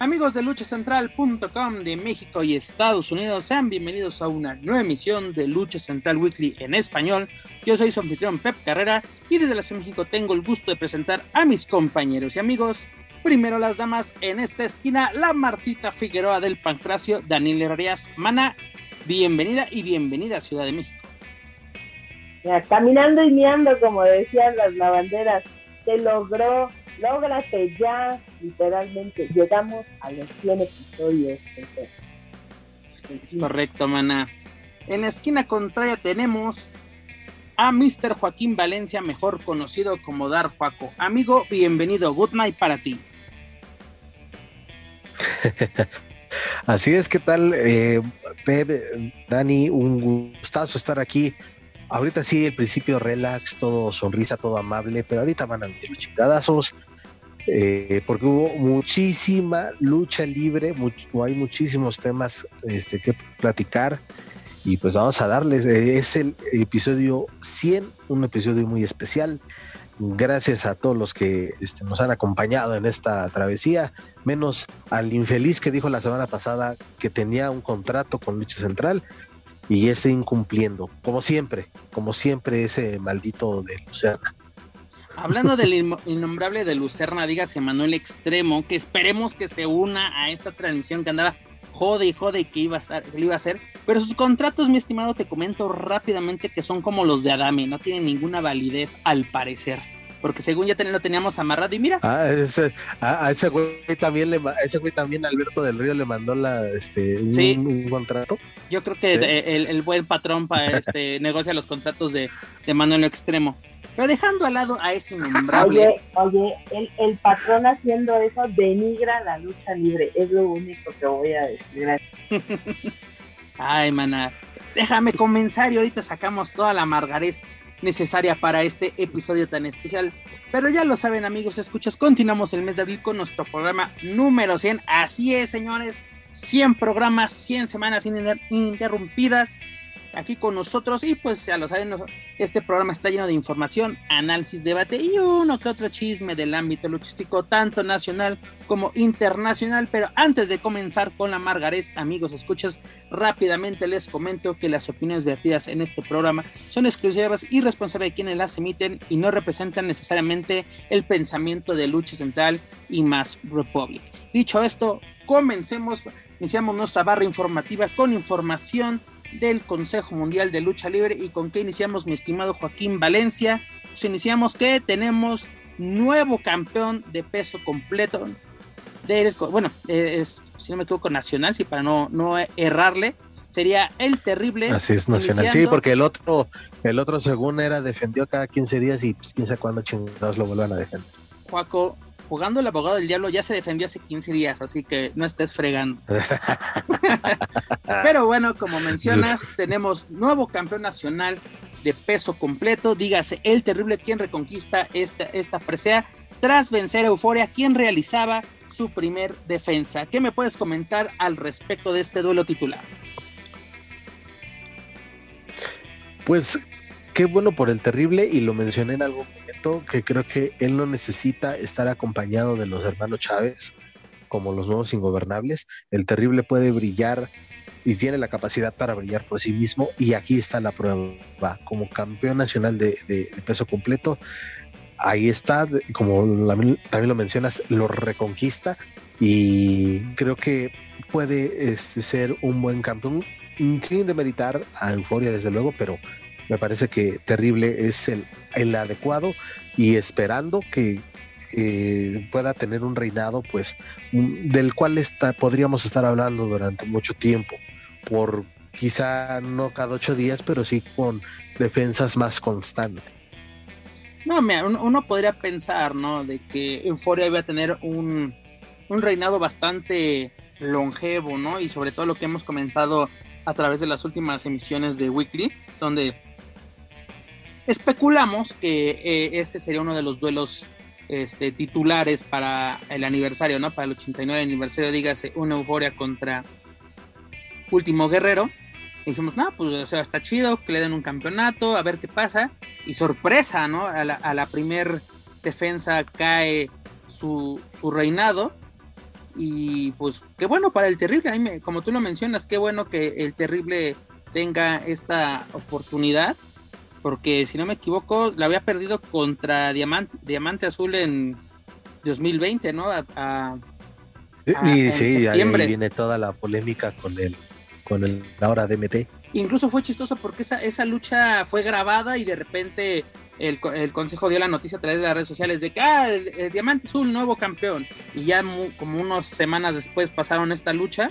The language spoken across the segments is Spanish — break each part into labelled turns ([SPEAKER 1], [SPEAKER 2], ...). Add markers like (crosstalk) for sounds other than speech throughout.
[SPEAKER 1] Amigos de luchacentral.com de México y Estados Unidos, sean bienvenidos a una nueva emisión de Lucha Central Weekly en español. Yo soy su anfitrión Pep Carrera y desde la Ciudad de México tengo el gusto de presentar a mis compañeros y amigos. Primero las damas en esta esquina, la Martita Figueroa del Pancracio, Daniel Herrías Mana. Bienvenida y bienvenida a Ciudad de México.
[SPEAKER 2] Ya, caminando y mirando, como decían las lavanderas, se logró lógrate ya, literalmente. Llegamos a los 100 episodios.
[SPEAKER 1] Es correcto, mana. En la esquina contraria tenemos a Mr. Joaquín Valencia, mejor conocido como Dar Juaco. Amigo, bienvenido. Good night para ti. (laughs)
[SPEAKER 3] Así es, ¿qué tal? Eh, Dani, un gustazo estar aquí. Ahorita sí, el principio relax, todo sonrisa, todo amable, pero ahorita van a venir los chingadazos, eh, porque hubo muchísima lucha libre, hay muchísimos temas este, que platicar y pues vamos a darles, eh, es el episodio 100, un episodio muy especial. Gracias a todos los que este, nos han acompañado en esta travesía, menos al infeliz que dijo la semana pasada que tenía un contrato con Lucha Central y está incumpliendo, como siempre, como siempre ese maldito de Lucerna.
[SPEAKER 1] Hablando del innombrable de Lucerna, dígase Manuel Extremo, que esperemos que se una a esta transmisión que andaba jode y jode que iba a estar, que lo iba a hacer, pero sus contratos, mi estimado, te comento rápidamente que son como los de Adame, no tienen ninguna validez al parecer porque según ya lo teníamos amarrado y mira.
[SPEAKER 3] Ah, ese, a, ese güey también le, ese güey también Alberto del Río le mandó la, este, un, contrato.
[SPEAKER 1] Yo creo que el, buen patrón para (laughs) este negocia los contratos de, de Manuel Extremo. Pero dejando al lado a ese innombrable.
[SPEAKER 2] Oye, oye, el, el patrón haciendo eso denigra la lucha libre. Es lo único que voy a decir. (laughs)
[SPEAKER 1] Ay, maná. Déjame comenzar y ahorita sacamos toda la margarés necesaria para este episodio tan especial. Pero ya lo saben amigos, escuchas, continuamos el mes de abril con nuestro programa número 100. Así es, señores, 100 programas, 100 semanas ininterrumpidas aquí con nosotros y pues ya lo saben, este programa está lleno de información, análisis, debate y uno que otro chisme del ámbito luchístico, tanto nacional como internacional. Pero antes de comenzar con la Margarés, amigos, escuchas, rápidamente les comento que las opiniones vertidas en este programa son exclusivas y responsables de quienes las emiten y no representan necesariamente el pensamiento de Lucha Central y más Republic. Dicho esto, comencemos, iniciamos nuestra barra informativa con información del Consejo Mundial de Lucha Libre. ¿Y con qué iniciamos, mi estimado Joaquín Valencia? Pues iniciamos que tenemos nuevo campeón de peso completo del, bueno, es, si no me equivoco, nacional, sí, para no, no errarle, sería el terrible.
[SPEAKER 3] Así es, nacional, sí, porque el otro, el otro según era defendió cada 15 días y pues, quién sabe cuándo chingados lo vuelvan a defender.
[SPEAKER 1] Juaco, jugando el abogado del diablo ya se defendió hace 15 días, así que no estés fregando. (laughs) Pero bueno, como mencionas, tenemos nuevo campeón nacional de peso completo, dígase el terrible quien reconquista esta, esta presea tras vencer a Euforia, quien realizaba su primer defensa. ¿Qué me puedes comentar al respecto de este duelo titular?
[SPEAKER 3] Pues qué bueno por el terrible y lo mencioné en algún que creo que él no necesita estar acompañado de los hermanos Chávez como los nuevos ingobernables. El terrible puede brillar y tiene la capacidad para brillar por sí mismo y aquí está la prueba. Como campeón nacional de, peso completo, ahí está, como también lo mencionas, lo reconquista y creo que puede este, ser un buen campeón sin demeritar a Euforia desde luego, pero me parece que Terrible es el, el adecuado y esperando que eh, pueda tener un reinado, pues, del cual está, podríamos estar hablando durante mucho tiempo, por quizá no cada ocho días, pero sí con defensas más constantes.
[SPEAKER 1] No, mira, uno, podría pensar, ¿no? De que Euphoria iba a tener un, un reinado bastante longevo, ¿no? Y sobre todo lo que hemos comentado a través de las últimas emisiones de Weekly, donde especulamos que eh, este sería uno de los duelos este, titulares para el aniversario, ¿no? Para el 89 aniversario, dígase, una euforia contra Último Guerrero. dijimos, no, pues o sea, está chido que le den un campeonato, a ver qué pasa. Y sorpresa, ¿no? A la, a la primer defensa cae su, su reinado. Y pues qué bueno para el terrible, como tú lo mencionas, qué bueno que el terrible tenga esta oportunidad, porque si no me equivoco, la había perdido contra Diamante, Diamante Azul en 2020, ¿no? A,
[SPEAKER 3] y sí, ahí viene toda la polémica con el, con el ahora DMT.
[SPEAKER 1] Incluso fue chistoso porque esa, esa lucha fue grabada y de repente el, consejo dio la noticia a través de las redes sociales de que ah, el, Diamante Azul, nuevo campeón. Y ya como unas semanas después pasaron esta lucha,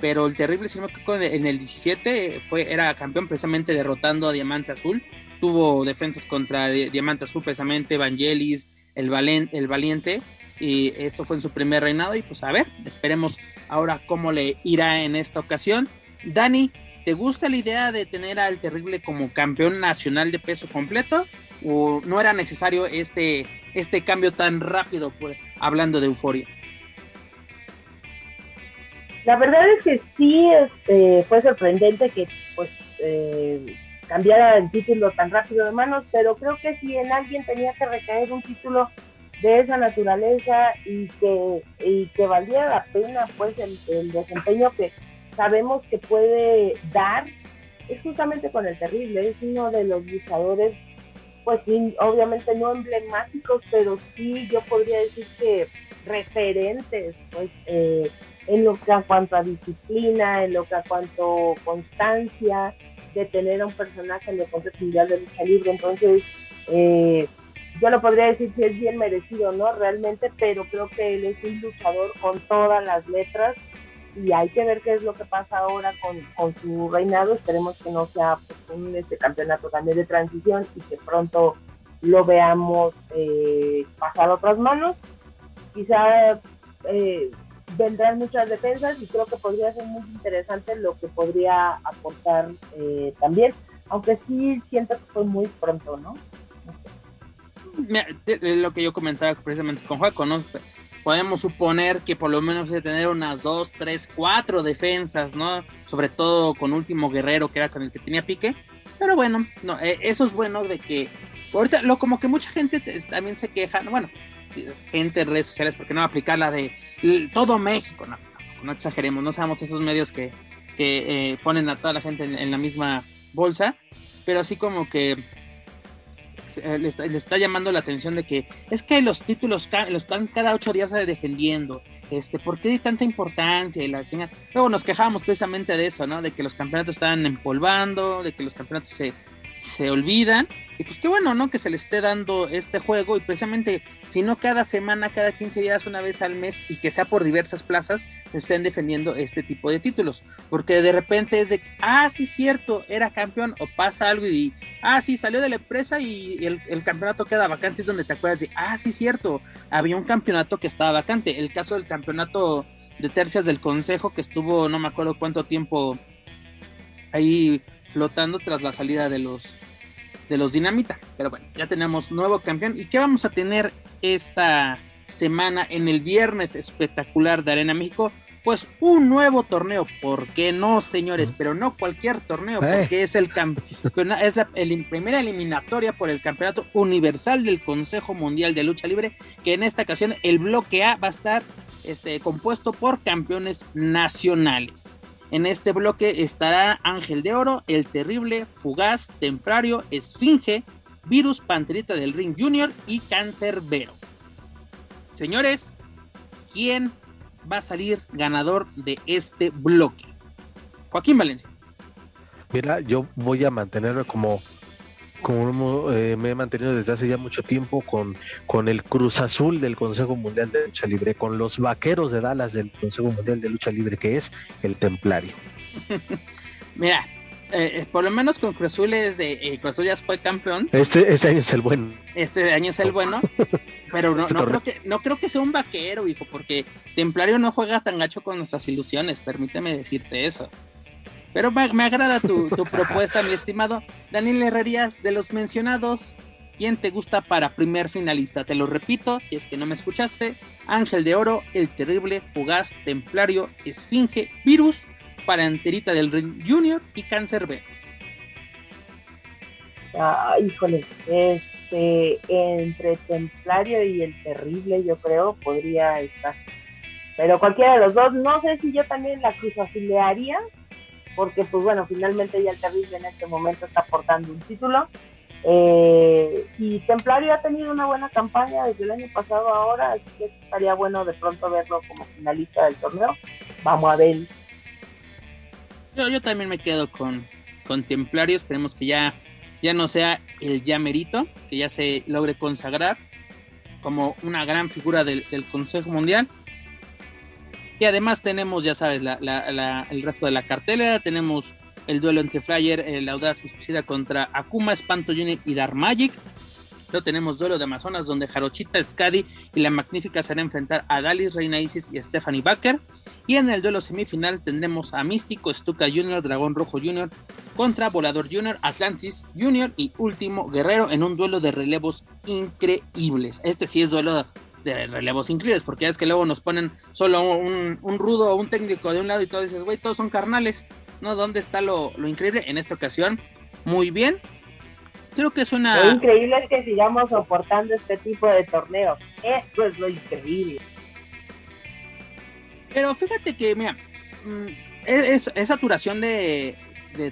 [SPEAKER 1] pero el terrible, sino que en el 17 fue, era campeón precisamente derrotando a Diamante Azul. Tuvo defensas contra Diamante Azul, precisamente Vangelis, el, el Valiente, y eso fue en su primer reinado. Y pues a ver, esperemos ahora cómo le irá en esta ocasión. Dani, ¿te gusta la idea de tener al terrible como campeón nacional de peso completo? o no era necesario este, este cambio tan rápido, pues, hablando de euforia.
[SPEAKER 2] La verdad es que sí este, fue sorprendente que pues eh, cambiara el título tan rápido de manos, pero creo que si en alguien tenía que recaer un título de esa naturaleza y que, y que valiera la pena pues el, desempeño que sabemos que puede dar, es justamente con el terrible, es uno de los luchadores pues obviamente no emblemáticos, pero sí yo podría decir que referentes, pues eh, en lo que a cuanto a disciplina, en lo que a cuanto constancia de tener a un personaje en el Consejo Mundial de Lucha Libre. Entonces, eh, yo lo podría decir si es bien merecido, ¿no? Realmente, pero creo que él es un luchador con todas las letras y hay que ver qué es lo que pasa ahora con, su reinado. Esperemos que no sea pues, un este campeonato también de transición y que pronto lo veamos eh, pasar a otras manos. Quizá eh, vendrán muchas defensas y creo que podría ser muy interesante lo que podría aportar eh, también, aunque sí siento que fue muy pronto, ¿no?
[SPEAKER 1] lo que yo comentaba precisamente con Juaco, ¿no? podemos suponer que por lo menos de tener unas dos, tres, cuatro defensas, ¿no? Sobre todo con último guerrero que era con el que tenía pique. Pero bueno, no, eh, eso es bueno de que ahorita lo como que mucha gente también se queja, bueno, gente en redes sociales porque no aplicar la de todo México, no, no, exageremos, no seamos esos medios que, que eh, ponen a toda la gente en la misma bolsa, pero así como que eh, le, está, llamando la atención de que es que los títulos los están cada ocho días defendiendo, este, ¿por qué hay tanta importancia? Luego nos quejábamos precisamente de eso, ¿no? De que los campeonatos estaban empolvando, de que los campeonatos se, se olvidan. Y pues qué bueno, ¿no? Que se les esté dando este juego y precisamente, si no cada semana, cada 15 días, una vez al mes y que sea por diversas plazas, estén defendiendo este tipo de títulos. Porque de repente es de, ah, sí, cierto, era campeón o pasa algo y, ah, sí, salió de la empresa y el, el campeonato queda vacante. Es donde te acuerdas de, ah, sí, cierto, había un campeonato que estaba vacante. El caso del campeonato de tercias del consejo que estuvo, no me acuerdo cuánto tiempo ahí flotando tras la salida de los de los Dinamita. Pero bueno, ya tenemos nuevo campeón. ¿Y qué vamos a tener esta semana en el viernes espectacular de Arena México? Pues un nuevo torneo, ¿por qué no, señores? Pero no cualquier torneo, eh. porque es el es la primera eliminatoria por el Campeonato Universal del Consejo Mundial de Lucha Libre, que en esta ocasión el bloque A va a estar este, compuesto por campeones nacionales. En este bloque estará Ángel de Oro, El Terrible, Fugaz, Temprario, Esfinge, Virus, Panterita del Ring Junior y Cáncer Vero. Señores, ¿quién va a salir ganador de este bloque? Joaquín Valencia.
[SPEAKER 3] Mira, yo voy a mantenerme como como eh, me he mantenido desde hace ya mucho tiempo con, con el Cruz Azul del Consejo Mundial de Lucha Libre, con los vaqueros de Dallas del Consejo Mundial de Lucha Libre, que es el Templario. (laughs)
[SPEAKER 1] Mira, eh, eh, por lo menos con Cruz Azul es de Cruz Azul ya fue campeón.
[SPEAKER 3] Este, este año es el bueno.
[SPEAKER 1] Este año es el bueno, (laughs) pero no, no, creo que, no creo que sea un vaquero, hijo, porque Templario no juega tan gacho con nuestras ilusiones, permíteme decirte eso. Pero me, agrada tu, propuesta, mi estimado Daniel Herrerías, de los mencionados, ¿quién te gusta para primer finalista? Te lo repito, si es que no me escuchaste, Ángel de Oro, El Terrible, Fugaz, Templario, Esfinge, Virus, para Enterita del Ring Junior y Cáncer B.
[SPEAKER 2] Ah, híjole, este, entre Templario y el Terrible, yo creo, podría estar. Pero cualquiera de los dos, no sé si yo también la cruz afiliaría, porque pues bueno, finalmente ya el Terrible en este momento está portando un título. Eh, y Templario ha tenido una buena campaña desde el año pasado ahora, así que estaría bueno de pronto verlo como finalista del torneo. Vamos a ver
[SPEAKER 1] yo, yo también me quedo con, con Templario. Esperemos que ya, ya no sea el llamerito, que ya se logre consagrar como una gran figura del, Consejo Mundial. Y además tenemos, ya sabes, el resto de la cartelera. Tenemos el duelo entre Flyer, el Audaz y Suicida contra Akuma, Espanto Unit y Dark Magic. Luego tenemos duelo de Amazonas, donde Jarochita, Skadi y la Magnífica se a enfrentar a Dalis, Reina Isis y Stephanie Baker. Y en el duelo semifinal tendremos a Místico, Stuka Jr., Dragón Rojo Jr. contra Volador Jr., Atlantis Jr. y Último Guerrero en un duelo de relevos increíbles. Este sí es duelo de relevos increíbles, porque ya es que luego nos ponen solo un, rudo o un técnico de un lado y todo dices, güey, todos son carnales. ¿No? ¿Dónde está lo, lo increíble? En esta ocasión, muy bien. Creo que es una...
[SPEAKER 2] Lo increíble es que sigamos soportando este tipo de torneos. Esto es lo increíble.
[SPEAKER 1] Pero fíjate que, mira, mm, es, saturación de,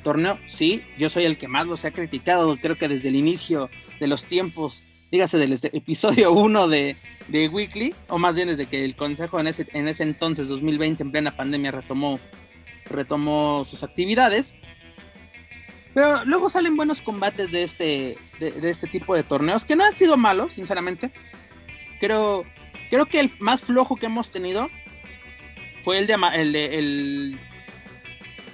[SPEAKER 1] torneo, sí, yo soy el que más los ha criticado, creo que desde el inicio de los tiempos, dígase del episodio (laughs) 1 de, de, Weekly, o más bien desde que el Consejo en ese, en ese entonces, 2020, en plena pandemia, retomó, retomó sus actividades. Pero luego salen buenos combates de este, de, este tipo de torneos, que no han sido malos, sinceramente. Creo, creo que el más flojo que hemos tenido fue el de, el, el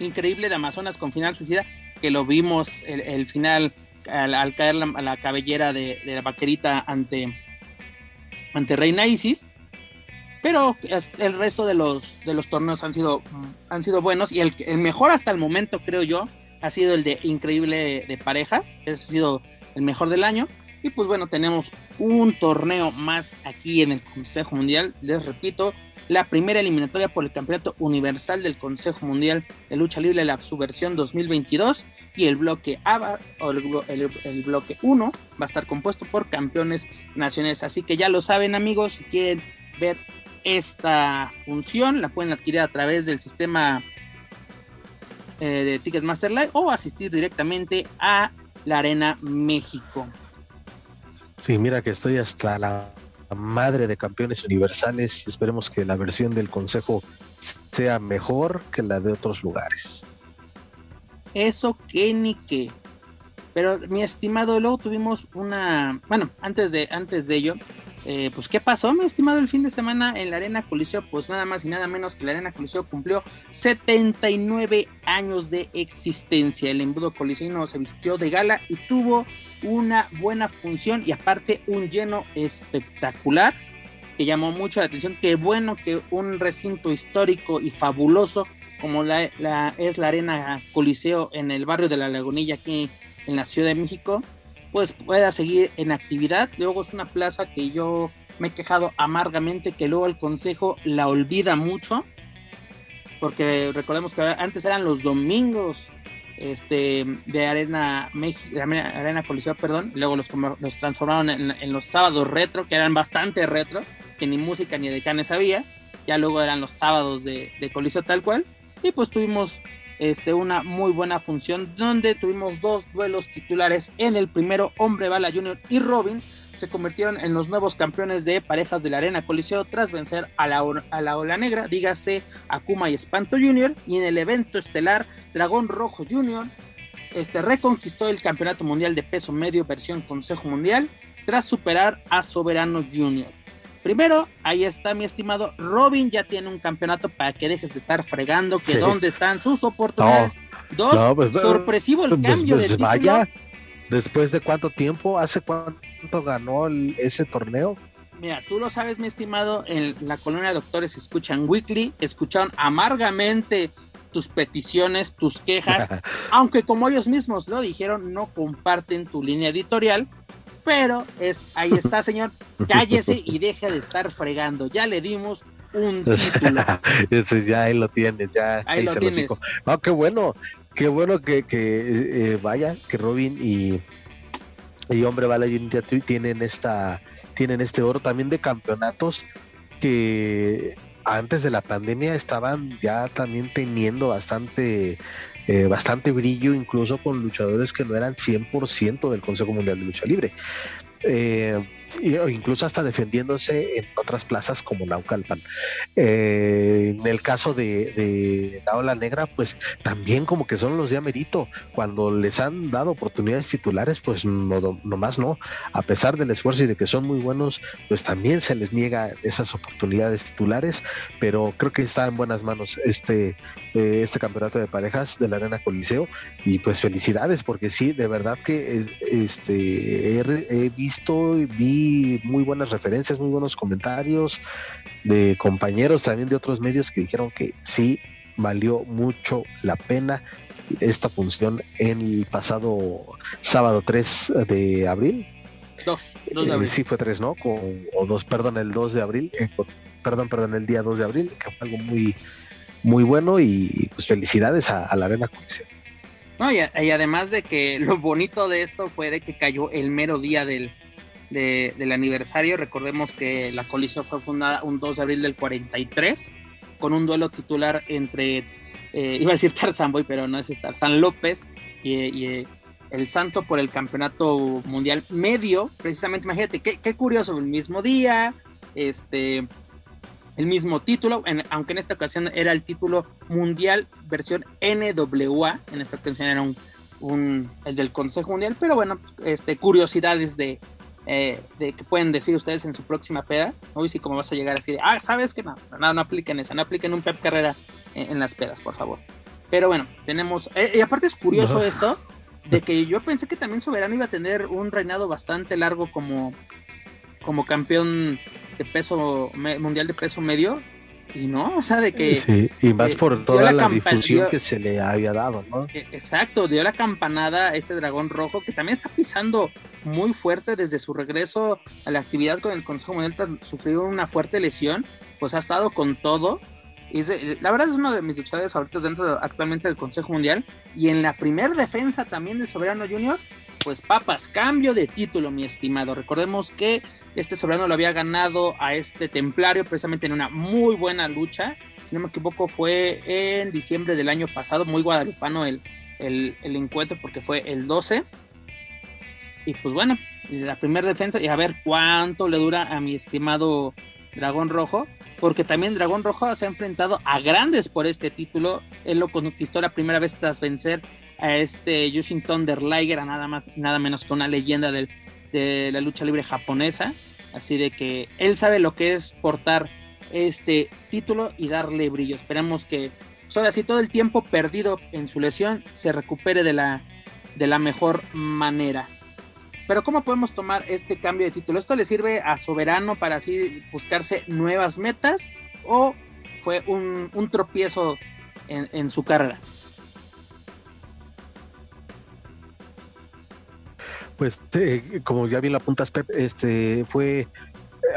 [SPEAKER 1] increíble de Amazonas con final suicida, que lo vimos el, final al, caer la, la cabellera de, la vaquerita ante, ante Reina Isis. Pero el resto de los, de los torneos han sido, han sido buenos y el, el mejor hasta el momento, creo yo, ha sido el de Increíble de Parejas, ese ha sido el mejor del año. Y pues bueno, tenemos un torneo más aquí en el Consejo Mundial. Les repito, la primera eliminatoria por el Campeonato Universal del Consejo Mundial de Lucha Libre, la subversión 2022. Y el bloque A, o el, bloque 1 va a estar compuesto por campeones nacionales. Así que ya lo saben amigos, si quieren ver esta función, la pueden adquirir a través del sistema eh, de Ticketmaster Live o asistir directamente a la Arena México.
[SPEAKER 3] Sí, mira que estoy hasta la madre de campeones universales y esperemos que la versión del consejo sea mejor que la de otros lugares.
[SPEAKER 1] Eso que ni que. Pero mi estimado, luego tuvimos una, bueno, antes de, antes de ello, eh, pues, ¿qué pasó, mi estimado, el fin de semana en la Arena Coliseo? Pues nada más y nada menos que la Arena Coliseo cumplió 79 años de existencia. El embudo coliseo se vistió de gala y tuvo una buena función y aparte un lleno espectacular que llamó mucho la atención. Qué bueno que un recinto histórico y fabuloso como la, es la Arena Coliseo en el barrio de La Lagunilla aquí en la Ciudad de México pues pueda seguir en actividad. Luego es una plaza que yo me he quejado amargamente que luego el consejo la olvida mucho, porque recordemos que antes eran los domingos este, de Arena México, Arena Coliseo, perdón, luego los, los transformaron en, los sábados retro, que eran bastante retro, que ni música ni de canes había, ya luego eran los sábados de, de Coliseo tal cual, y pues tuvimos este, una muy buena función donde tuvimos dos duelos titulares. En el primero, Hombre Bala Junior y Robin se convirtieron en los nuevos campeones de parejas de la Arena Coliseo tras vencer a la, a la Ola Negra, dígase Akuma y Espanto Junior. Y en el evento estelar, Dragón Rojo Junior este, reconquistó el Campeonato Mundial de Peso Medio versión Consejo Mundial tras superar a Soberano Junior. Primero, ahí está mi estimado Robin, ya tiene un campeonato para que dejes de estar fregando que dónde están sus oportunidades. Dos, pues, sorpresivo el pues, cambio pues, de título. Vaya,
[SPEAKER 3] después de cuánto tiempo, hace cuánto ganó ese torneo.
[SPEAKER 1] Mira, tú lo sabes, mi estimado, en la colonia de doctores escuchan Weekly, escucharon amargamente tus peticiones, tus quejas, (laughs) aunque como ellos mismos lo dijeron, no comparten tu línea editorial, pero es ahí está, señor, (laughs) cállese y deje de estar fregando. Ya le dimos un (laughs) título.
[SPEAKER 3] Eso ya ahí lo tienes, ya
[SPEAKER 1] ahí lo tienes.
[SPEAKER 3] No, qué bueno, qué bueno que, que eh, vaya, que Robin y, y Hombre Bala Unity tienen esta tienen este oro también de campeonatos que antes de la pandemia estaban ya también teniendo bastante eh, bastante brillo, incluso con luchadores que no eran 100% del Consejo Mundial de Lucha Libre. Eh, incluso hasta defendiéndose en otras plazas como Naucalpan. Eh, en el caso de, de, la ola negra, pues también como que son los de amerito. Cuando les han dado oportunidades titulares, pues no, más no. A pesar del esfuerzo y de que son muy buenos, pues también se les niega esas oportunidades titulares. Pero creo que está en buenas manos este, eh, este campeonato de parejas de la Arena Coliseo. Y pues felicidades, porque sí, de verdad que este, he, he visto y vi muy buenas referencias, muy buenos comentarios de compañeros también de otros medios que dijeron que sí valió mucho la pena esta función el pasado sábado 3 de abril.
[SPEAKER 1] Dos, de eh, abril.
[SPEAKER 3] sí, fue 3, ¿no? o dos, perdón, el 2 de abril. Eh, perdón, perdón, el día 2 de abril, que fue algo muy, muy bueno y pues felicidades a, la Arena
[SPEAKER 1] No, y, y, además de que lo bonito de esto fue de que cayó el mero día del, del aniversario. Recordemos que la colisión fue fundada un 2 de abril del 43 con un duelo titular entre, eh, iba a decir Tarzan Boy, pero no es Tarzan López y, eh, el Santo por el campeonato mundial medio. Precisamente, imagínate, qué, qué curioso, el mismo día, este, el mismo título, aunque en esta ocasión era el título mundial versión NWA, en esta ocasión era un, un, el del Consejo Mundial, pero bueno, este, curiosidades de, eh, de que pueden decir ustedes en su próxima peda, hoy sí como vas a llegar así, de, ah, sabes que no, no, no apliquen esa, no apliquen un Pep Carrera en, las pedas, por favor. Pero bueno, tenemos, eh, y aparte es curioso esto, de que yo pensé que también Soberano iba a tener un reinado bastante largo como, como campeón de peso mundial de peso medio, y no, o sea, de que...
[SPEAKER 3] Sí, y más por toda la, difusión que se le había dado, ¿no?
[SPEAKER 1] Exacto, dio la campanada a este dragón rojo que también está pisando muy fuerte desde su regreso a la actividad con el Consejo Mundial tras sufrir una fuerte lesión, pues ha estado con todo. Y la verdad es uno de mis luchadores favoritos dentro actualmente del Consejo Mundial. Y en la primer defensa también de Soberano Junior, pues papas, cambio de título, mi estimado. Recordemos que este Soberano lo había ganado a este Templario precisamente en una muy buena lucha. Si no me equivoco, fue en diciembre del año pasado, muy guadalupano el, el, el encuentro porque fue el 12. Y pues bueno, la primera defensa y a ver cuánto le dura a mi estimado Dragón Rojo, porque también Dragón Rojo se ha enfrentado a grandes por este título. Él lo conquistó la primera vez tras vencer a este Yushin Thunder Liger, nada más, nada menos que una leyenda de la lucha libre japonesa. Así de que él sabe lo que es portar este título y darle brillo. Esperamos que, pues ahora sí, todo el tiempo perdido en su lesión se recupere de la, de la mejor manera. Pero ¿cómo podemos tomar este cambio de título? ¿Esto le sirve a Soberano para así buscarse nuevas metas o fue un, tropiezo en, su carrera?
[SPEAKER 3] Pues eh, como ya bien la apuntas, Pep, este fue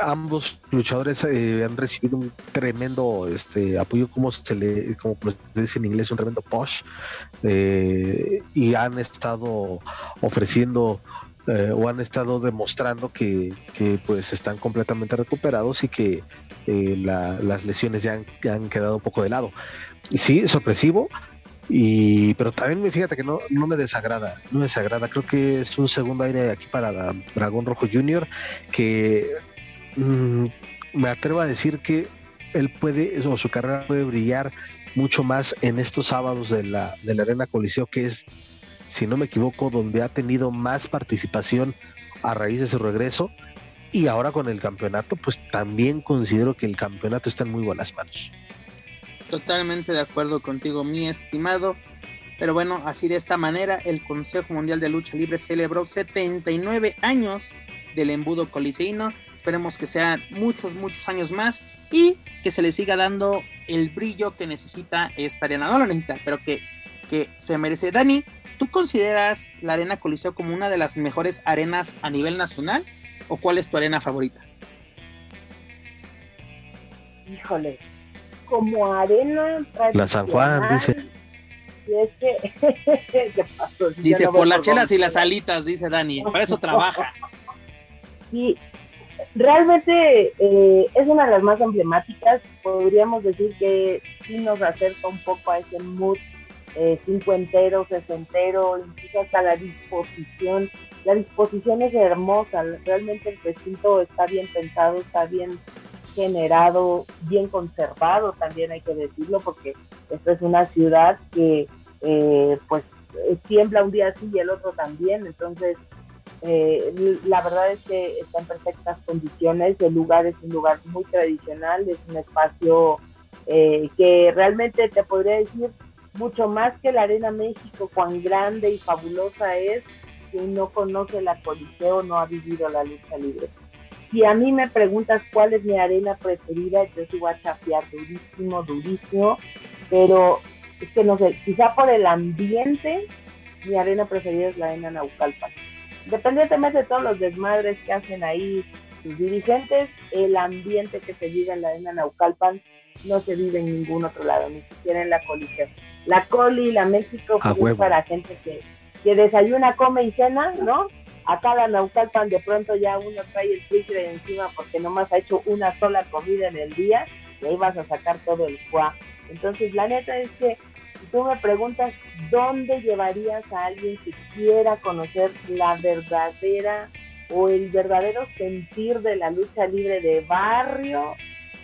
[SPEAKER 3] ambos luchadores eh, han recibido un tremendo este apoyo como se le como se dice en inglés un tremendo push eh, y han estado ofreciendo eh, o han estado demostrando que, pues están completamente recuperados y que eh, las lesiones ya han, quedado un poco de lado. Sí, sorpresivo, y, pero también fíjate que no, no me desagrada, no me desagrada. Creo que es un segundo aire aquí para Dragón Rojo Junior que mm, me atrevo a decir que él puede, su carrera puede brillar mucho más en estos sábados de la, de la Arena Coliseo, que es si no me equivoco, donde ha tenido más participación a raíz de su regreso. Y ahora con el campeonato, pues también considero que el campeonato está en muy buenas manos.
[SPEAKER 1] Totalmente de acuerdo contigo, mi estimado. Pero bueno, así de esta manera, el Consejo Mundial de Lucha Libre celebró 79 años del embudo coliseíno Esperemos que sean muchos, muchos años más y que se le siga dando el brillo que necesita esta arena. No lo necesita, pero que, que se merece. Dani, ¿tú consideras la Arena Coliseo como una de las mejores arenas a nivel nacional? ¿O cuál es tu arena favorita?
[SPEAKER 2] Híjole, como arena
[SPEAKER 3] La San Juan, dice. (laughs)
[SPEAKER 1] dice, por las chelas y las alitas, dice Dani, para eso trabaja. (laughs)
[SPEAKER 2] Sí, realmente eh, es una de las más emblemáticas. Podríamos decir que sí nos acerca un poco a ese mood eh, cincuentero, sesentero, incluso hasta la disposición. La disposición es hermosa, realmente el recinto está bien pensado, está bien generado, bien conservado, también hay que decirlo, porque esta es una ciudad que eh, pues tiembla un día así y el otro también, entonces eh, la verdad es que está en perfectas condiciones, el lugar es un lugar muy tradicional, es un espacio eh, que realmente te podría decir mucho más que la Arena México, cuán grande y fabulosa es, quien no conoce la Coliseo no ha vivido la lucha libre. Si a mí me preguntas cuál es mi arena preferida, yo sí voy a chapear durísimo, durísimo, pero es que no sé, quizá por el ambiente, mi arena preferida es la arena Naucalpan independientemente de todos los desmadres que hacen ahí sus dirigentes, el ambiente que se vive en la arena Naucalpan no se vive en ningún otro lado, ni siquiera en la Coliseo. La Coli, la México, es para gente que, que desayuna, come y cena, ¿no? Acá la Naucalpan de pronto ya uno trae el freezer encima porque nomás ha hecho una sola comida en el día y ahí vas a sacar todo el cuá. Entonces la neta es que si tú me preguntas dónde llevarías a alguien que quiera conocer la verdadera o el verdadero sentir de la lucha libre de barrio,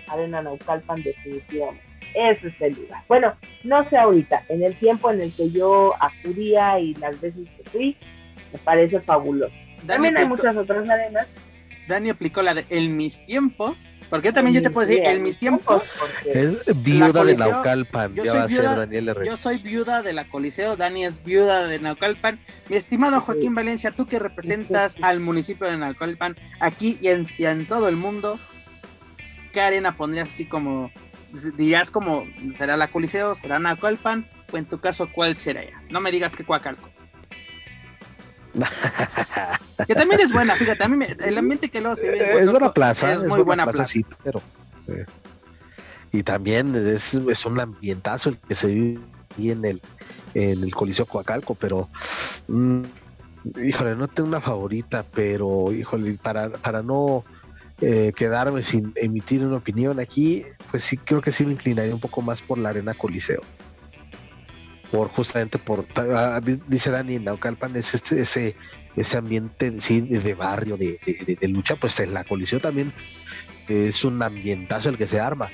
[SPEAKER 2] Arena Naucalpan definitivamente. Ese es el lugar. Bueno, no sé ahorita, en el tiempo en el que yo acudía y las veces que fui, me parece fabuloso. También hay muchas otras arenas.
[SPEAKER 1] Dani aplicó la de en mis tiempos porque también yo te puedo decir, en mis tiempos.
[SPEAKER 3] Es viuda de Naucalpan, yo soy viuda,
[SPEAKER 1] Yo soy viuda de la Coliseo, Dani es viuda de Naucalpan. Mi estimado Joaquín Valencia, tú que representas al municipio de Naucalpan, aquí y en, y en todo el mundo, ¿qué arena pondrías así como, dirías como, será la Coliseo, será Naucalpan? O en tu caso, ¿cuál será ya? No me digas que Coacalco. (laughs) que también es buena, fíjate, a mí el ambiente que luego se
[SPEAKER 3] ve es buena plaza,
[SPEAKER 1] es, muy buena, plaza,
[SPEAKER 3] Sí, pero eh, y también es, es, un ambientazo el que se vive en el en el Coliseo Coacalco, pero mm, híjole, no tengo una favorita, pero híjole, para, para no eh, quedarme sin emitir una opinión aquí, pues sí creo que sí me inclinaría un poco más por la Arena Coliseo por justamente por ah, dice Dani en Naucalpan es este ese ese ambiente de barrio de, lucha pues en la colisión también es un ambientazo el que se arma.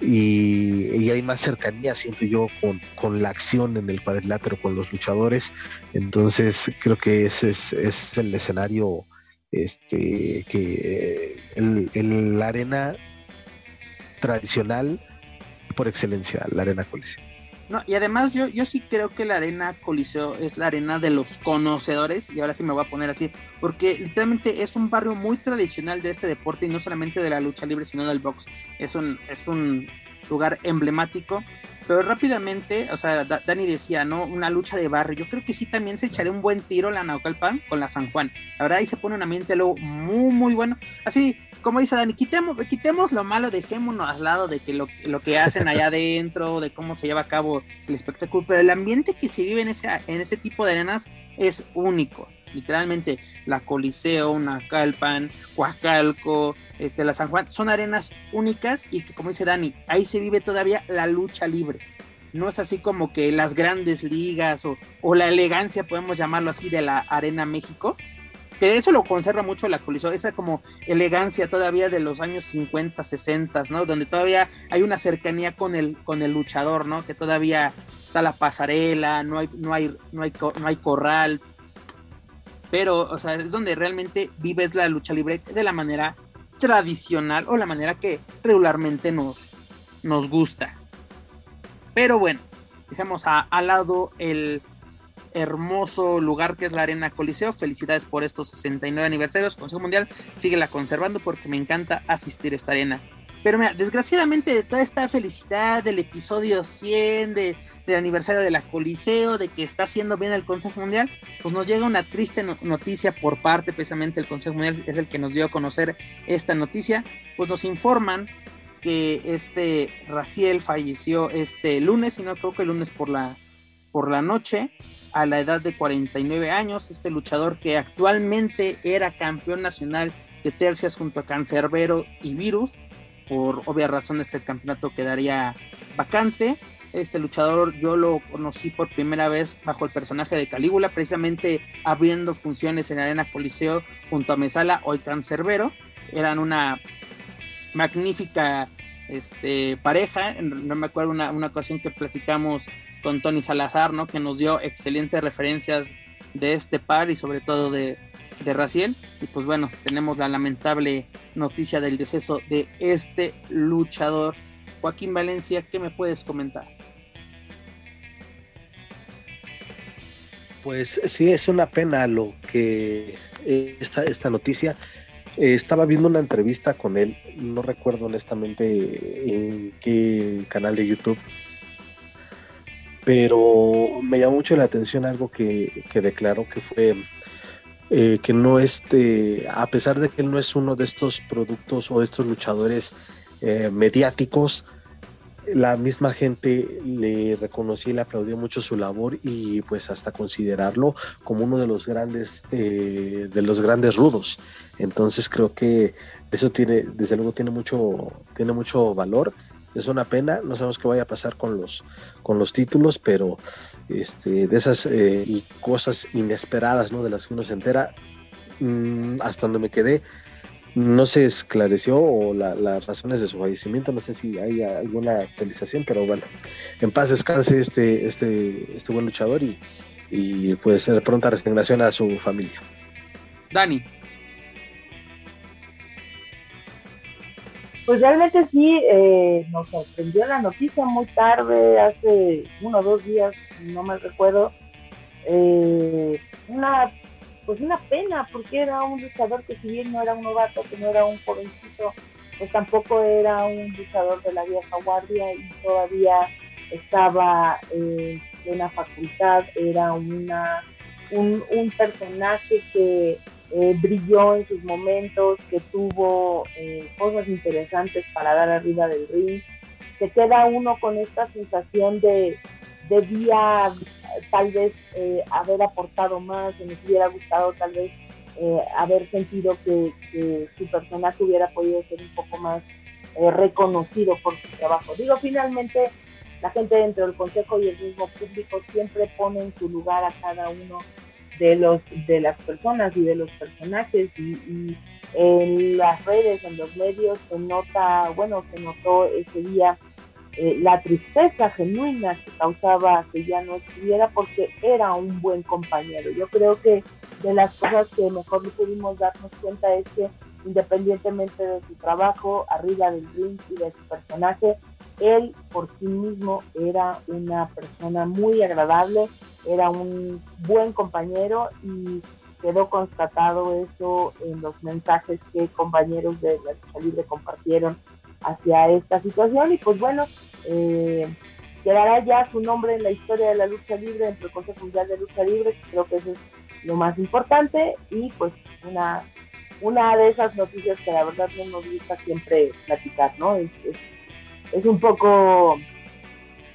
[SPEAKER 3] Y, hay más cercanía siento yo con, con, la acción en el cuadrilátero con los luchadores. Entonces creo que ese es, el escenario este que el, la arena tradicional por excelencia la arena coliseo
[SPEAKER 1] no, y además yo, yo sí creo que la arena Coliseo es la arena de los conocedores, y ahora sí me voy a poner así, porque literalmente es un barrio muy tradicional de este deporte y no solamente de la lucha libre, sino del box. Es un, es un lugar emblemático pero rápidamente, o sea, Dani decía, ¿no? Una lucha de barrio. Yo creo que sí también se echaré un buen tiro la Naucalpan con la San Juan. La verdad, ahí se pone un ambiente luego muy, muy bueno. Así, como dice Dani, quitemos, quitemos lo malo, dejémonos al lado de que lo, lo que hacen allá (laughs) adentro, de cómo se lleva a cabo el espectáculo. Pero el ambiente que se vive en ese, en ese tipo de arenas es único literalmente la Coliseo, Nacalpan, Coacalco, este, la San Juan, son arenas únicas y que como dice Dani, ahí se vive todavía la lucha libre. No es así como que las grandes ligas o, o la elegancia, podemos llamarlo así, de la Arena México, que eso lo conserva mucho la Coliseo, esa como elegancia todavía de los años 50, 60, ¿no? Donde todavía hay una cercanía con el, con el luchador, ¿no? Que todavía está la pasarela, no hay, no hay, no hay, no hay corral, pero, o sea, es donde realmente vives la lucha libre de la manera tradicional o la manera que regularmente nos, nos gusta. Pero bueno, dejemos a, al lado el, hermoso lugar que es la Arena Coliseo. Felicidades por estos 69 aniversarios. Consejo Mundial sigue la conservando porque me encanta asistir a esta arena. Pero mira, desgraciadamente de toda esta felicidad del episodio 100, de, del aniversario de la Coliseo, de que está haciendo bien el Consejo Mundial, pues nos llega una triste noticia por parte precisamente del Consejo Mundial, es el que nos dio a conocer esta noticia, pues nos informan que este Raciel falleció este lunes, y no creo que el lunes por la, por la noche, a la edad de 49 años, este luchador que actualmente era campeón nacional de tercias junto a Cancerbero y Virus, por obvias razones el campeonato quedaría vacante. Este luchador yo lo conocí por primera vez bajo el personaje de Calígula, precisamente abriendo funciones en Arena Coliseo junto a Mesala, hoy Cancerbero. Eran una magnífica este, pareja. No me acuerdo una, una ocasión que platicamos con Tony Salazar, ¿no? Que nos dio excelentes referencias de este par y sobre todo de, de Raciel. Y pues bueno, tenemos la lamentable noticia del deceso de este luchador. Joaquín Valencia, ¿qué me puedes comentar?
[SPEAKER 3] Pues sí, es una pena lo que esta, esta noticia. Eh, estaba viendo una entrevista con él, no recuerdo honestamente en qué canal de YouTube, pero me llamó mucho la atención algo que, que declaró que fue eh, que no este, a pesar de que él no es uno de estos productos o de estos luchadores eh, mediáticos, la misma gente le reconocía y le aplaudió mucho su labor y pues hasta considerarlo como uno de los grandes eh, de los grandes rudos entonces creo que eso tiene desde luego tiene mucho tiene mucho valor es una pena, no sabemos qué vaya a pasar con los, con los títulos, pero este, de esas eh, cosas inesperadas, ¿no? De las que uno se entera, mm, hasta donde me quedé, no se esclareció o las razones de su fallecimiento, no sé si hay alguna actualización, pero bueno, en paz descanse este, este, este buen luchador y, y pues pronta resignación a su familia.
[SPEAKER 1] Dani.
[SPEAKER 2] Pues realmente sí, eh, nos sorprendió la noticia muy tarde, hace uno o dos días, no me recuerdo. Eh, una, pues una pena, porque era un luchador que si bien no era un novato, que no era un jovencito, pues tampoco era un luchador de la vieja guardia y todavía estaba en una facultad, era una, un, un personaje que eh, brilló en sus momentos, que tuvo eh, cosas interesantes para dar arriba del ring. Se queda uno con esta sensación de debía tal vez eh, haber aportado más, me hubiera gustado tal vez haber sentido que, que, su personaje hubiera podido ser un poco más reconocido por su trabajo. Digo, finalmente la gente dentro del consejo y el mismo público siempre pone en su lugar a cada uno de los de las personas y de los personajes y, en las redes, en los medios se nota, bueno, se notó ese día eh, la tristeza genuina que causaba que ya no estuviera porque era un buen compañero. Yo creo que de las cosas que mejor no pudimos darnos cuenta es que independientemente de su trabajo, arriba del ring y de su personaje, él por sí mismo era una persona muy agradable, era un buen compañero y quedó constatado eso en los mensajes que compañeros de la lucha libre compartieron hacia esta situación. Y pues bueno, eh, quedará ya su nombre en la historia de la lucha libre dentro del Consejo Mundial de Lucha Libre, creo que eso es lo más importante. Y pues una, una de esas noticias que la verdad no nos gusta siempre platicar, ¿no? Es, es, un poco...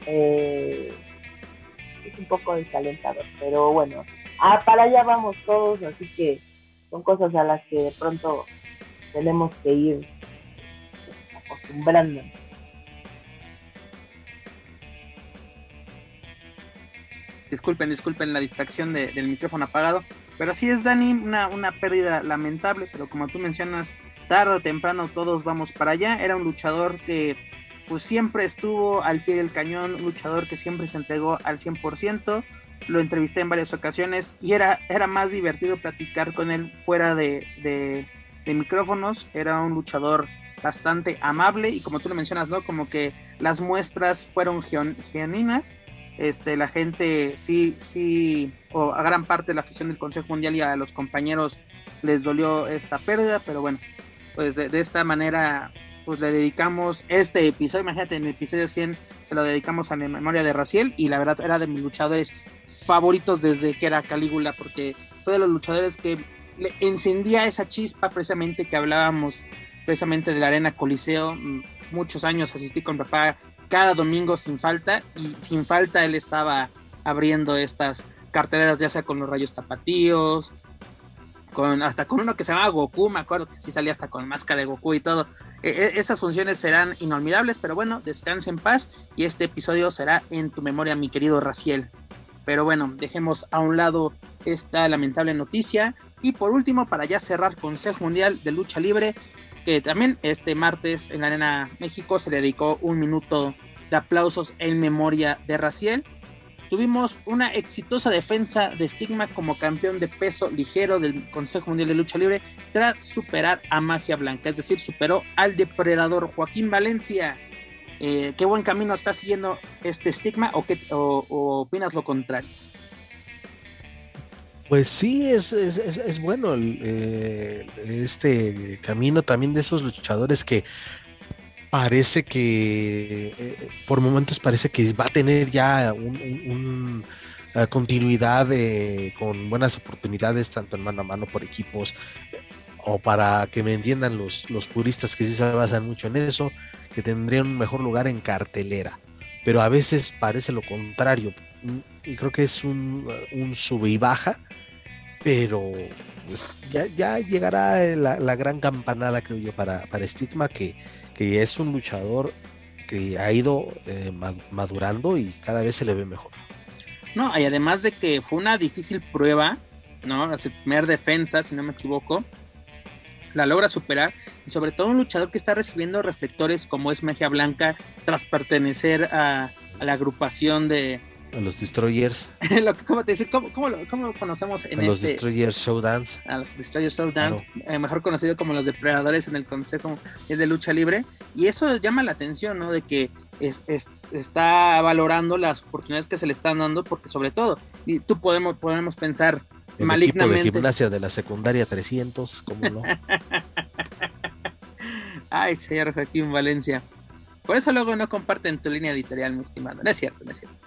[SPEAKER 2] Eh, es un poco desalentador, pero bueno, ah, para allá vamos todos, así que son cosas a las que de pronto tenemos que ir acostumbrando.
[SPEAKER 1] Disculpen, disculpen la distracción del micrófono apagado, pero sí es Dani, una, pérdida lamentable, pero como tú mencionas, tarde o temprano todos vamos para allá. Era un luchador que pues siempre estuvo al pie del cañón, un luchador que siempre se entregó al 100%, lo entrevisté en varias ocasiones y era, era más divertido platicar con él fuera de, de, micrófonos, era un luchador bastante amable y como tú lo mencionas, ¿no? Como que las muestras fueron genuinas, este, la gente sí, sí, o a gran parte de la afición del Consejo Mundial y a los compañeros les dolió esta pérdida, pero bueno, pues de, esta manera pues le dedicamos este episodio, imagínate, en el episodio 100 se lo dedicamos a la memoria de Raciel y la verdad era de mis luchadores favoritos desde que era Calígula, porque fue de los luchadores que encendía esa chispa precisamente que hablábamos precisamente de la Arena Coliseo, mm, muchos años asistí con papá cada domingo sin falta y sin falta él estaba abriendo estas carteleras ya sea con los rayos tapatíos, con hasta con uno que se llamaba Goku, me acuerdo que sí salía hasta con máscara de Goku y todo. E, e, esas funciones serán inolvidables, pero bueno, descanse en paz y este episodio será en tu memoria, mi querido Raciel. Pero bueno, dejemos a un lado esta lamentable noticia. Y por último, para ya cerrar Consejo Mundial de Lucha Libre, que también este martes en la Arena México se le dedicó un minuto de aplausos en memoria de Raciel. Tuvimos una exitosa defensa de Stigma como campeón de peso ligero del Consejo Mundial de Lucha Libre tras superar a Magia Blanca, es decir, superó al depredador Joaquín Valencia. Eh, ¿Qué buen camino está siguiendo este estigma o, qué, o opinas lo contrario?
[SPEAKER 3] Pues sí, es, es, es, bueno eh, este camino también de esos luchadores que parece que eh, por momentos parece que va a tener ya eh, continuidad con buenas oportunidades tanto en mano a mano por equipos o para que me entiendan los, los puristas que sí se basan mucho en eso, que tendrían un mejor lugar en cartelera. Pero a veces parece lo contrario. Y creo que es un, un sube y baja pero pues, ya, llegará la, gran campanada, creo yo, para, para Stigma, que, que es un luchador que ha ido eh, madurando y cada vez se le ve mejor.
[SPEAKER 1] No, y además de que fue una difícil prueba, ¿no? La primera defensa, si no me equivoco, la logra superar y sobre todo un luchador que está recibiendo reflectores como es Magia Blanca tras pertenecer a la agrupación de,
[SPEAKER 3] a los Destroyers. (laughs)
[SPEAKER 1] ¿Cómo te? ¿Cómo, cómo, conocemos en
[SPEAKER 3] a los este Destroyers Showdance?
[SPEAKER 1] A los Destroyers Showdance, eh, mejor conocido como los depredadores en el Consejo de Lucha Libre. Y eso llama la atención, ¿no? De que es, está valorando las oportunidades que se le están dando, porque sobre todo, y tú podemos, podemos pensar
[SPEAKER 3] el malignamente. Equipo de gimnasia de la secundaria 300, ¿cómo no? (laughs)
[SPEAKER 1] Ay, señor Joaquín Valencia. Por eso luego no comparten tu línea editorial, mi estimado. No es cierto, no es cierto.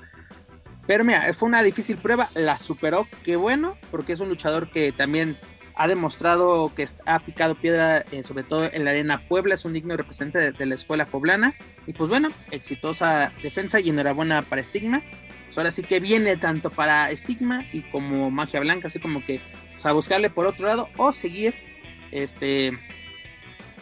[SPEAKER 1] Pero mira, fue una difícil prueba, la superó, qué bueno, porque es un luchador que también ha demostrado que ha picado piedra, eh, sobre todo en la arena Puebla, es un digno representante de, la escuela poblana. Y pues bueno, exitosa defensa y enhorabuena para Stigma. Pues ahora sí que viene tanto para Stigma y como Magia Blanca, así como que pues, a buscarle por otro lado o seguir este,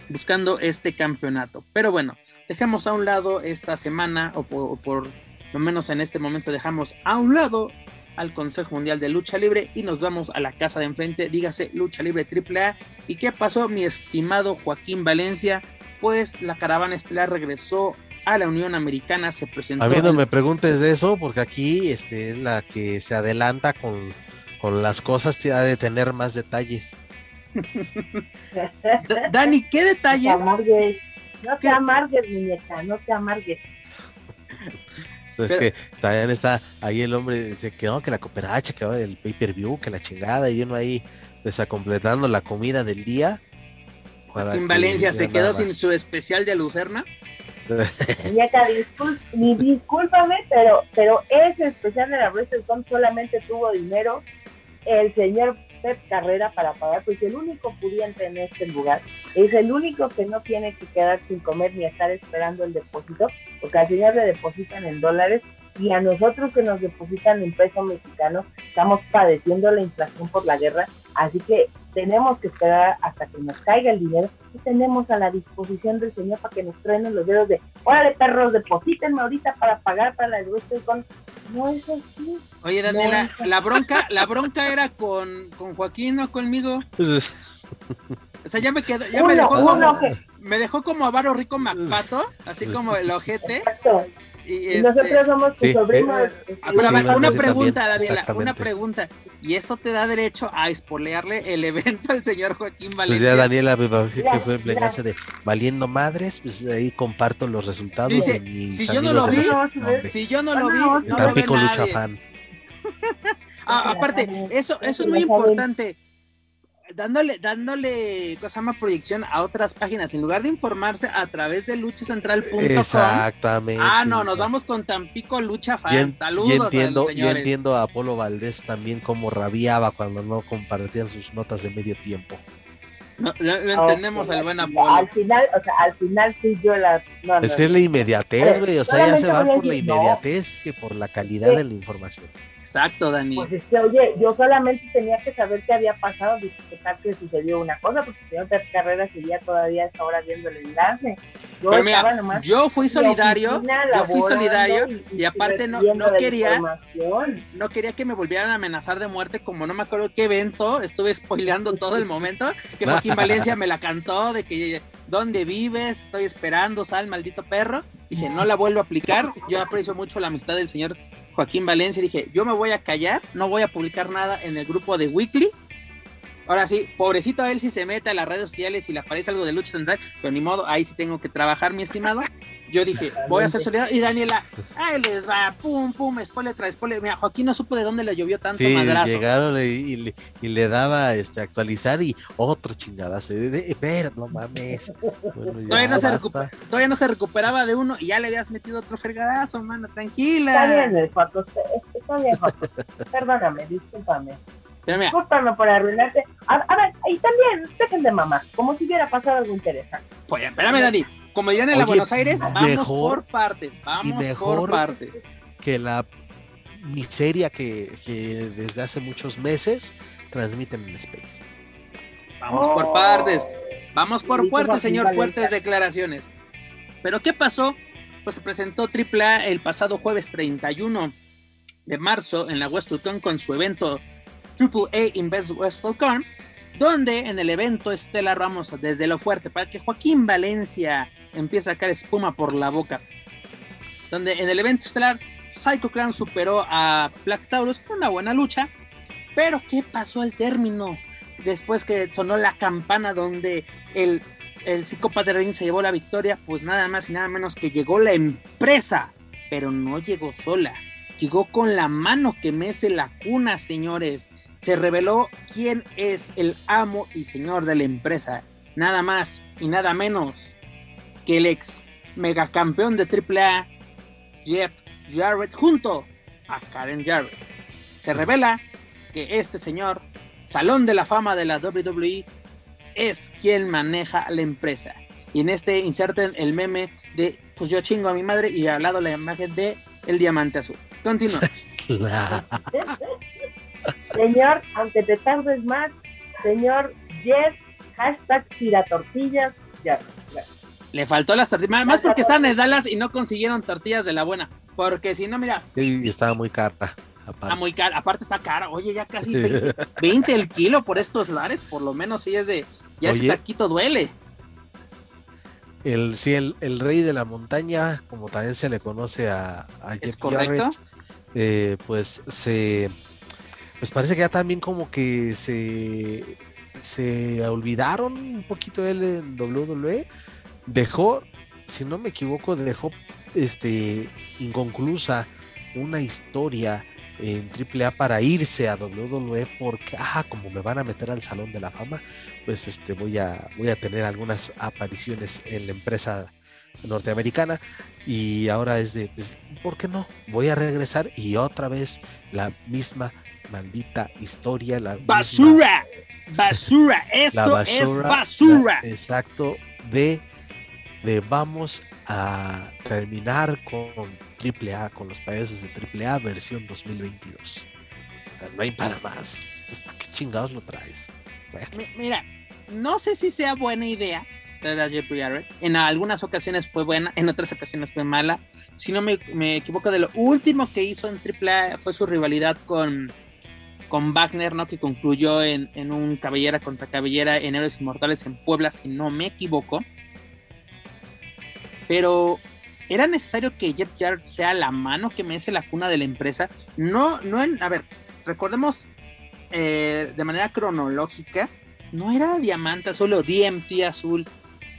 [SPEAKER 1] buscando este campeonato. Pero bueno, dejemos a un lado esta semana o por lo menos en este momento dejamos a un lado al Consejo Mundial de Lucha Libre y nos vamos a la casa de enfrente, dígase Lucha Libre AAA. ¿Y qué pasó, mi estimado Joaquín Valencia? Pues la caravana estelar regresó a la Unión Americana, se presentó.
[SPEAKER 3] A mí no me preguntes de eso, porque aquí este, la que se adelanta con, con las cosas tiene de tener más detalles. (laughs)
[SPEAKER 1] Dani, ¿qué detalles?
[SPEAKER 2] No te amargues, no te amargues, muñeca, no te amargues.
[SPEAKER 3] Es que también está ahí el hombre, dice que no, que la cooperacha, que el pay-per-view, que la chingada, y uno ahí desacompletando la comida del día.
[SPEAKER 1] en Valencia se quedó sin su especial de Lucerna. (laughs)
[SPEAKER 2] ni discúlpame, pero, pero ese especial de la WrestleCon solamente tuvo dinero el señor Carrera para pagar, pues el único pudiente en este lugar es el único que no tiene que quedar sin comer ni estar esperando el depósito, porque al señor le depositan en dólares y a nosotros que nos depositan en peso mexicano estamos padeciendo la inflación por la guerra, así que tenemos que esperar hasta que nos caiga el dinero y tenemos a la disposición del señor para que nos truenen los dedos de, órale perros, deposítenme ahorita para pagar para la con no es así.
[SPEAKER 1] Oye Daniela, la bronca, la bronca era con, con Joaquín, no conmigo. O sea, ya me quedó, ya me dejó como, me dejó como a Rico Macpato, así como el ojete. Y,
[SPEAKER 2] Y
[SPEAKER 1] este,
[SPEAKER 2] nosotros somos tus
[SPEAKER 3] Sí,
[SPEAKER 2] sobrinos.
[SPEAKER 3] eh,
[SPEAKER 2] este,
[SPEAKER 1] Ah, pero a
[SPEAKER 3] Sí,
[SPEAKER 1] una pregunta,
[SPEAKER 3] también,
[SPEAKER 1] Daniela, una pregunta. Y eso te da derecho a espolearle el evento al señor Joaquín
[SPEAKER 3] Pues
[SPEAKER 1] Valencia.
[SPEAKER 3] ya Daniela que fue en plegarse de valiendo madres, pues ahí comparto los resultados
[SPEAKER 1] Dice,
[SPEAKER 3] de mis
[SPEAKER 1] si yo no lo vi,
[SPEAKER 3] no sé.
[SPEAKER 1] Si yo no lo vi,
[SPEAKER 2] No,
[SPEAKER 1] no lo
[SPEAKER 3] Tampico Lucha. Fan. (laughs)
[SPEAKER 1] Ah, aparte, eso, eso es muy importante. Dándole, dándole, cosa más proyección a otras páginas, en lugar de informarse a través de luchacentral.com.
[SPEAKER 3] Exactamente.
[SPEAKER 1] Ah, no, nos vamos con Tampico Lucha Fan.
[SPEAKER 3] Y, en-
[SPEAKER 1] Saludos
[SPEAKER 3] y
[SPEAKER 1] a los
[SPEAKER 3] entiendo, y
[SPEAKER 1] señores.
[SPEAKER 3] entiendo a Apolo Valdés también cómo rabiaba cuando no compartían sus notas de medio tiempo.
[SPEAKER 1] No, lo, lo entendemos
[SPEAKER 2] Ok,
[SPEAKER 1] al buen
[SPEAKER 2] Al
[SPEAKER 1] Apolo.
[SPEAKER 2] final, o sea, al final sí yo la. No, no,
[SPEAKER 3] Es que es la inmediatez,
[SPEAKER 2] A
[SPEAKER 3] güey. O sea, ya se
[SPEAKER 2] solamente
[SPEAKER 3] van
[SPEAKER 2] voy a
[SPEAKER 3] por la inmediatez que por la calidad
[SPEAKER 2] Sí.
[SPEAKER 3] de la información.
[SPEAKER 1] Exacto, Dani.
[SPEAKER 2] Pues es que, oye, yo solamente tenía que saber qué había pasado, tal que sucedió una cosa, porque el señor Pep Carrera seguía todavía esta hora viendo el enlace. Yo
[SPEAKER 1] Pero mira,
[SPEAKER 2] nomás
[SPEAKER 1] yo fui solidario,
[SPEAKER 2] oficina
[SPEAKER 1] yo fui solidario y aparte no- no quería- no quería que me volvieran a amenazar de muerte, como no me acuerdo qué evento, estuve spoileando todo el momento, que Joaquín Valencia me la cantó, de que ¿dónde vives? Estoy esperando, sal, maldito perro. Dije, no la vuelvo a aplicar, yo aprecio mucho la amistad del señor Joaquín Valencia, dije, yo me voy a callar, no voy a publicar nada en el grupo de Weekly. Ahora sí, pobrecito a él si se mete a las redes sociales y le aparece algo de lucha central, pero ni modo, ahí sí tengo que trabajar, mi estimado. Yo dije, voy a ser solidario. Y Daniela, ahí les va, pum, pum, spoiler tras spoiler. Mira, Joaquín no supo de dónde le llovió tanto
[SPEAKER 3] Sí,
[SPEAKER 1] madrazo.
[SPEAKER 3] llegaron y, y le, y le daba este actualizar y otro chingadazo. Espera, no mames. Bueno, ya,
[SPEAKER 1] Todavía no se. Todavía no se recuperaba de uno y ya le habías metido otro fregadazo, mano,
[SPEAKER 2] Está
[SPEAKER 1] tranquila.
[SPEAKER 2] bien, el Joaco, está bien, Joaco. Perdóname, discúlpame. Discúlpame por arruinarte. A, a ver, y también, dejen de mamá, como si hubiera pasado algo interesante.
[SPEAKER 1] pues espérame, Dani. Como dirían en la
[SPEAKER 3] Oye,
[SPEAKER 1] Buenos Aires, vamos
[SPEAKER 3] mejor-
[SPEAKER 1] por partes, vamos
[SPEAKER 3] mejor-
[SPEAKER 1] por partes.
[SPEAKER 3] Que la miseria que, que desde hace muchos meses transmiten en Space.
[SPEAKER 1] Vamos por partes. Vamos por fuertes, señor, fuertes declaraciones. Pero ¿qué pasó? Pues se presentó AAA el pasado jueves 31 de marzo en la WrestleCon con su evento AAA Invest WrestleCon, donde en el evento estelar vamos desde lo fuerte para que Joaquín Valencia empiece a sacar espuma por la boca. Donde en el evento estelar Psycho Clown superó a Black Taurus una buena lucha. Pero ¿qué pasó al término? Después que sonó la campana donde el, el de se llevó la victoria, pues nada más y nada menos que llegó la empresa. Pero no llegó sola. Llegó con la mano que mece la cuna, señores. Se reveló quién es el amo y señor de la empresa. Nada más y nada menos que el ex megacampeón de AAA, Jeff Jarrett, junto a Karen Jarrett. Se revela que este señor, Salón de la Fama de la WWE, es quien maneja la empresa. Y en este inserten el meme de pues yo chingo a mi madre y al lado la imagen de el diamante azul. Continúa. (laughs)
[SPEAKER 2] Señor, aunque te tardes más, señor Jeff, hashtag tiratortillas, ya.
[SPEAKER 1] Le faltó las tortillas, más porque están en Dallas y no consiguieron tortillas de la buena. Porque si no, mira,
[SPEAKER 3] Y estaba muy cara.
[SPEAKER 1] está
[SPEAKER 3] Aparte.
[SPEAKER 1] muy cara. Aparte está cara. Oye, ya casi 20, 20 el kilo por estos lares. Por lo menos si es de. Ya ese
[SPEAKER 3] Oye.
[SPEAKER 1] taquito duele.
[SPEAKER 3] El, sí, el, el rey de la montaña, como también se le conoce a, a
[SPEAKER 1] ¿Es
[SPEAKER 3] Jeff
[SPEAKER 1] correcto?
[SPEAKER 3] Jarrett, eh, pues se pues parece que ya también como que se se olvidaron un poquito de él en WWE dejó si no me equivoco dejó este inconclusa una historia en AAA para irse a WWE porque ah como me van a meter al salón de la fama pues este voy a voy a tener algunas apariciones en la empresa norteamericana y ahora es de pues, ¿por qué no? Voy a regresar y otra vez la misma maldita historia, la misma-
[SPEAKER 1] ¡Basura! ¡Basura!
[SPEAKER 3] la
[SPEAKER 1] Esto es
[SPEAKER 3] basura,
[SPEAKER 1] basura.
[SPEAKER 3] la- exacto, de, de vamos a terminar con AAA, con los payasos de AAA versión 2022. O sea, no hay para más. Entonces, ¿para qué chingados lo traes?
[SPEAKER 1] Mira, no sé si sea buena idea traer a. En algunas ocasiones fue buena, en otras ocasiones fue mala. Si no me, me equivoco, de lo último que hizo en AAA fue su rivalidad con, con Wagner, ¿no? Que concluyó en, en un cabellera contra cabellera en Héroes Inmortales en Puebla, si no me equivoco. Pero ¿Era necesario que Jeff Jarrett sea la mano que mece la cuna de la empresa? No, no en, a ver, recordemos eh, de manera cronológica, no era Diamante Azul o DMT Azul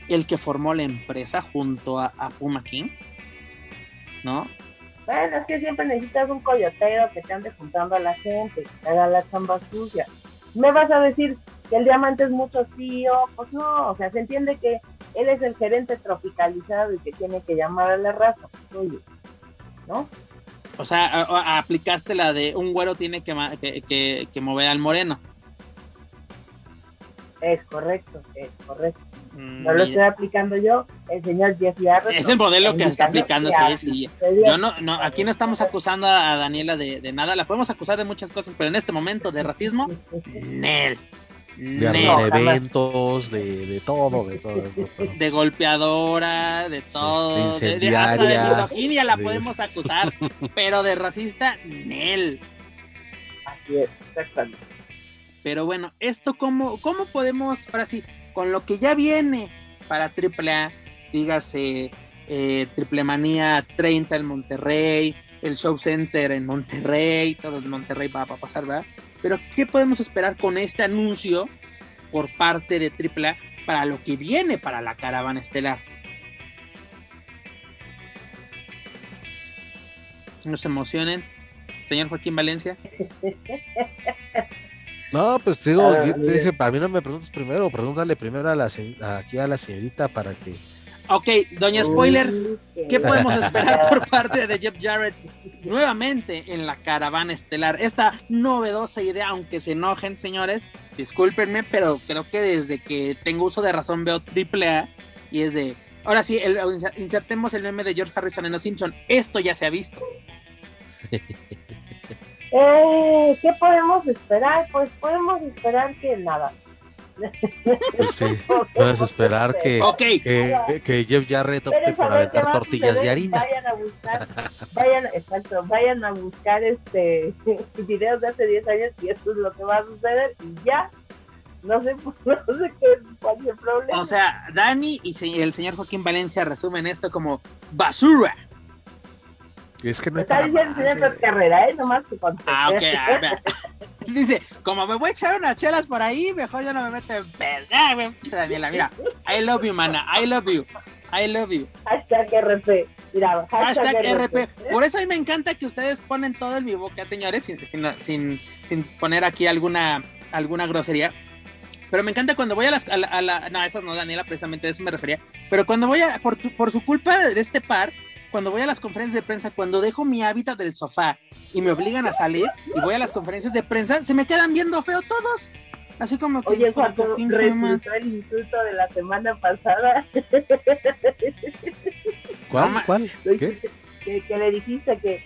[SPEAKER 1] el que formó la empresa junto a, Puma King, ¿no?
[SPEAKER 2] Bueno, es que siempre necesitas un coyotero que te ande juntando a la gente, que haga la chamba sucia. ¿Me vas a decir que el diamante es mucho tío? Pues no, o sea, se entiende que él es el gerente tropicalizado y que tiene que llamar a la raza, ¿no?
[SPEAKER 1] O sea, aplicaste la de un güero tiene que, que mover al moreno.
[SPEAKER 2] Es correcto, es correcto. Mm, no lo estoy aplicando yo, el señor Jeff Jarrett.
[SPEAKER 1] Es el modelo que se está aplicando, sí, Yo no, no, aquí no estamos acusando a Daniela de, nada, la podemos acusar de muchas cosas, pero en este momento de racismo, Nel.
[SPEAKER 3] De eventos, de, de, todo, de todo,
[SPEAKER 1] de golpeadora, de todo, de, hasta de misoginia la podemos acusar, pero de racista, Nel.
[SPEAKER 2] Así es, exactamente.
[SPEAKER 1] Pero bueno, esto cómo, cómo podemos, ahora sí, con lo que ya viene para AAA, dígase eh, Triple Manía 30 en Monterrey, el Show Center en Monterrey, todo en Monterrey va, a pasar, ¿verdad? Pero ¿qué podemos esperar con este anuncio por parte de AAA para lo que viene para la caravana estelar? No se emocionen, señor Joaquín Valencia.
[SPEAKER 3] No, pues digo, te dije, para mí no me preguntes primero, pregúntale primero a la, aquí a la señorita para que...
[SPEAKER 1] Ok, doña Spoiler, ¿qué podemos esperar por parte de Jeff Jarrett nuevamente en la caravana estelar? Esta novedosa idea, aunque se enojen, señores, discúlpenme, pero creo que desde que tengo uso de razón veo triple A y es de... Ahora sí, insertemos el meme de George Harrison en Los Simpson. Esto ya se ha visto.
[SPEAKER 2] Eh, ¿Qué podemos esperar? Pues podemos esperar que nada.
[SPEAKER 3] Pues sí, (laughs) puedes esperar que, que, Jeff Jarrett opte por aventar tortillas de harina.
[SPEAKER 2] Vayan a buscar, vayan, exacto, vayan a buscar este (laughs) videos de hace 10 años y esto es lo que va a suceder y ya. No sé, (laughs) no sé qué cuál es el problema.
[SPEAKER 1] O sea, Dani y el señor Joaquín Valencia resumen esto como basura.
[SPEAKER 3] Es que no
[SPEAKER 2] Está diciendo señor Carrera, ¿eh? Nomás que
[SPEAKER 1] Ah, ok. (laughs) Dice, como me voy a echar unas chelas por ahí, mejor yo no me meto en verdad, (laughs) Daniela. Mira, I love you, mana. I love you. I love you.
[SPEAKER 2] Hashtag RP. Mira,
[SPEAKER 1] hashtag, RP. Por eso a mí me encanta que ustedes ponen todo en mi boca, señores, sin, sin, sin, poner aquí alguna, alguna grosería. Pero me encanta cuando voy a las. A la, no, eso no, Daniela, precisamente a eso me refería. Pero cuando voy a. Por, por su culpa de este par, cuando voy a las conferencias de prensa, cuando dejo mi hábitat del sofá y me obligan a salir y voy a las conferencias de prensa, se me quedan viendo feo todos. Así como que.
[SPEAKER 2] Oye, cuando resultó el insulto de la semana pasada. (laughs)
[SPEAKER 3] ¿Cuál? ¿Cuál?
[SPEAKER 2] ¿Qué? Que, le dijiste que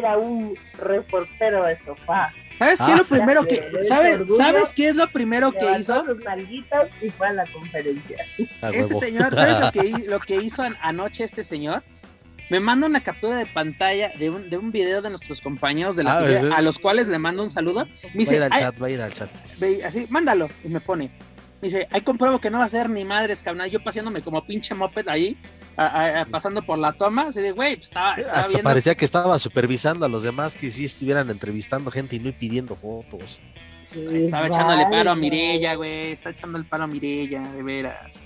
[SPEAKER 2] era un reportero de sofá.
[SPEAKER 1] ¿Sabes qué es lo ah. primero que sabes sabes qué es lo primero que hizo?
[SPEAKER 2] Sus y fue a la conferencia.
[SPEAKER 1] este señor, ¿sabes lo que (laughs) lo que hizo anoche este señor? Me manda una captura de pantalla de un, de un video de nuestros compañeros de la ah, a los cuales le mando un saludo. Me dice,
[SPEAKER 3] va a ir al chat, va a ir al chat.
[SPEAKER 1] Así, mándalo. Y me pone. Me dice, ahí compruebo que no va a ser ni madres, cabrón. Yo paseándome como pinche moped ahí, pasando por la toma. Así de, güey, pues estaba, estaba
[SPEAKER 3] Hasta parecía que estaba supervisando a los demás que sí estuvieran entrevistando gente y no pidiendo fotos.
[SPEAKER 1] estaba echando el paro a Mirella, güey. Está echando el paro a Mirella, de veras.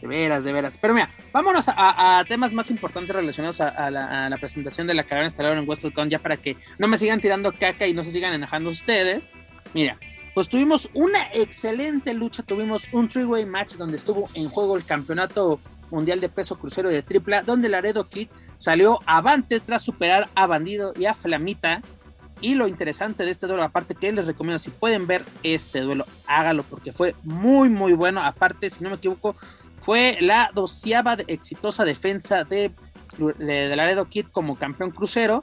[SPEAKER 1] De veras, de veras. Pero mira, vámonos a, temas más importantes relacionados a, la, presentación de la carrera instalada en WrestleCon, ya para que no me sigan tirando caca y no se sigan enojando ustedes. Mira, pues tuvimos una excelente lucha, tuvimos un three-way match donde estuvo en juego el campeonato mundial de peso crucero de tripla, donde Laredo Kid salió avante tras superar a Bandido y a Flamita. Y lo interesante de este duelo, aparte que les recomiendo, si pueden ver este duelo, hágalo porque fue muy, muy bueno. Aparte, si no me equivoco, fue la doceava exitosa defensa de, de, Laredo Kid como campeón crucero,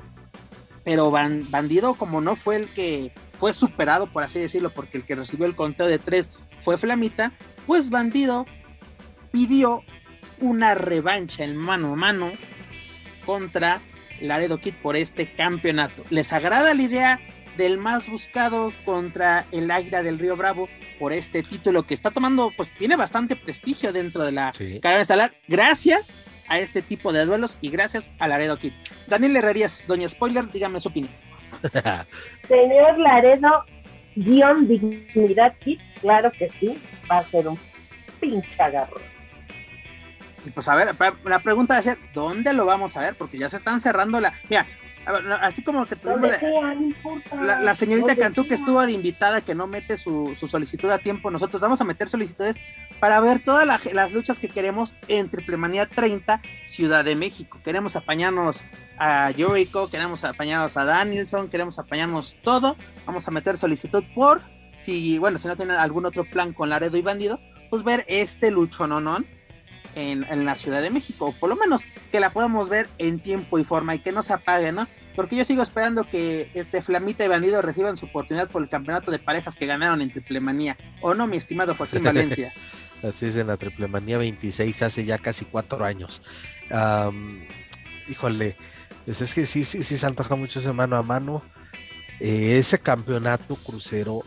[SPEAKER 1] pero Bandido como no fue el que fue superado, por así decirlo, porque el que recibió el conteo de tres fue Flamita, pues Bandido pidió una revancha en mano a mano contra Laredo Kid por este campeonato. ¿Les agrada la idea del más buscado contra el Águila del Río Bravo por este título que está tomando, pues tiene bastante prestigio dentro de la carrera estelar, gracias a este tipo de duelos y gracias a Laredo Kid. Daniel Herrerías, doña Spoiler, dígame su opinión. (laughs)
[SPEAKER 2] Señor Laredo, guion dignidad Kid, claro que sí, va a ser un pinche agarro.
[SPEAKER 1] Y pues a ver, la pregunta va a ser, ¿dónde lo vamos a ver? Porque ya se están cerrando la... Mira, así como que tuvimos la, señorita Cantú que estuvo de invitada que no mete su, solicitud a tiempo, nosotros vamos a meter solicitudes para ver todas las luchas que queremos en Triplemanía 30 Ciudad de México. Queremos apañarnos a Jericho, queremos apañarnos a Danielson, queremos apañarnos todo. Vamos a meter solicitud por, si, bueno, si no tienen algún otro plan con Laredo y Bandido, pues ver este lucho no, no en, la Ciudad de México, o por lo menos que la podamos ver en tiempo y forma y que no se apague, ¿no? Porque yo sigo esperando que este Flamita y Bandido reciban su oportunidad por el campeonato de parejas que ganaron en Triplemanía, ¿o no, mi estimado Joaquín (laughs) Valencia?
[SPEAKER 3] Así es, en la Triplemanía 26 hace ya casi cuatro años. híjole, pues es que sí, sí, sí se antoja mucho ese mano a mano. Eh, ese campeonato crucero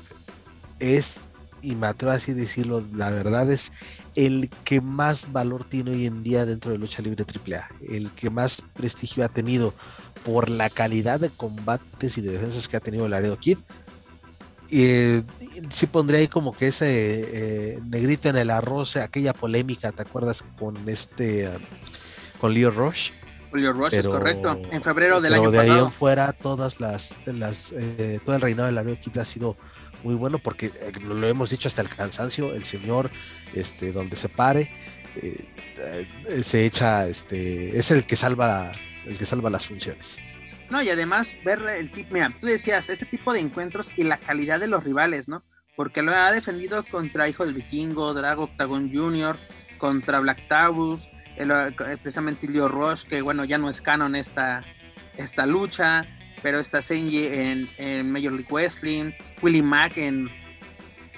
[SPEAKER 3] es, y me atrevo así decirlo, la verdad es el que más valor tiene hoy en día dentro de lucha libre AAA, el que más prestigio ha tenido por la calidad de combates y de defensas que ha tenido el Laredo Kid. Y eh, sí pondría ahí como que ese eh, negrito en el arroz, aquella polémica, ¿te acuerdas con este, con Leo Rush?
[SPEAKER 1] Leo Rush es correcto, en febrero del
[SPEAKER 3] año
[SPEAKER 1] de pasado.
[SPEAKER 3] ahí en fuera, todas las, las eh, todo el reinado del Laredo Kid ha sido muy bueno porque eh, lo hemos dicho hasta el cansancio, el señor, este, donde se pare, eh, eh, se echa, este, es el que salva, el que salva las funciones.
[SPEAKER 1] No, y además ver el tipo, mira, tú decías, este tipo de encuentros y la calidad de los rivales, ¿no? Porque lo ha defendido contra Hijo del Vikingo, Drago Octagon Jr., contra Black Taurus, precisamente Leo Rush, que bueno, ya no es canon esta, esta lucha, pero está Senji en, Major League Wrestling, Willie Mack en,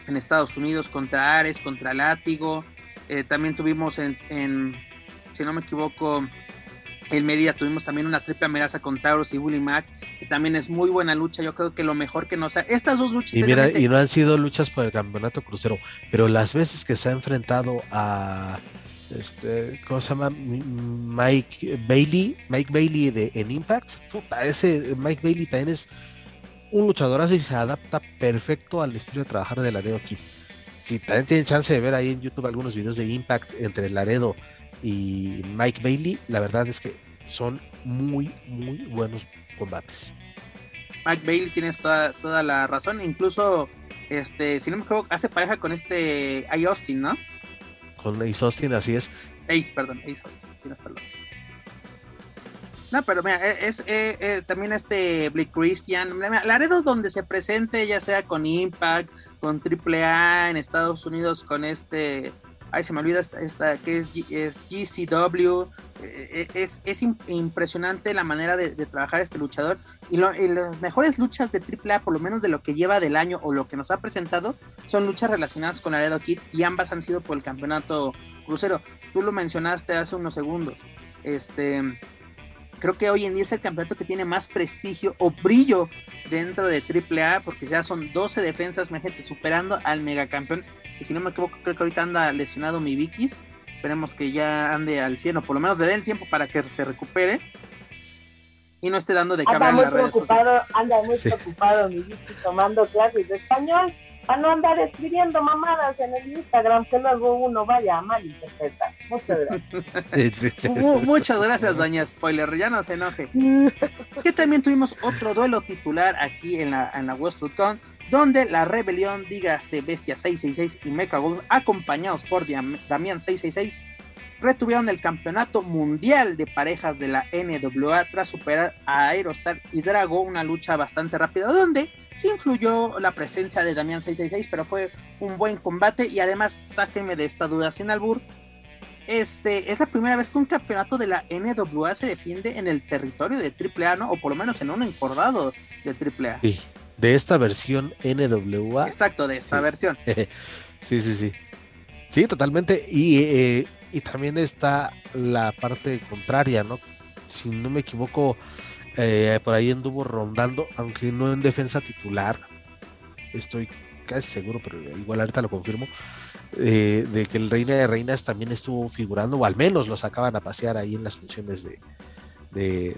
[SPEAKER 1] Estados Unidos contra Ares, contra Látigo. Eh, también tuvimos en, si no me equivoco, en Mérida tuvimos también una triple amenaza con Taurus y Willie Mack, que también es muy buena lucha. Yo creo que lo mejor que nos ha. Estas dos luchas.
[SPEAKER 3] Y mira, y no han sido luchas por el campeonato crucero, pero las veces que se ha enfrentado a este, ¿cómo se llama? Mike Bailey, Mike Bailey de, en Impact. Puta, ese Mike Bailey también es un luchadorazo y se adapta perfecto al estilo de trabajar de Laredo Kid. Si también tienen chance de ver ahí en YouTube algunos videos de Impact entre Laredo y Mike Bailey, la verdad es que son muy, muy buenos combates.
[SPEAKER 1] Mike Bailey tienes toda, toda la razón, incluso este, si no me equivoco, hace pareja con este I Austin, ¿no?
[SPEAKER 3] Con Ace Austin, así es.
[SPEAKER 1] Ace, perdón, Ace Austin, hasta los. No, pero mira, e, es, eh, eh, también este Blake Christian, Laredo donde se presente, ya sea con Impact, con AAA en Estados Unidos, con este, ay se me olvida esta, que es, GCW, eh, es, es impresionante la manera de, trabajar este luchador y, y, las mejores luchas de AAA, por lo menos de lo que lleva del año o lo que nos ha presentado, son luchas relacionadas con Laredo Kid y ambas han sido por el campeonato crucero. Tú lo mencionaste hace unos segundos. Este, creo que hoy en día es el campeonato que tiene más prestigio o brillo dentro de AAA, porque ya son 12 defensas, gente, superando al megacampeón, que si no me equivoco, creo que ahorita anda lesionado mi Vikis. Esperemos que ya ande al 100 o por lo menos le den el tiempo para que se recupere y no esté dando de cabeza
[SPEAKER 2] en las redes sociales. Anda muy preocupado mi Vikis tomando clases de español a no andar escribiendo mamadas en el Instagram que luego uno vaya a malinterpretar. Muchas gracias. (laughs)
[SPEAKER 1] Muchas gracias, doña Spoiler, ya no se enoje. (laughs) que también tuvimos otro duelo titular aquí en la, en la West donde la rebelión, dígase Bestia 666 y Mecha Gold, acompañados por Damián 666, retuvieron el campeonato mundial de parejas de la NWA tras superar a Aerostar y Drago, una lucha bastante rápida, donde sí influyó la presencia de Damián 666, pero fue un buen combate y además sáquenme de esta duda sin albur. Este es la primera vez que un campeonato de la NWA se defiende en el territorio de AAA, ¿no? O por lo menos en un encordado de AAA.
[SPEAKER 3] Sí, de esta versión NWA.
[SPEAKER 1] Exacto, de esta versión. (laughs)
[SPEAKER 3] sí, sí, sí. Sí, totalmente. Y eh, y también está la parte contraria, ¿no? Si no me equivoco, eh, por ahí anduvo rondando, aunque no en defensa titular, estoy casi seguro, pero igual ahorita lo confirmo. eh, de que el Reina de Reinas también estuvo figurando, o al menos lo sacaban a pasear ahí en las funciones de,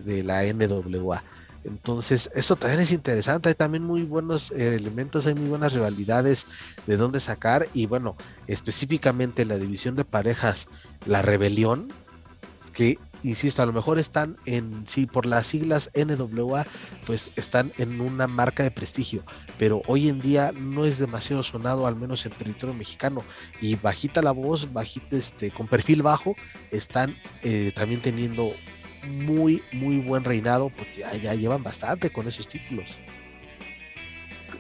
[SPEAKER 3] de, la NWA. Entonces, eso también es interesante, hay también muy buenos eh, elementos, hay muy buenas rivalidades de dónde sacar y bueno, específicamente la división de parejas, la rebelión, que insisto, a lo mejor están en, sí, por las siglas NWA, pues están en una marca de prestigio, pero hoy en día no es demasiado sonado, al menos en territorio mexicano, y bajita la voz, bajita, este, con perfil bajo, están eh, también teniendo muy, muy buen reinado, porque ya, llevan bastante con esos títulos.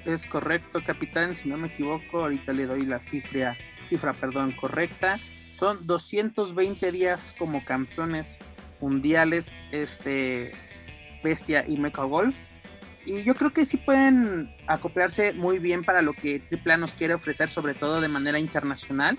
[SPEAKER 1] Es correcto, capitán, si no me equivoco, ahorita le doy la cifra, cifra, perdón, correcta. Son 220 días como campeones mundiales, este Bestia y Mecha Golf. Y yo creo que sí pueden acoplarse muy bien para lo que Triple nos quiere ofrecer, sobre todo de manera internacional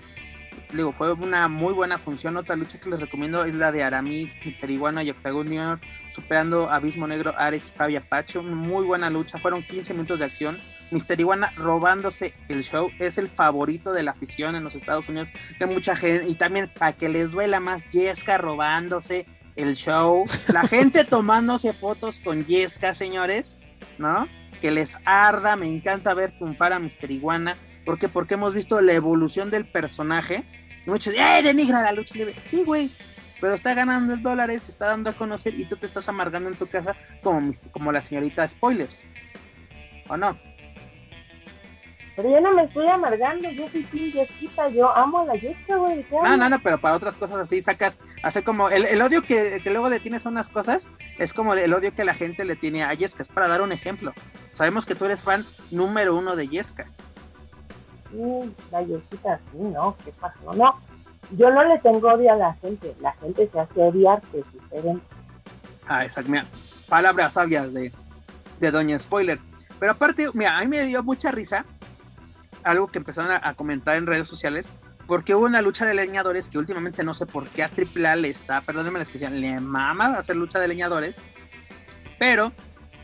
[SPEAKER 1] digo, fue una muy buena función. Otra lucha que les recomiendo es la de Aramis, Mister Iguana y Octagon Junior, superando Abismo Negro, Ares y Fabia Pacho. Muy buena lucha, fueron 15 minutos de acción. Mister Iguana robándose el show, es el favorito de la afición en los Estados Unidos, de mucha gente, y también para que les duela más, Yesca robándose el show, la (laughs) gente tomándose fotos con Yesca, señores, ¿no? Que les arda, me encanta ver triunfar a Mister Iguana ¿Por qué? Porque hemos visto la evolución del personaje. Muchos, ¡eh, denigra la lucha libre! Sí, güey, pero está ganando el dólares, se está dando a conocer y tú te estás amargando en tu casa como, como la señorita Spoilers. ¿O no?
[SPEAKER 2] Pero yo no me estoy amargando, yo soy Tim Yesquita, yo amo a la Yesca, güey.
[SPEAKER 1] No, no, no, pero para otras cosas así sacas, hace como, el, el odio que, que, luego le tienes a unas cosas es como el odio que la gente le tiene a Yesca, es para dar un ejemplo. Sabemos que tú eres fan número uno de Yesca
[SPEAKER 2] la Yesita sí, no, ¿qué pasó? No, yo no le tengo odio a la gente, la gente se hace odiar, que es diferente.
[SPEAKER 1] Ah, exacto, mira, palabras sabias de, de Doña Spoiler. Pero aparte, mira, a mí me dio mucha risa algo que empezaron a, comentar en redes sociales, porque hubo una lucha de leñadores que últimamente no sé por qué a AAA le está, perdónenme la expresión, le mama hacer lucha de leñadores, pero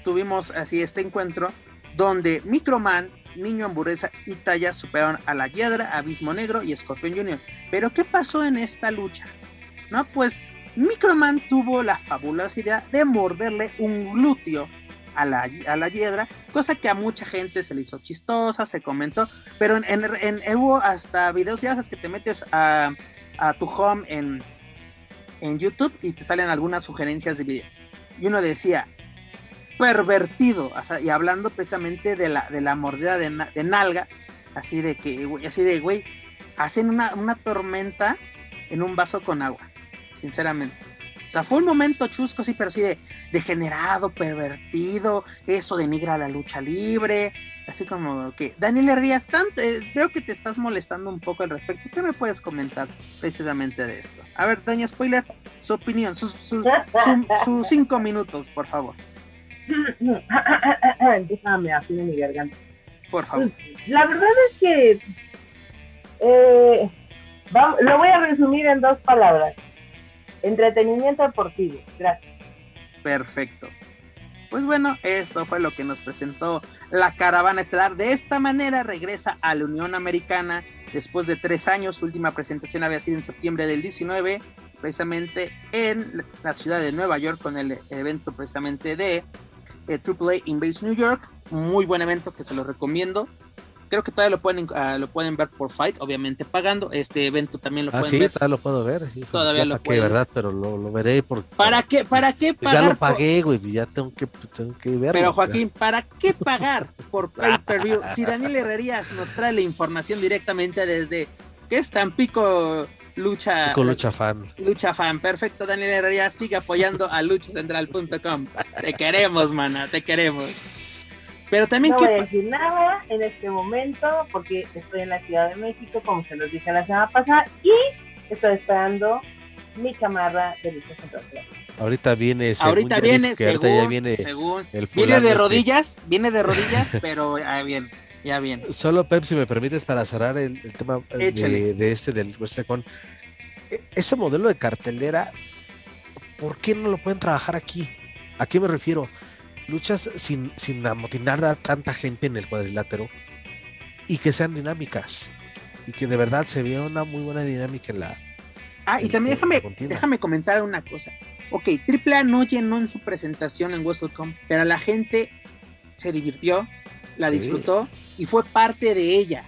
[SPEAKER 1] tuvimos así este encuentro donde Microman Niño Hamburguesa y Talla superaron a la Hiedra, Abismo Negro y Scorpion Jr. Pero ¿qué pasó en esta lucha? No, pues Microman tuvo la fabulosa idea de morderle un glúteo a la, a la hiedra, cosa que a mucha gente se le hizo chistosa, se comentó, pero en, en, hubo hasta videos, ya sabes que te metes a, a tu home en, en YouTube y te salen algunas sugerencias de videos. Y uno decía, pervertido, y hablando precisamente de la, de la mordida de, nalga, así de que, así de, güey, hacen una, una tormenta en un vaso con agua, sinceramente. O sea, fue un momento chusco, sí, pero sí de degenerado, pervertido, eso denigra la lucha libre, así como que, Daniel Herrías, tanto, eh, veo que te estás molestando un poco al respecto. ¿Qué me puedes comentar precisamente de esto? A ver, doña Spoiler, su opinión, sus, sus cinco minutos, por favor.
[SPEAKER 2] Déjame en mi garganta.
[SPEAKER 1] Por favor.
[SPEAKER 2] La verdad es que eh, lo voy a resumir en dos palabras. Entretenimiento deportivo. Gracias.
[SPEAKER 1] Perfecto. Pues bueno, esto fue lo que nos presentó la caravana estelar. De esta manera regresa a la Unión Americana después de tres años. Su última presentación había sido en septiembre del 19, precisamente en la ciudad de Nueva York, con el evento precisamente de eh, AAA in Base New York, muy buen evento que se lo recomiendo. Creo que todavía lo pueden uh, lo pueden ver por Fight, obviamente pagando. Este evento también lo
[SPEAKER 3] ah,
[SPEAKER 1] pueden
[SPEAKER 3] sí,
[SPEAKER 1] ver.
[SPEAKER 3] todavía lo puedo ver.
[SPEAKER 1] todavía lo puedo.
[SPEAKER 3] verdad, pero lo, lo veré por.
[SPEAKER 1] ¿Para qué? ¿Para qué
[SPEAKER 3] pagar? Pues ya lo pagué, güey, ya tengo que, tengo que verlo.
[SPEAKER 1] Pero Joaquín, ¿para qué pagar por (laughs) pay per view? Si Daniel Herrerías nos trae la información directamente desde que es Tampico Lucha,
[SPEAKER 3] lucha fan.
[SPEAKER 1] Lucha fan, perfecto. Daniel Herrera sigue apoyando a luchacentral.com. Te queremos, mana, te queremos. Pero también.
[SPEAKER 2] No voy a decir nada en este momento porque estoy en la Ciudad de México, como se los dije la semana pasada, y estoy esperando mi camarada de Lucha Central.
[SPEAKER 3] Ahorita viene,
[SPEAKER 1] ahorita viene,
[SPEAKER 3] según, viene,
[SPEAKER 1] viene de este. rodillas, viene de rodillas, (laughs) pero ah, bien. Ya bien.
[SPEAKER 3] Solo Pep, si me permites, para cerrar el, tema eh, de, este del WrestleCon. E, ese modelo de cartelera, ¿por qué no lo pueden trabajar aquí? ¿A qué me refiero? Luchas sin, sin amotinar a tanta gente en el cuadrilátero y que sean dinámicas. y que de verdad se vio una muy buena dinámica en la.
[SPEAKER 1] Ah, y también déjame, déjame comentar una cosa. Ok, AAA no llenó en su presentación en WrestleCon, pero la gente se divirtió, la
[SPEAKER 3] Sí.
[SPEAKER 1] disfrutó y fue parte de ella.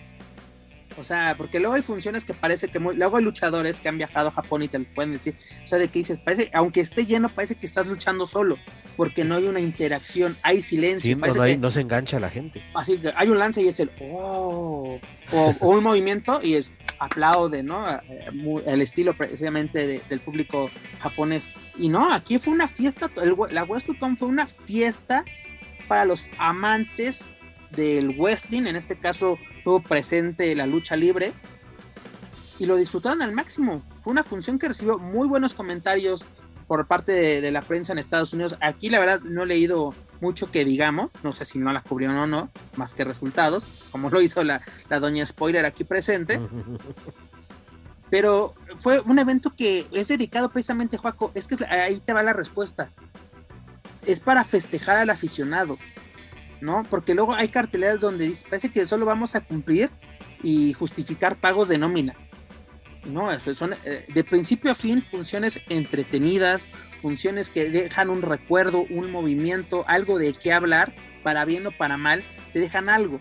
[SPEAKER 1] O sea, porque luego hay funciones que parece que muy, luego hay luchadores que han viajado a Japón y te lo pueden decir. O sea, de que dices, parece, aunque esté lleno, parece que estás luchando solo, porque no hay una interacción, hay silencio.
[SPEAKER 3] Sí, no, no, hay-
[SPEAKER 1] que-
[SPEAKER 3] no se engancha la gente.
[SPEAKER 1] así que hay un lance y es el oh, o, o un movimiento y es aplaude, ¿no? Eh, El estilo precisamente de- del público japonés. Y no, aquí fue una fiesta, el la WrestleCon fue una fiesta para los amantes del wrestling, en este caso tuvo presente la lucha libre y lo disfrutaron al máximo. Fue una función que recibió muy buenos comentarios por parte de, de la prensa en Estados Unidos. Aquí la verdad no he leído mucho que digamos, no sé si no la cubrieron o no, más que resultados, como lo hizo la, la doña spoiler aquí presente, (laughs) pero fue un evento que es dedicado precisamente, Joaco, es que ahí te va la respuesta. Es para festejar al aficionado, ¿no? Porque luego hay carteleras donde dice, parece que solo vamos a cumplir y justificar pagos de nómina. No, eso son eh, de principio a fin funciones entretenidas, funciones que dejan un recuerdo, un movimiento, algo de qué hablar, para bien o para mal, te dejan algo.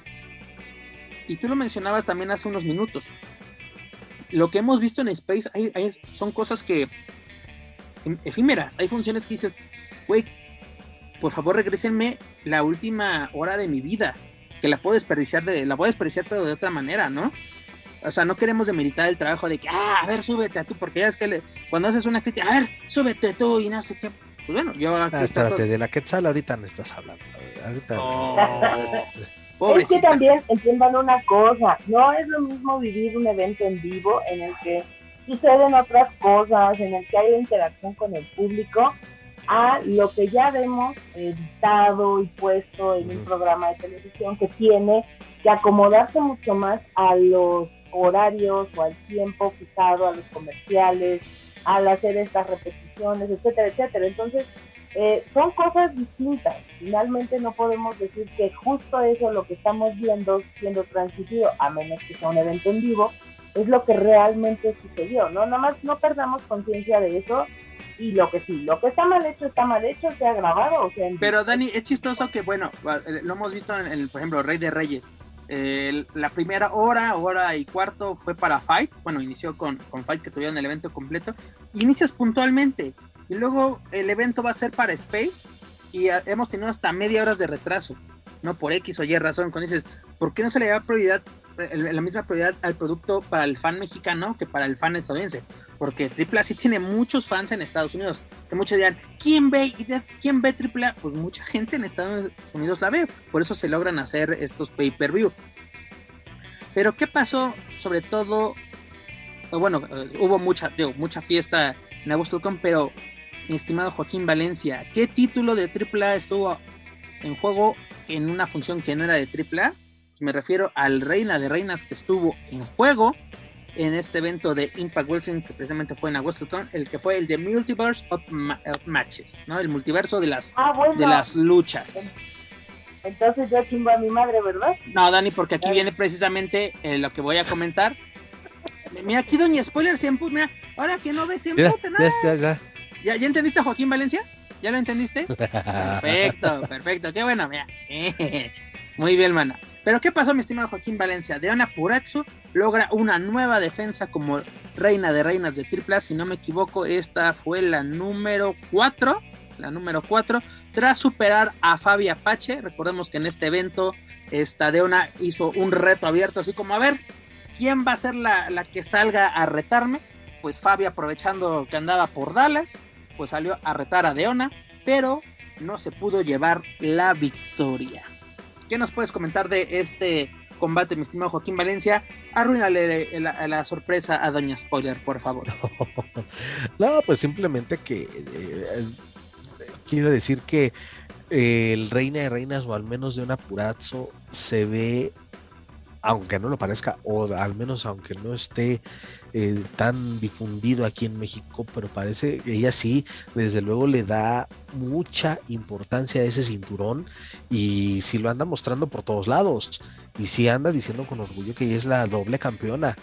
[SPEAKER 1] Y tú lo mencionabas también hace unos minutos. Lo que hemos visto en Space hay- hay- son cosas que em- efímeras. Hay funciones que dices, güey, por favor regrésenme la última hora de mi vida, que la puedo desperdiciar de, la puedo desperdiciar pero de otra manera, ¿no? O sea, no queremos demeritar el trabajo de que, ah, a ver, súbete a tú, porque ya es que le- cuando haces una crítica, a ver, súbete tú y no sé qué. Pues bueno, yo aquí
[SPEAKER 3] Ah,
[SPEAKER 1] trato-
[SPEAKER 3] espérate, de la Quetzal ahorita no estás hablando. Ahorita.
[SPEAKER 1] Oh, (laughs)
[SPEAKER 2] Es
[SPEAKER 1] pobrecita.
[SPEAKER 2] que también entiendan una cosa, no es lo mismo vivir un evento en vivo en el que suceden otras cosas, en el que hay interacción con el público, a lo que ya vemos editado y puesto en un programa de televisión que tiene que acomodarse mucho más a los horarios o al tiempo fijado, a los comerciales, al hacer estas repeticiones, etcétera, etcétera. Entonces, eh, son cosas distintas. Finalmente no podemos decir que justo eso, lo que estamos viendo, siendo transmitido, a menos que sea un evento en vivo, es lo que realmente sucedió, ¿no? Nada más no perdamos conciencia de eso y lo que sí, lo que está mal hecho está mal hecho, sea grabado o sea.
[SPEAKER 1] Pero Dani, es chistoso que, bueno, eh, lo hemos visto en, el, por ejemplo, Rey de Reyes. La primera hora, hora y cuarto fue para Fight. Bueno, inició con, con Fight que tuvieron el evento completo. Inicias puntualmente. Y luego el evento va a ser para Space. Y hemos tenido hasta media hora de retraso. No por X o Y razón. Cuando dices, ¿por qué no se le da prioridad, la misma prioridad al producto para el fan mexicano que para el fan estadounidense? Porque AAA sí tiene muchos fans en Estados Unidos. Que muchos dirán, ¿quién ve, ¿quién ve AAA? Pues mucha gente en Estados Unidos la ve. Por eso se logran hacer estos pay-per-view. Pero ¿qué pasó? Sobre todo, bueno, eh, hubo mucha, digo, mucha fiesta en AgostoCon, pero mi estimado Joaquín Valencia, ¿qué título de AAA estuvo en juego en una función que no era de AAA? Me refiero al Reina de Reinas que estuvo en juego en este evento de Impact Wrestling que precisamente fue en AgostoCon, el que fue el de Multiverse of, Ma- of Matches, ¿no? El multiverso de las,
[SPEAKER 2] ah, bueno,
[SPEAKER 1] de las luchas.
[SPEAKER 2] entonces yo chimbo a mi madre, ¿verdad?
[SPEAKER 1] No, Dani, porque aquí
[SPEAKER 2] Dale.
[SPEAKER 1] viene precisamente eh, lo que voy a comentar. Mira, aquí Doña Spoiler se emputa. Mira, ahora que no ves, se emputa.
[SPEAKER 3] ya,
[SPEAKER 1] nada.
[SPEAKER 3] ya,
[SPEAKER 1] ¿Ya, ¿Ya entendiste a Joaquín Valencia? ¿Ya lo entendiste? (laughs) Perfecto, perfecto. Qué bueno, mira. (laughs) Muy bien, mana. Pero ¿qué pasó, mi estimado Joaquín Valencia? Deona Puratsu logra una nueva defensa como reina de reinas de AAA. Si no me equivoco, esta fue la número 4. La número 4. Tras superar a Fabi Apache. Recordemos que en este evento, esta Deona hizo un reto abierto, así como, a ver, ¿quién va a ser la, la que salga a retarme? Pues Fabi, aprovechando que andaba por Dallas, pues salió a retar a Deona, pero no se pudo llevar la victoria. ¿Qué nos puedes comentar de este combate, mi estimado Joaquín Valencia? Arruínale la, la sorpresa a Doña Spoiler, por favor. (laughs)
[SPEAKER 3] No, pues simplemente que eh, quiero decir que eh, el Reina de Reinas, o al menos de una Purazzo, se ve, aunque no lo parezca, o al menos aunque no esté eh, tan difundido aquí en México, pero parece que ella sí, desde luego le da mucha importancia a ese cinturón y sí lo anda mostrando por todos lados. y sí anda diciendo con orgullo que ella es la doble campeona.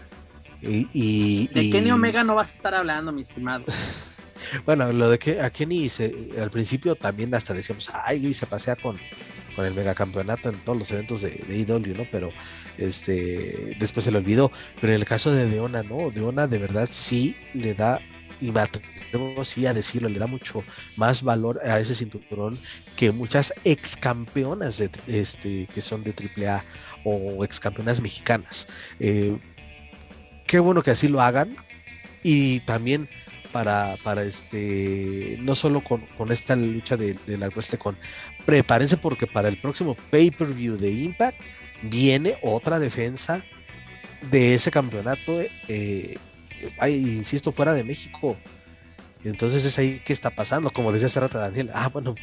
[SPEAKER 3] Y,
[SPEAKER 1] de Kenny Omega no vas a estar hablando, mi estimado. (laughs)
[SPEAKER 3] bueno, lo de que a Kenny al principio también hasta decíamos, ay, se pasea con, con el megacampeonato en todos los eventos de, de IW, ¿no? Pero este después se le olvidó. Pero en el caso de Deona, no, Deona de verdad sí le da y me atrevo sí a decirlo, le da mucho más valor a ese cinturón que muchas ex campeonas de, este, que son de AAA o ex campeonas mexicanas. Eh, qué bueno que así lo hagan y también para, para este, no solo con, esta lucha de, la wrestling con, prepárense porque para el próximo pay-per-view de Impact viene otra defensa de ese campeonato eh, insisto, fuera de México. Entonces es ahí que está pasando, como decía hace rato Daniel, ah, bueno,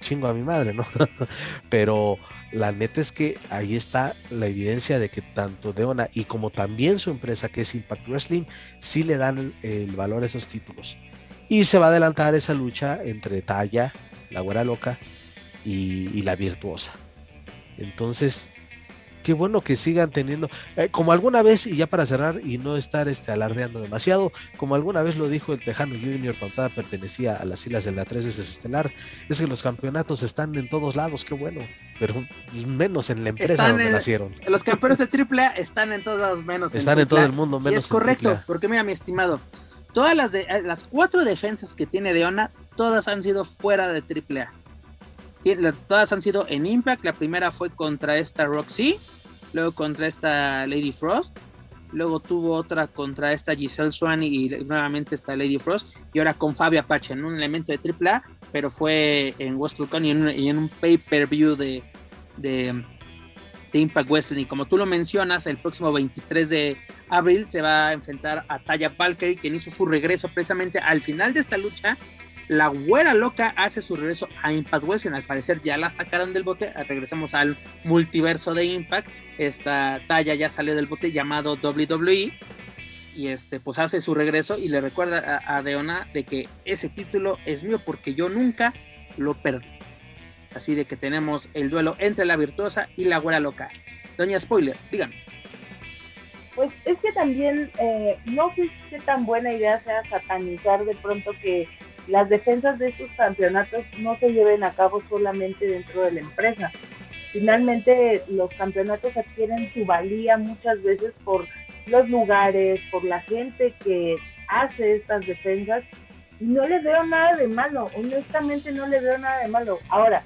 [SPEAKER 3] chingo a mi madre, ¿no? (laughs) Pero la neta es que ahí está la evidencia de que tanto Deona y como también su empresa que es Impact Wrestling, sí le dan el, valor a esos títulos. Y se va a adelantar esa lucha entre Talla, la güera loca, y la virtuosa. Entonces, qué bueno que sigan teniendo, eh, como alguna vez, y ya para cerrar y no estar este, alardeando demasiado, como alguna vez lo dijo el Tejano Junior cuando pertenecía a las islas de la tres veces estelar, es que los campeonatos están en todos lados, qué bueno, pero menos en la empresa donde nacieron.
[SPEAKER 1] Los campeones de AAA están en todos menos.
[SPEAKER 3] Están en, todo el mundo, menos.
[SPEAKER 1] es correcto, porque mira, mi estimado, todas las, de, eh, las cuatro defensas que tiene Deona, todas han sido fuera de AAA todas han sido en Impact. La primera fue contra esta Roxy, luego contra esta Lady Frost, luego tuvo otra contra esta Giselle Swan y, nuevamente esta Lady Frost, y ahora con Fabio Apache en un elemento de AAA, pero fue en WrestleCon y en un, en un pay-per-view de, de, Impact Wrestling. Y como tú lo mencionas, el próximo 23 de abril se va a enfrentar a Taya Valkyrie, quien hizo su regreso precisamente al final de esta lucha la güera loca hace su regreso a Impact Wrestling. Al parecer ya la sacaron del bote. Regresamos al multiverso de Impact. Esta talla ya salió del bote llamado WWE. Y este, pues hace su regreso y le recuerda a, Deona de que ese título es mío porque yo nunca lo perdí. Así de que tenemos el duelo entre la virtuosa y la güera loca. Doña Spoiler, díganme.
[SPEAKER 2] Pues es que también eh, no sé qué tan buena idea sea satanizar de pronto que las defensas de estos campeonatos no se lleven a cabo solamente dentro de la empresa. Finalmente los campeonatos adquieren su valía muchas veces por los lugares, por la gente que hace estas defensas y no le veo nada de malo, honestamente no le veo nada de malo. Ahora,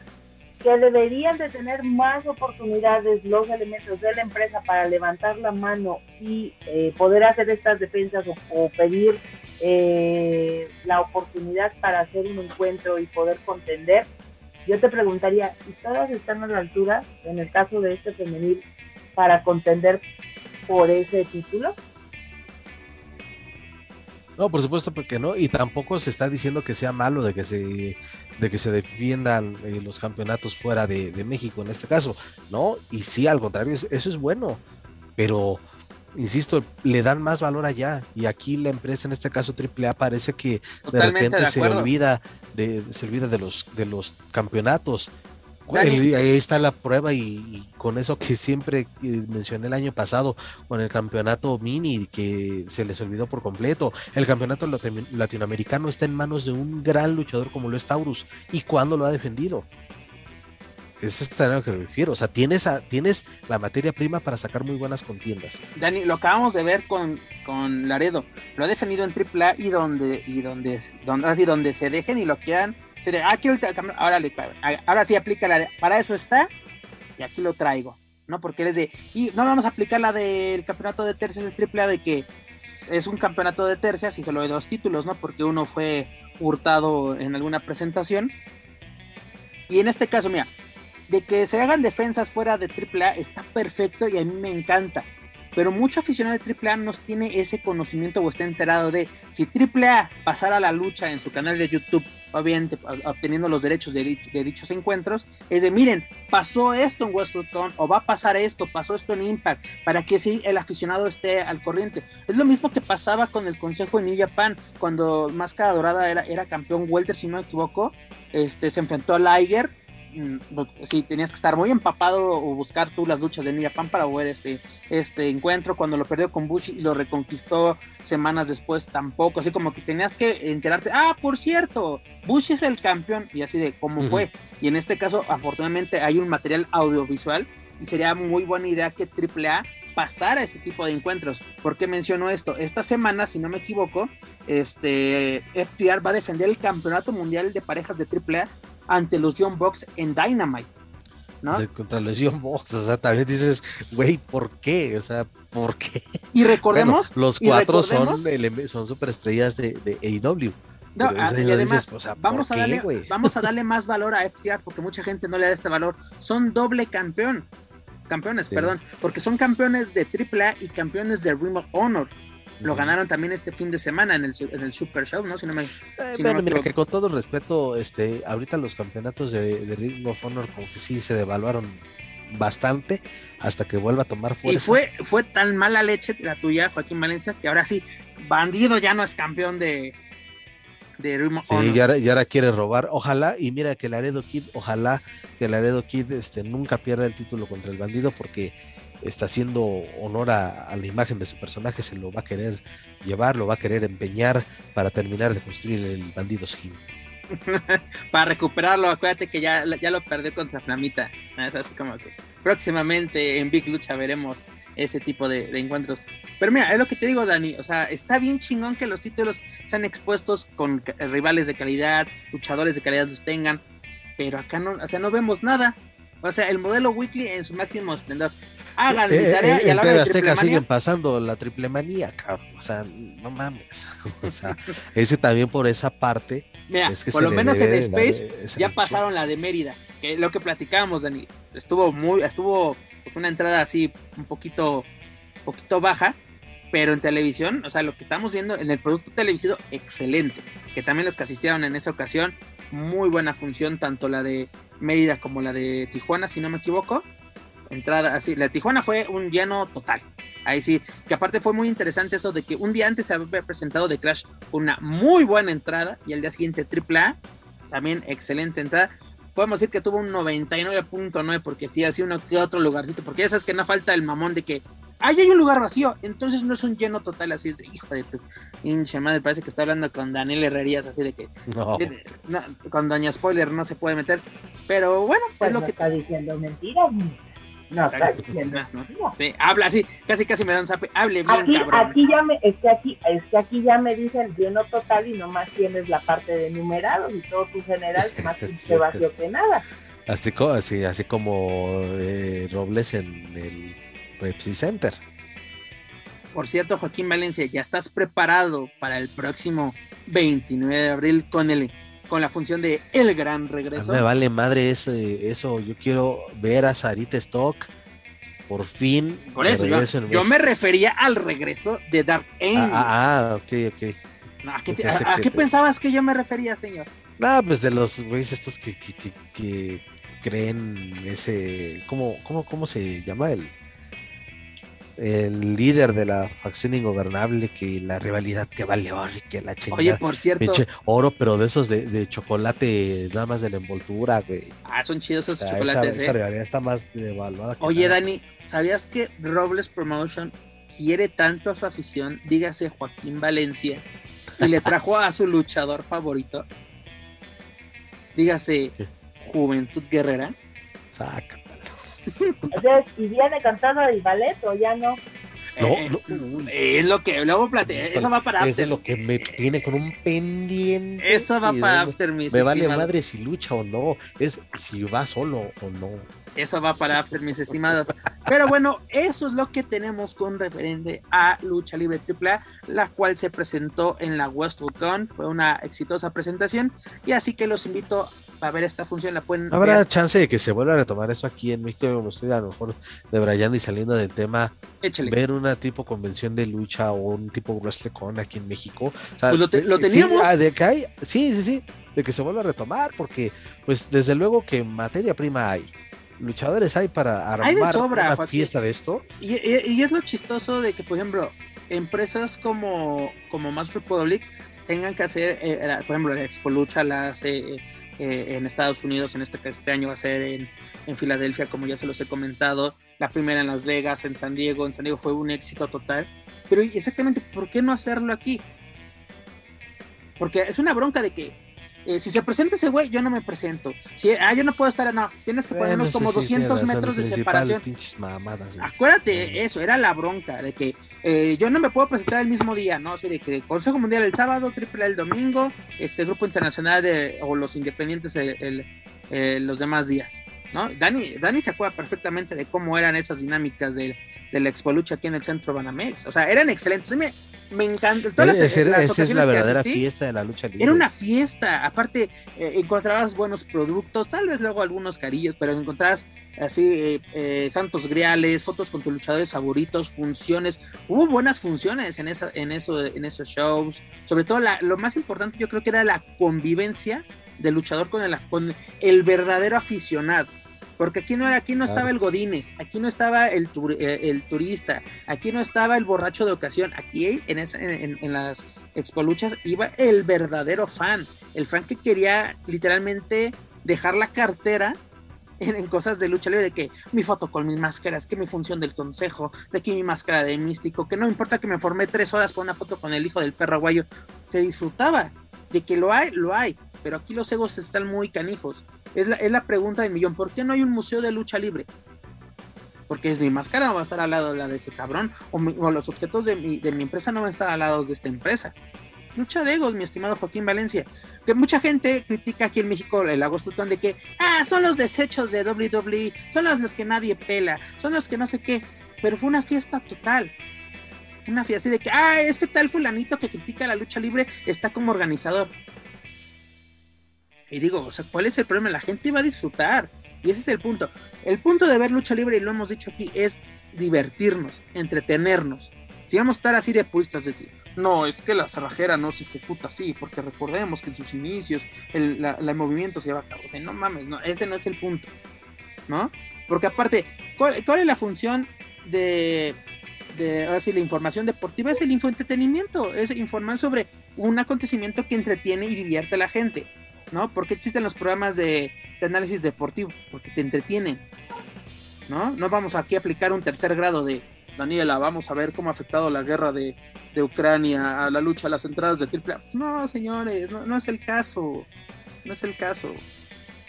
[SPEAKER 2] que deberían de tener más oportunidades los elementos de la empresa para levantar la mano y eh, poder hacer estas defensas o pedir eh, la oportunidad para hacer un encuentro y poder contender, yo te preguntaría, ¿y todas están a la altura, en el caso de este femenil, para contender por ese título?
[SPEAKER 3] No, por supuesto porque no, y tampoco se está diciendo que sea malo de que se de que se defiendan eh, los campeonatos fuera de, de, México en este caso, ¿no? Y sí, al contrario, eso es bueno, pero insisto, le dan más valor allá. Y aquí la empresa, en este caso AAA, parece que de repente se olvida de, se olvida de los de los campeonatos. Ahí está la prueba y, con eso que siempre eh, mencioné el año pasado con el campeonato mini que se les olvidó por completo. El campeonato latinoamericano está en manos de un gran luchador como lo es Taurus y cuando lo ha defendido es a lo que me refiero. O sea, tienes, a, tienes la materia prima para sacar muy buenas contiendas.
[SPEAKER 1] Dani, lo acabamos de ver con, con Laredo. Lo ha defendido en AAA y donde, y donde, donde, así, donde se dejen y lo quieran. De, ah, ahora, ahora sí aplica la para eso está y aquí lo traigo. ¿no? Porque él es de, y no vamos a aplicar la del campeonato de tercias de AAA de que es un campeonato de tercias y solo hay dos títulos, ¿no? Porque uno fue hurtado en alguna presentación. Y en este caso, mira, de que se hagan defensas fuera de AAA está perfecto y a mí me encanta. Pero mucho aficionado de AAA no tiene ese conocimiento o está enterado de si AAA pasara la lucha en su canal de YouTube, obviamente obteniendo los derechos de, dichos encuentros, es de miren, pasó esto en WrestleCon o va a pasar esto, pasó esto en Impact, para que sí el aficionado esté al corriente. Es lo mismo que pasaba con el Consejo en New Japan, cuando Máscara Dorada era, era campeón Welter, si no me equivoco, este, se enfrentó a Liger sí, tenías que estar muy empapado o buscar tú las luchas de New Japan para ver este, este encuentro. Cuando lo perdió con Bushi y lo reconquistó semanas después, tampoco. Así como que tenías que enterarte, ah, por cierto, Bushi es el campeón, y así de cómo fue. Y en este caso, afortunadamente, hay un material audiovisual y sería muy buena idea que AAA pasara este tipo de encuentros. ¿Por qué menciono esto? Esta semana, si no me equivoco, este FTR va a defender el campeonato mundial de parejas de AAA ante los Young Bucks en Dynamite. ¿no?
[SPEAKER 3] contra los Young Bucks, o sea, también dices, güey, ¿por qué? O sea, ¿por qué?
[SPEAKER 1] Y recordemos,
[SPEAKER 3] los cuatro son, son superestrellas de, de AEW.
[SPEAKER 1] No, ah, y además, vamos, a darle, vamos a darle más valor a FTR porque mucha gente no le da este valor. Son doble campeón, campeones, perdón, porque son campeones de AAA y campeones de Ring of Honor. Lo ganaron también este fin de semana en el, en el Super Show, ¿no? Si no me,
[SPEAKER 3] eh, mira, que con todo respeto, este, ahorita los campeonatos de, de Ring of Honor como que sí se devaluaron bastante hasta que vuelva a tomar fuerza.
[SPEAKER 1] Y fue, fue tan mala leche la tuya, Joaquín Valencia, que ahora sí, Bandido ya no es campeón de, de Ring of
[SPEAKER 3] sí, Honor. Y ahora, quiere robar. Ojalá, y mira que Laredo Kid, ojalá que Laredo Kid este, nunca pierda el título contra el bandido porque está haciendo honor a, la imagen de su personaje, se lo va a querer llevar, lo va a querer empeñar para terminar de construir el bandido Skin. (laughs)
[SPEAKER 1] para recuperarlo, acuérdate que ya, ya lo perdió contra Flamita. Es así como próximamente en Big Lucha veremos ese tipo de, encuentros. Pero mira, es lo que te digo, Dani. O sea, está bien chingón que los títulos sean expuestos con rivales de calidad, luchadores de calidad los tengan. Pero acá no, o sea, no vemos nada. O sea, el modelo weekly en su máximo esplendor hagan mi eh, tarea y a la hora de Azteca
[SPEAKER 3] siguen pasando la triple manía, cabrón. O sea, no mames. (laughs) O sea, ese también por esa parte.
[SPEAKER 1] Mira, por lo menos en Space ya pasaron la de Mérida. Que lo que platicábamos, Dani. Estuvo muy, estuvo pues, una entrada así un poquito, poquito baja. Pero en televisión, o sea, lo que estamos viendo en el producto televisivo, excelente. Que también los que asistieron en esa ocasión, muy buena función, tanto la de Mérida como la de Tijuana, si no me equivoco entrada así. La Tijuana fue un lleno total. Ahí sí, que aparte fue muy interesante eso de que un día antes se había presentado de Crash una muy buena entrada y el día siguiente AAA, también excelente entrada. Podemos decir que tuvo un 99.9 porque sí, así uno que otro lugarcito, porque ya sabes que no falta el mamón de que ahí hay un lugar vacío, entonces no es un lleno total, así es, hijo de tu hincha madre, parece que está hablando con Daniel Herrerías, así de que con Doña Spoiler no se puede meter, pero bueno, pues, lo que
[SPEAKER 2] está diciendo mentiras. No, está diciendo.
[SPEAKER 1] Sí, habla así, casi casi me dan zape. Hable bien,
[SPEAKER 2] aquí,
[SPEAKER 1] cabrón.
[SPEAKER 2] Aquí ya me, es que aquí, es que aquí ya me dicen lleno total y nomás tienes la parte de numerados y todo tu general (laughs) más se vacío que nada.
[SPEAKER 3] Así, así, así como eh, Robles en el Pepsi Center.
[SPEAKER 1] Por cierto, Joaquín Valencia, ¿ya estás preparado para el próximo 29 de abril con el con la función de El Gran Regreso.
[SPEAKER 3] me vale madre eso, eso, yo quiero ver a Sarita Stock por fin.
[SPEAKER 1] Por eso, yo, me refería al regreso de Dark Angel.
[SPEAKER 3] Ah, ah, ah ok, ok.
[SPEAKER 1] ¿A, qué, pensabas que yo me refería, señor?
[SPEAKER 3] No, pues de los güeyes estos que, que, que, creen ese, ¿cómo, cómo, cómo se llama el? El líder de la facción ingobernable, que la rivalidad que vale oro y que la chingada.
[SPEAKER 1] Oye, por cierto.
[SPEAKER 3] oro, pero de esos de, chocolate, nada más de la envoltura, güey.
[SPEAKER 1] Ah, son chidos esos chocolates.
[SPEAKER 3] Esa, ¿eh? rivalidad está más devaluada.
[SPEAKER 1] Oye, Dani, ¿sabías que Robles Promotion quiere tanto a su afición, dígase Joaquín Valencia, y le trajo a su luchador favorito? Dígase Juventud Guerrera.
[SPEAKER 3] Saca.
[SPEAKER 2] ¿Y viene cantando el ballet o ya no? No,
[SPEAKER 1] eh, es lo que luego plate, eso va para
[SPEAKER 3] After. Es lo que me tiene con un pendiente.
[SPEAKER 1] Eso va para After, mis
[SPEAKER 3] Me vale madre si lucha o no, es si va solo o no.
[SPEAKER 1] Eso va para After, mis estimados. Pero bueno, eso es lo que tenemos con referente a Lucha Libre AAA, la cual se presentó en la Westwood Con. Fue una exitosa presentación y así que los invito a ver esta función. La pueden
[SPEAKER 3] Habrá chance de que se vuelva a retomar eso aquí en México. Me estoy a lo mejor debrayando y saliendo del tema. Ver una tipo convención de lucha o un tipo WrestleCon aquí en México.
[SPEAKER 1] pues lo, teníamos.
[SPEAKER 3] Sí, ah, de que hay, sí, sí, sí, de que se vuelva a retomar, porque pues desde luego que materia prima hay luchadores hay para armar una fiesta de esto.
[SPEAKER 1] Y, y, es lo chistoso de que, por ejemplo, empresas como, como Master Republic tengan que hacer, eh, por ejemplo, la Expo Lucha la hace eh, en Estados Unidos, en este, este año va a ser en, en, Filadelfia, como ya se los he comentado, la primera en Las Vegas, en San Diego, en San Diego fue un éxito total, pero exactamente, ¿por qué no hacerlo aquí? Porque es una bronca de que eh, si se presenta ese güey, yo no me presento. Si, ah, yo no puedo estar, no, tienes que ponernos como 200 metros de separación.
[SPEAKER 3] Mamadas,
[SPEAKER 1] Acuérdate, eso, era la bronca, de que eh, yo no me puedo presentar el mismo día, ¿no? Así de que Consejo Mundial el sábado, Triple el domingo, este Grupo Internacional de, o los independientes el, eh, los demás días, ¿no? Dani, Dani se acuerda perfectamente de cómo eran esas dinámicas de, de la Expo Lucha aquí en el centro Banamex. O sea, eran excelentes. Me, me encanta. Todas
[SPEAKER 3] las, esa es la verdadera fiesta de la lucha libre.
[SPEAKER 1] Era una fiesta. Aparte, eh, encontrabas buenos productos, tal vez luego algunos carillos, pero encontrabas así eh, eh, santos griales, fotos con tus luchadores favoritos, funciones. Hubo buenas funciones en, esa, en, eso, en esos shows. Sobre todo, la, lo más importante yo creo que era la convivencia del luchador con el, con el verdadero aficionado porque aquí no era, aquí no estaba el Godínez, aquí no estaba el, eh, el turista, aquí no estaba el borracho de ocasión, aquí en, en, las expoluchas iba el verdadero fan, el fan que quería literalmente dejar la cartera en, cosas de lucha libre, de que mi foto con mis máscaras, que mi función del consejo, de que mi máscara de místico, que no importa que me formé tres horas con una foto con el hijo del perro aguayo, se disfrutaba, de que lo hay, lo hay, pero aquí los egos están muy canijos. Es la, es la pregunta del millón. ¿Por qué no hay un museo de lucha libre? Porque es mi máscara no va a estar al lado de la de ese cabrón. O, los objetos de mi, de mi, empresa no van a estar al lado de esta empresa. Lucha de egos, mi estimado Joaquín Valencia. Que mucha gente critica aquí en México el agosto de que, ah, son los desechos de WWE, son los, los que nadie pela, son los que no sé qué. Pero fue una fiesta total una fiesta así de que, ah, este tal fulanito que critica la lucha libre está como organizador. Y digo, o sea, ¿cuál es el problema? La gente va a disfrutar. Y ese es el punto. El punto de ver lucha libre, y lo hemos dicho aquí, es divertirnos, entretenernos. Si vamos a estar así de puestas, es decir, no, es que la cerrajera no se ejecuta así, porque recordemos que en sus inicios el, movimiento se lleva a cabo. no mames, no, ese no es el punto, ¿no? Porque aparte, ¿cuál, es la función de, de la información deportiva? Es el infoentretenimiento, es informar sobre un acontecimiento que entretiene y divierte a la gente ¿no? ¿Por qué existen los programas de, análisis deportivo? Porque te entretienen, ¿no? No vamos aquí a aplicar un tercer grado de, Daniela, vamos a ver cómo ha afectado la guerra de, Ucrania a la lucha a las entradas de triple pues no, señores, no, no es el caso, no es el caso.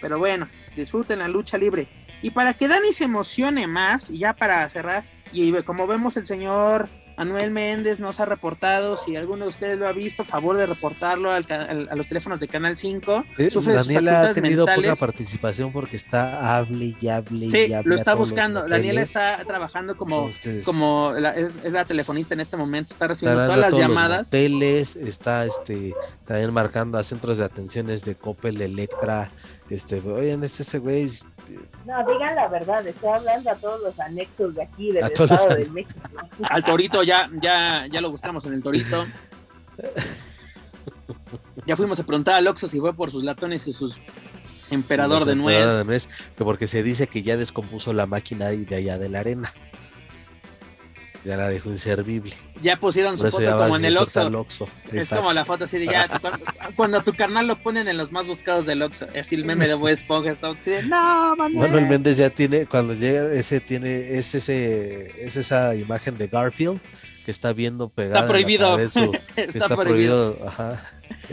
[SPEAKER 1] Pero bueno, disfruten la lucha libre. Y para que Dani se emocione más, y ya para cerrar, y como vemos el señor Manuel Méndez nos ha reportado, si alguno de ustedes lo ha visto, favor de reportarlo al, a los teléfonos de Canal 5.
[SPEAKER 3] Daniela ha tenido poca participación porque está hable y hable
[SPEAKER 1] sí, lo está buscando. Daniela está trabajando como, como es, la telefonista en este momento, está recibiendo todas las llamadas.
[SPEAKER 3] Los está este, también marcando a centros de atenciones de Coppel, Electra, este, oigan, este, este güey.
[SPEAKER 2] No, digan la verdad, estoy hablando a todos los anexos de aquí, del Estado de México.
[SPEAKER 1] Al Torito, ya, ya, ya lo buscamos en el Torito. Ya fuimos a preguntar al Oxxo si fue por sus latones y sus emperador de nuez.
[SPEAKER 3] Porque se dice que ya descompuso la máquina de allá de la arena ya la dejó inservible.
[SPEAKER 1] Ya pusieron su foto como en el Oxxo. Es como la foto así de ya, cuando, tu carnal lo ponen en los más buscados del Oxxo, así el meme de Bob Esponja está así de, no,
[SPEAKER 3] Manuel. el Méndez ya tiene, cuando llega, ese tiene, es ese, es esa imagen de Garfield que está viendo pegada. (laughs)
[SPEAKER 1] Está prohibido.
[SPEAKER 3] está, prohibido.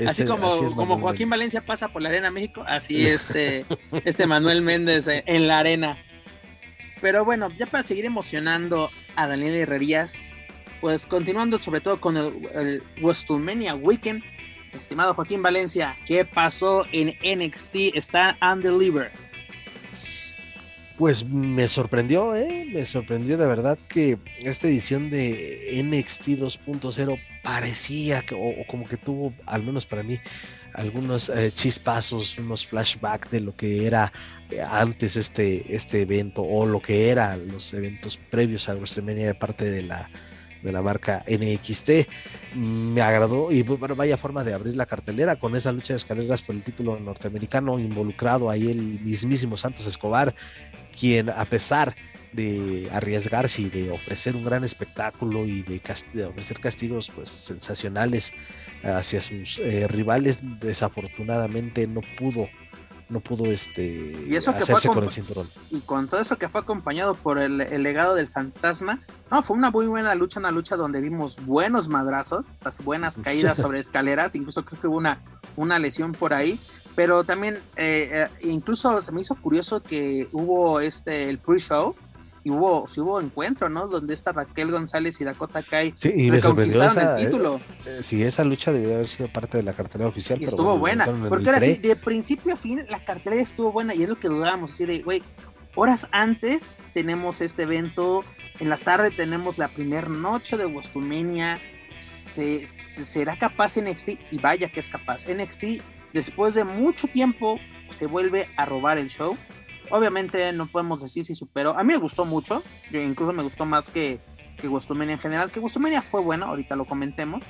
[SPEAKER 1] así como, como Joaquín Valencia pasa por la Arena México, así este, este Manuel Méndez en la arena. Pero bueno, ya para seguir emocionando a Daniel Herrerías, pues continuando sobre todo con el, el WrestleMania Weekend, estimado Joaquín Valencia, ¿qué pasó en NXT? Está undelivered.
[SPEAKER 3] Pues me sorprendió, ¿eh? Me sorprendió de verdad que esta edición de NXT 2.0 parecía que, o, como que tuvo, al menos para mí, algunos eh, chispazos, unos flashbacks de lo que era eh, antes este, este evento o lo que eran los eventos previos a WrestleMania de parte de la, de la marca NXT. Me agradó y bueno, vaya forma de abrir la cartelera con esa lucha de escaleras por el título norteamericano involucrado ahí el mismísimo Santos Escobar, quien a pesar de arriesgarse y de ofrecer un gran espectáculo y de, de ofrecer castigos pues sensacionales hacia sus eh, rivales, desafortunadamente no pudo no pudo este
[SPEAKER 1] y eso que
[SPEAKER 3] hacerse
[SPEAKER 1] fue
[SPEAKER 3] con el cinturón.
[SPEAKER 1] Y con todo eso que fue acompañado por el, el, legado del fantasma, no, fue una muy buena lucha, una lucha donde vimos buenos madrazos, las buenas (laughs) caídas sobre escaleras, incluso creo que hubo una, una lesión por ahí, pero también eh, eh, incluso se me hizo curioso que hubo este el pre-show y hubo, sí hubo encuentro, ¿no? Donde está Raquel González y Dakota Kai
[SPEAKER 3] sí, y sorprendió esa,
[SPEAKER 1] el título.
[SPEAKER 3] Eh, sí, esa lucha debió haber sido parte de la cartelera oficial.
[SPEAKER 1] Y estuvo buena, porque ahora sí, de principio a fin la cartelera estuvo buena y es lo que dudábamos, así de, güey, horas antes tenemos este evento, en la tarde tenemos la primera noche de WrestleMania, se, será capaz NXT y vaya que es capaz. NXT después de mucho tiempo se vuelve a robar el show Obviamente no podemos decir si superó. A mí me gustó mucho, yo incluso me gustó más que, que en general, que Gustumenia fue bueno, ahorita lo comentemos,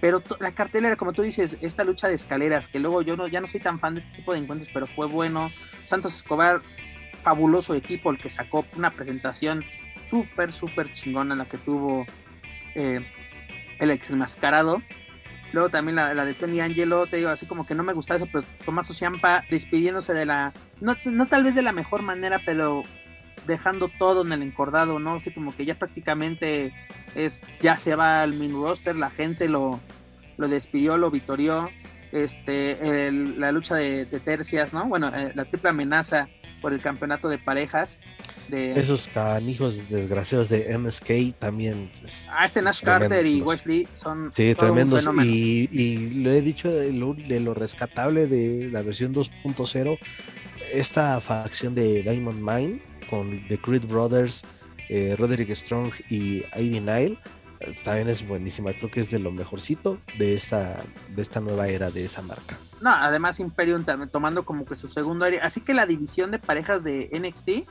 [SPEAKER 1] pero la cartelera, como tú dices, esta lucha de escaleras, que luego yo no, ya no soy tan fan de este tipo de encuentros, pero fue bueno. Santos Escobar, fabuloso equipo, el que sacó una presentación súper, súper chingona la que tuvo eh, el exmascarado. Luego también la, de Tony Angelo, te digo, así como que no me gusta eso, pero Tomás Ciampa despidiéndose de la, no, no tal vez de la mejor manera, pero dejando todo en el encordado, ¿no? Así como que ya prácticamente es, ya se va al main roster, la gente lo, lo despidió, lo vitorió, este, la lucha de, tercias, ¿no? Bueno, eh, la triple amenaza por el campeonato de parejas. De...
[SPEAKER 3] Esos canijos desgraciados de MSK también.
[SPEAKER 1] Ah, este Nash Carter y Wesley son.
[SPEAKER 3] Sí, tremendos. Y, y, lo he dicho de lo, de lo rescatable de la versión 2.0. Esta facción de Diamond Mine con The Creed Brothers, eh, Roderick Strong y Ivy Nile también es buenísima. Creo que es de lo mejorcito de esta, de esta nueva era de esa marca.
[SPEAKER 1] No, además Imperium también tomando como que su segundo área. Así que la división de parejas de NXT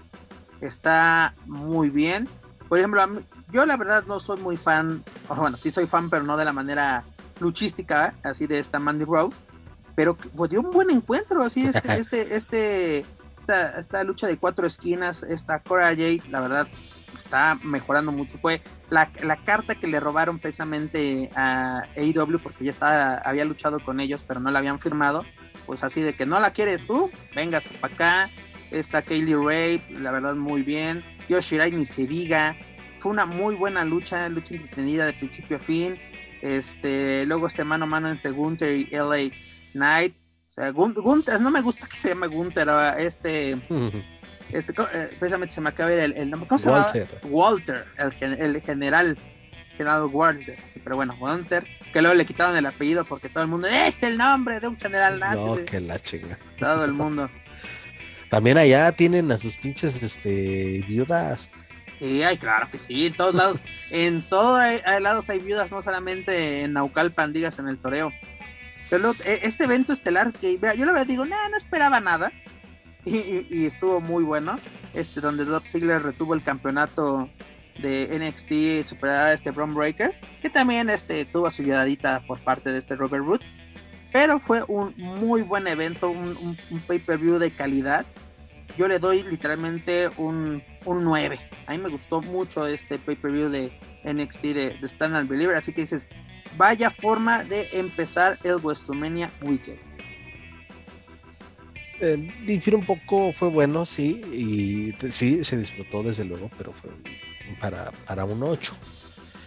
[SPEAKER 1] está muy bien. Por ejemplo, yo la verdad no soy muy fan, o bueno, sí soy fan, pero no de la manera luchística, así de esta Mandy Rose. Pero pues, dio un buen encuentro, así este, (laughs) este, este, esta, esta lucha de cuatro esquinas, esta Cora Jade, la verdad, está mejorando mucho. Fue la, la, carta que le robaron precisamente a AEW porque ya estaba, había luchado con ellos, pero no la habían firmado. Pues así de que no la quieres tú, vengas para acá. Está Kaylee Ray, la verdad muy bien. Yoshirai ni se diga. Fue una muy buena lucha, lucha entretenida de principio a fin. Este, luego este mano a mano entre Gunther y LA Knight. O sea, Gunther, no me gusta que se llame Gunther, este (laughs) Este, eh, precisamente se me acaba el, el nombre. ¿Cómo se Walter. llama? Walter, el, el general. General Walter. Sí, pero bueno, Walter. Que luego le quitaron el apellido porque todo el mundo. Es el nombre de un general nazi.
[SPEAKER 3] No, que la chinga.
[SPEAKER 1] Todo el mundo. (laughs)
[SPEAKER 3] También allá tienen a sus pinches este, viudas.
[SPEAKER 1] Sí, ay, claro que sí, en todos lados, en todos lados hay viudas, no solamente en Naucalpan, digas en el toreo. Pero e, este evento estelar, que yo la verdad digo, no esperaba nada y, estuvo muy bueno. Este, donde Doug Ziggler retuvo el campeonato de NXT superar a este Bron Breaker, que también este, tuvo su ayudadita por parte de este Robert Root. Pero fue un muy buen evento, un, pay-per-view de calidad. Yo le doy literalmente un, un 9. A mí me gustó mucho este pay-per-view de NXT de, de Stand and Believer. Así que dices, vaya forma de empezar el WrestleMania Weekend.
[SPEAKER 3] Eh, difiere un poco, fue bueno, sí, y sí, se disfrutó desde luego, pero fue para, para un 8.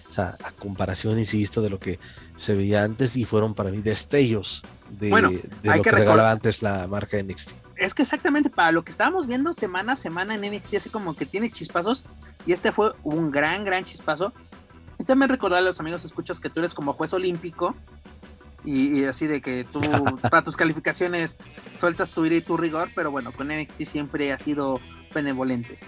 [SPEAKER 3] O sea, a comparación, insisto, de lo que se veía antes y fueron para mí destellos de,
[SPEAKER 1] bueno,
[SPEAKER 3] de lo que, regalaba antes la marca NXT.
[SPEAKER 1] Es que exactamente para lo que estábamos viendo semana a semana en NXT, así como que tiene chispazos, y este fue un gran, gran chispazo. Y también recordar a los amigos escuchas que tú eres como juez olímpico y, así de que tú (laughs) para tus calificaciones sueltas tu ira y tu rigor, pero bueno, con NXT siempre ha sido benevolente.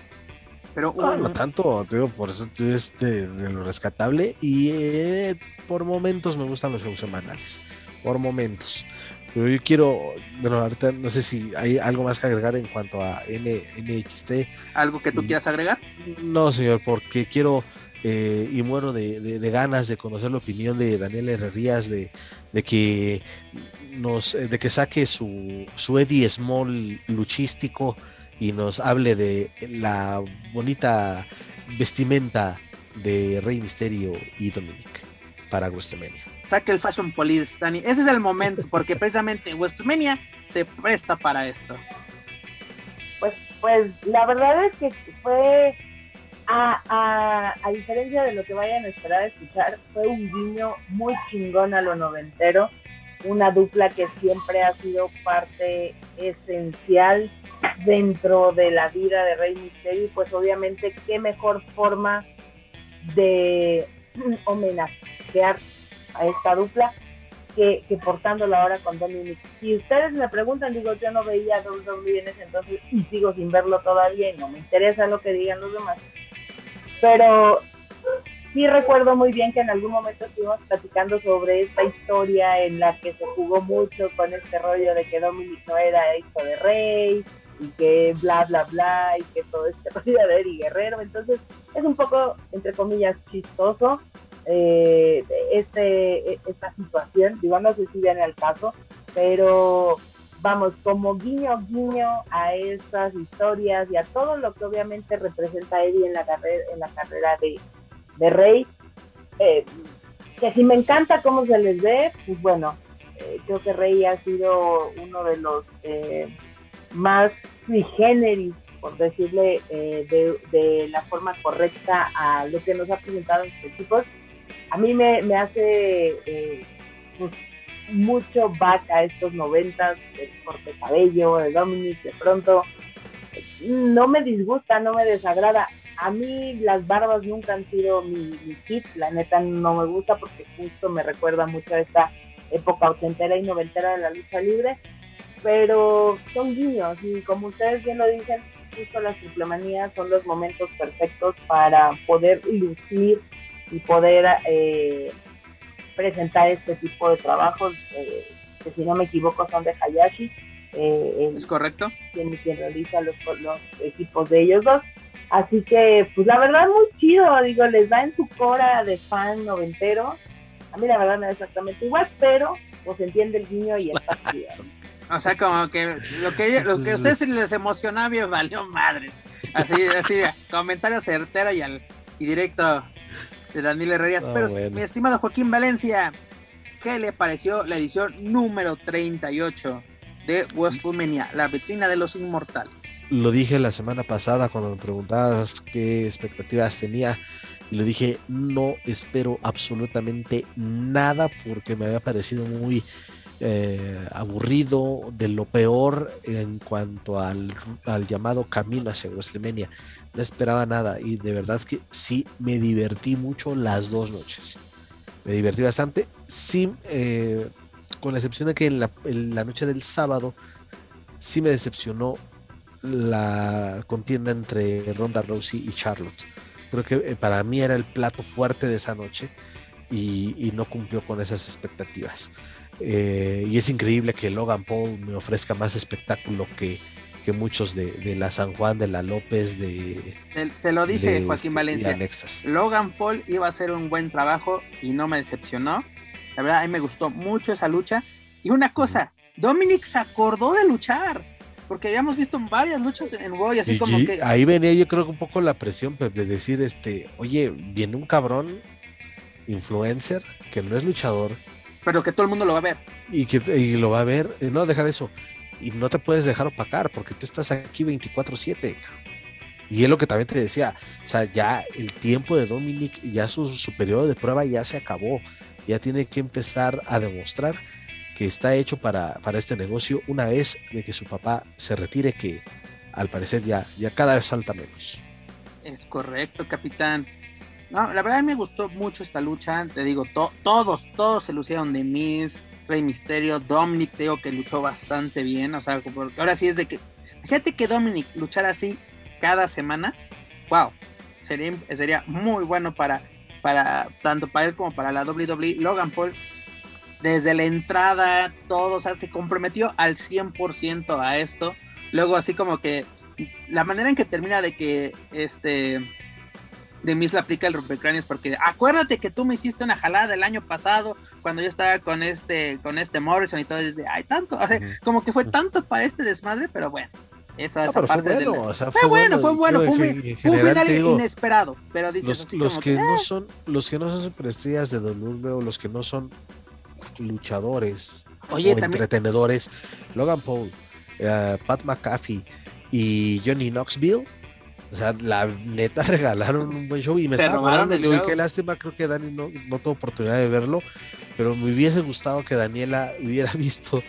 [SPEAKER 1] Pero
[SPEAKER 3] no, no tanto, digo, por eso es de, lo rescatable y eh, por momentos me gustan los shows semanales, por momentos. Pero yo quiero, bueno, ahorita no sé si hay algo más que agregar en cuanto a NXT.
[SPEAKER 1] ¿Algo que tú mm, quieras agregar?
[SPEAKER 3] No, señor, porque quiero eh, y muero de, ganas de conocer la opinión de Daniel Herrerías de, de que nos de que saque su, su Eddie Small luchístico y nos hable de la bonita vestimenta de Rey Misterio y Dominic. para WrestleMania.
[SPEAKER 1] Saque el Fashion Police, Dani. Ese es el momento, porque (laughs) precisamente WrestleMania se presta para esto.
[SPEAKER 2] Pues, pues la verdad es que fue, a, a, a diferencia de lo que vayan a esperar a escuchar, fue un guiño muy chingón a lo noventero una dupla que siempre ha sido parte esencial dentro de la vida de Rey Mysterio, pues obviamente qué mejor forma de (clears throat) homenajear a esta dupla que, portándola ahora con Dominic. Si ustedes me preguntan, digo, yo no veía WWE en ese entonces y sigo sin verlo todavía y no me interesa lo que digan los demás. Pero sí recuerdo muy bien que en algún momento estuvimos platicando sobre esta historia en la que se jugó mucho con este rollo de que Dominic no era hijo de rey y que bla, bla, bla, y que todo este (laughs) rollo de Eddie Guerrero. Entonces es un poco, entre comillas, chistoso eh, este, esta situación. Digo, no sé si viene al caso, pero vamos, como guiño guiño a estas historias y a todo lo que obviamente representa Eddie en la carrera, en la carrera de, de Rey, eh, que si me encanta cómo se les ve, pues bueno, eh, creo que Rey ha sido uno de los eh, más sui generis, por decirle de, de, la forma correcta a lo que nos ha presentado en sus equipos. A mí me, me hace pues, mucho back a estos noventas, el corte de cabello, de Dominic, de pronto. No me disgusta, no me desagrada a mí las barbas nunca han sido mi, mi hit, la neta no me gusta porque justo me recuerda mucho a esta época ochentera y noventera de la lucha libre, pero son guiños y como ustedes bien lo dicen, justo las triplemanías son los momentos perfectos para poder lucir y poder eh, presentar este tipo de trabajos, eh, que si no me equivoco son de Hayashi.
[SPEAKER 1] Eh, ¿Es correcto?
[SPEAKER 2] Quien, quien realiza los, los equipos de ellos dos. Así que, pues la verdad, muy chido. Digo, les da en su cora de fan noventero. A mí la verdad me da exactamente igual, pero pues entiende el guiño y está chido.
[SPEAKER 1] O sea, como que lo que, lo que a ustedes les emocionaba valió madres. Así, así, comentario certero y, al, y directo de Daniel Herrerías. pero, mi estimado Joaquín Valencia, ¿qué le pareció la edición número 38 de WrestleMania, la vitrina de los inmortales.
[SPEAKER 3] Lo dije la semana pasada cuando me preguntabas qué expectativas tenía. Y lo dije, no espero absolutamente nada porque me había parecido muy eh, aburrido, de lo peor en cuanto al, al, llamado camino hacia WrestleMania. No esperaba nada y de verdad que sí me divertí mucho las dos noches. Me divertí bastante. Sí, eh, con la excepción de que en la, noche del sábado sí me decepcionó la contienda entre Ronda Rousey y Charlotte. Creo que eh, para mí era el plato fuerte de esa noche y, no cumplió con esas expectativas. Eh, y es increíble que Logan Paul me ofrezca más espectáculo que, que muchos de, la San Juan, de la López, de...
[SPEAKER 1] Te, lo dije, Joaquín este, Valencia. Logan Paul iba a hacer un buen trabajo y no me decepcionó. La verdad, a mí me gustó mucho esa lucha. Y una cosa, Dominic se acordó de luchar, porque habíamos visto varias luchas en Raw y así como que...
[SPEAKER 3] Ahí venía yo creo que un poco la presión de decir, este, oye, viene un cabrón influencer que no es luchador.
[SPEAKER 1] Pero que todo el mundo lo va a ver.
[SPEAKER 3] Y que y lo va a ver, no, dejar eso. Y no te puedes dejar opacar porque tú estás aquí 24/7. Y es lo que también te decía, o sea, ya el tiempo de Dominic, ya su, periodo de prueba ya se acabó ya tiene que empezar a demostrar que está hecho para, para este negocio una vez de que su papá se retire, que al parecer ya, ya cada vez falta menos.
[SPEAKER 1] Es correcto, capitán. No, la verdad me gustó mucho esta lucha. Te digo, todos, todos se lucieron de Miz, Rey Misterio, Dominic, digo que luchó bastante bien. O sea, ahora sí es de que. Fíjate que Dominic luchara así cada semana. Wow, sería, sería muy bueno para para tanto para él como para la WWE, Logan Paul, desde la entrada, todo, o sea, se comprometió al 100% a esto. Luego, así como que la manera en que termina de que este de Miss le aplica el rompecráneos porque acuérdate que tú me hiciste una jalada el año pasado cuando yo estaba con este con este Morrison y todo desde ay tanto como que fue tanto para este desmadre pero bueno Esa,
[SPEAKER 3] No,
[SPEAKER 1] esa
[SPEAKER 3] fue
[SPEAKER 1] parte de la-
[SPEAKER 3] bueno, o sea,
[SPEAKER 1] Fue bueno, fue bueno, fue,
[SPEAKER 3] en
[SPEAKER 1] un- fue un final
[SPEAKER 3] digo,
[SPEAKER 1] inesperado, pero dices
[SPEAKER 3] los,
[SPEAKER 1] así
[SPEAKER 3] los
[SPEAKER 1] como
[SPEAKER 3] que
[SPEAKER 1] que,
[SPEAKER 3] no
[SPEAKER 1] "Ah".
[SPEAKER 3] son los que no son superestrellas de WWE o los que no son luchadores
[SPEAKER 1] Oye,
[SPEAKER 3] o
[SPEAKER 1] también,
[SPEAKER 3] entretenedores Logan Paul eh, Pat McAfee y Johnny Knoxville o sea la neta (laughs) regalaron un buen show y me
[SPEAKER 1] Se
[SPEAKER 3] estaba
[SPEAKER 1] robaron
[SPEAKER 3] acordando,
[SPEAKER 1] el show.
[SPEAKER 3] qué lástima creo que Dani no, no tuvo oportunidad de verlo pero me hubiese gustado que Daniela hubiera (laughs) visto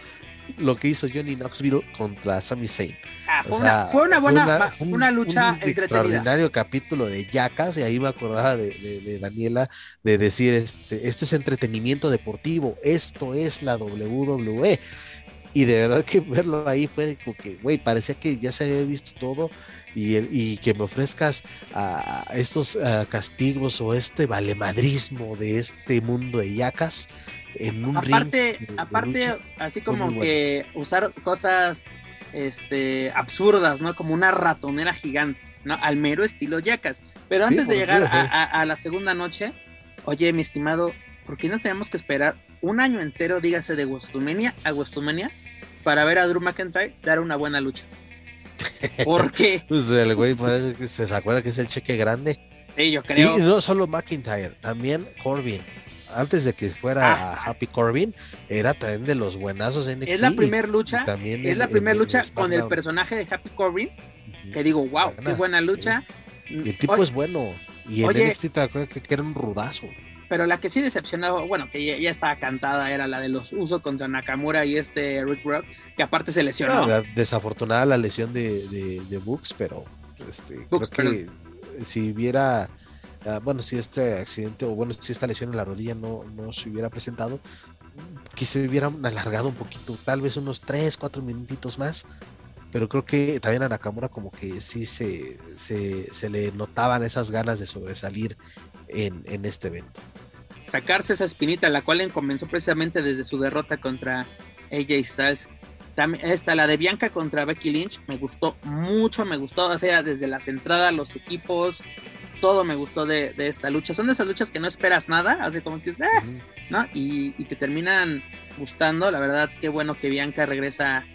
[SPEAKER 3] lo que hizo Johnny Knoxville contra Sami Zayn
[SPEAKER 1] ah, fue,
[SPEAKER 3] sea,
[SPEAKER 1] una, fue una buena,
[SPEAKER 3] una- fue un-
[SPEAKER 1] una lucha
[SPEAKER 3] un extraordinario capítulo de Yacas y ahí me acordaba de, de- de Daniela de decir este esto es entretenimiento deportivo esto es la WWE y de verdad que (laughs) verlo ahí fue como que güey parecía que ya se había visto todo y, el- y que me ofrezcas a estos castigos o este valemadrismo de este mundo de Yacas en un
[SPEAKER 1] aparte,
[SPEAKER 3] ring de- de
[SPEAKER 1] aparte,
[SPEAKER 3] lucha.
[SPEAKER 1] así como que usar cosas este absurdas, ¿no? Como una ratonera gigante, ¿no? Al mero estilo Yacas. Pero
[SPEAKER 3] Sí,
[SPEAKER 1] antes de llegar a,
[SPEAKER 3] sí.
[SPEAKER 1] a- a la segunda noche, oye, mi estimado, ¿por qué no tenemos que esperar un año entero, dígase, de WrestleMania a WrestleMania para ver a Drew McIntyre dar una buena lucha? (laughs) ¿Por qué?
[SPEAKER 3] Pues el güey parece que se acuerda que es el cheque grande
[SPEAKER 1] Sí, yo creo.
[SPEAKER 3] Y no solo McIntyre, también Corbin. Antes de que fuera
[SPEAKER 1] Ah.
[SPEAKER 3] a Happy Corbin, era también de los buenazos en NXT.
[SPEAKER 1] es la primera lucha,
[SPEAKER 3] también
[SPEAKER 1] es la primera lucha con el personaje de Happy Corbin, que digo, wow, qué buena lucha.
[SPEAKER 3] El tipo
[SPEAKER 1] Oye,
[SPEAKER 3] es bueno. Y en
[SPEAKER 1] Oye.
[SPEAKER 3] NXT te acuerdas que, que era un rudazo.
[SPEAKER 1] Pero la que sí decepcionó, bueno, que ya, ya estaba cantada, era la de los usos contra Nakamura y este Rick Rock, que aparte se lesionó.
[SPEAKER 3] No, desafortunada la lesión de, de, de Books, pero este,
[SPEAKER 1] Books,
[SPEAKER 3] creo que si hubiera, ah, bueno, si este accidente o bueno, si esta lesión en la rodilla no, no se hubiera presentado, que se hubieran alargado un poquito, tal vez unos 3, 4 minutitos más. Pero creo que también a Nakamura como que sí se, se, se le notaban esas ganas de sobresalir en, en este evento.
[SPEAKER 1] Sacarse esa espinita, la cual comenzó precisamente desde su derrota contra AJ Styles. También esta, la de Bianca contra Becky Lynch, me gustó mucho, me gustó, o sea, desde las entradas, los equipos, todo me gustó de, de esta lucha. Son de esas luchas que no esperas nada, así como que, ah. ¿no? Y, y te terminan gustando. La verdad, qué bueno que Bianca regresa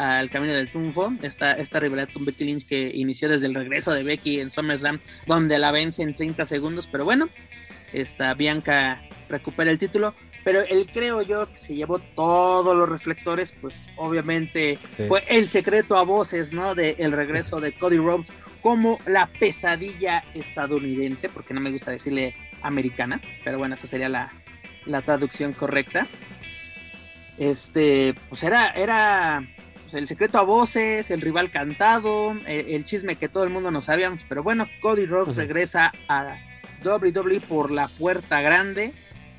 [SPEAKER 1] al camino del triunfo. Esta, esta rivalidad con Becky Lynch que inició desde el regreso de Becky en SummerSlam, donde la vence en 30 segundos. Pero bueno, esta Bianca recupera el título. Pero el creo yo que se llevó todos los reflectores, pues obviamente
[SPEAKER 3] Sí.
[SPEAKER 1] fue el secreto a voces, ¿no? De el regreso de Cody Rhodes como la pesadilla estadounidense, porque no me gusta decirle americana, pero bueno, esa sería la, la traducción correcta. Este, pues era, era pues, el secreto a voces, el rival cantado, el, el chisme que todo el mundo no sabíamos, pero bueno, Cody Rhodes regresa a WWE por la puerta grande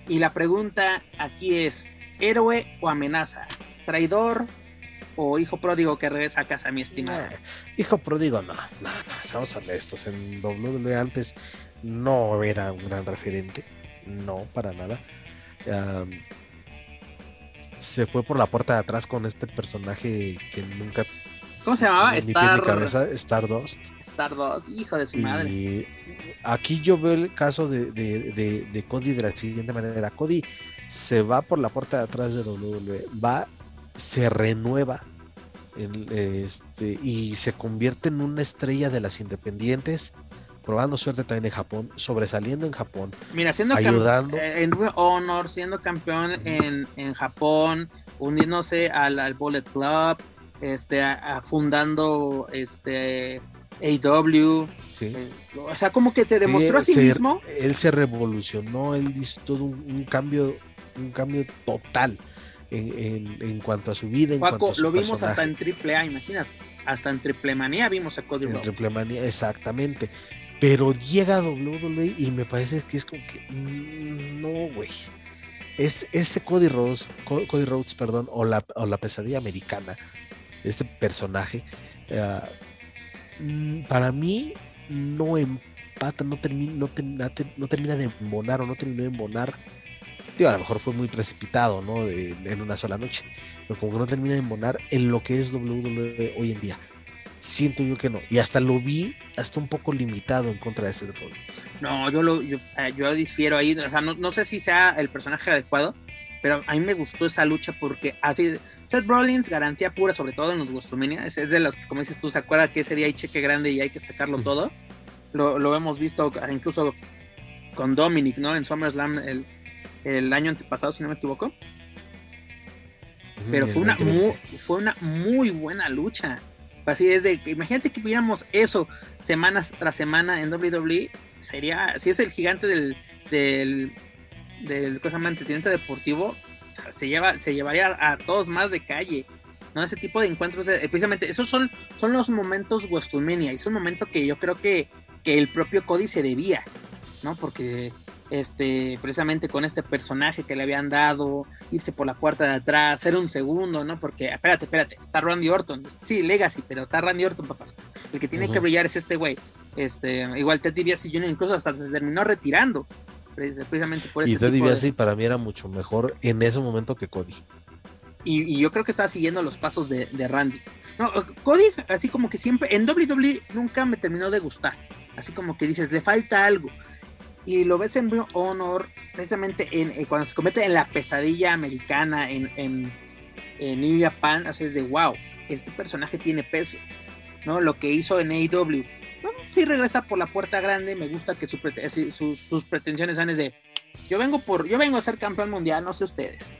[SPEAKER 1] y la pregunta aquí es, ¿héroe o amenaza? ¿Traidor o hijo pródigo que regresa a casa, mi estimado?
[SPEAKER 3] Nah, hijo pródigo, no, no, no, seamos honestos. En WWE antes no era un gran referente, no, para nada. Se fue por la puerta de atrás con este personaje que nunca.
[SPEAKER 1] ¿Cómo se llamaba? Star,
[SPEAKER 3] cabeza, Stardust.
[SPEAKER 1] Stardust, hijo de su madre.
[SPEAKER 3] Aquí yo veo el caso de, de- de- de Cody de la siguiente manera. Cody se va por la puerta de atrás de WWE, va, se renueva en- este, y se convierte en una estrella de las independientes, probando suerte también en Japón, sobresaliendo en Japón,
[SPEAKER 1] Mira, siendo
[SPEAKER 3] ayudando.
[SPEAKER 1] eh, en Honor, siendo campeón en, en Japón, uniéndose al, al Bullet Club, este, a- a fundando este AW,
[SPEAKER 3] ¿sí?
[SPEAKER 1] eh, o sea, como que se demostró a sí
[SPEAKER 3] se-
[SPEAKER 1] mismo.
[SPEAKER 3] Él se revolucionó, él hizo todo un, un cambio, un cambio total en, en- en cuanto a su vida. En
[SPEAKER 1] Paco,
[SPEAKER 3] cuanto a su
[SPEAKER 1] lo vimos hasta en Triple A, imagínate, hasta en Triple Manía vimos a Cody
[SPEAKER 3] En. Triple Manía, exactamente. Pero llega a WWE y me parece que es como que mm, no, güey. Es, ese Cody Rhodes, Co- Cody Rhodes, perdón, o la, o la pesadilla americana, este personaje, eh, mm, para mí no empata, no termina, no, ter- no termina de embonar o no terminó de embonar. Digo, a lo mejor fue muy precipitado, ¿no? De- en una sola noche. Pero como que no termina de embonar en lo que es WWE hoy en día siento yo que no. Y hasta lo vi hasta un poco limitado en contra de Seth Rollins.
[SPEAKER 1] No, yo lo yo, eh, yo difiero ahí, o sea, no, no sé si sea el personaje adecuado, pero a mí me gustó esa lucha porque así, Seth Rollins, garantía pura, sobre todo en los WrestleMania, es, de los que, como dices tú, se acuerda que ese día hay cheque grande y hay que sacarlo todo. Lo, lo hemos visto incluso con Dominic, ¿no? En SummerSlam el, el año antepasado, si no me equivoco. Pero fue una, muy, fue una muy buena lucha. Así es de que imagínate que viéramos eso semanas tras semana en WWE. Sería, si es el gigante del, del, del cosa mantenimiento deportivo, se, lleva, se llevaría a todos más de calle. ¿no? Ese tipo de encuentros, eh, precisamente, esos son, son los momentos WrestleMania. Es un momento que yo creo que, que el propio Cody se debía, ¿no? Porque este, precisamente con este personaje que le habían dado, irse por la puerta de atrás, ser un segundo, ¿no? Porque, espérate, espérate, está Randy Orton, sí, Legacy, pero está Randy Orton, papás. El que tiene que brillar es este güey. Este, igual Ted DiBiase Jr. incluso hasta se terminó retirando, precisamente por
[SPEAKER 3] Y Ted DiBiase para mí era mucho mejor en ese momento que Cody.
[SPEAKER 1] Y, yo creo que estaba siguiendo los pasos de, de Randy. No, Cody, así como que siempre, en WWE nunca me terminó de gustar. Así como que dices, le falta algo y lo ves en Honor, precisamente en, eh, cuando se convierte en la pesadilla americana en, en, New Japan, así es de wow, este personaje tiene peso, ¿no? Lo que hizo en AEW. Bueno, sí regresa por la puerta grande, me gusta que su, sus pretensiones sean de yo vengo por, yo vengo a ser campeón mundial, no sé ustedes.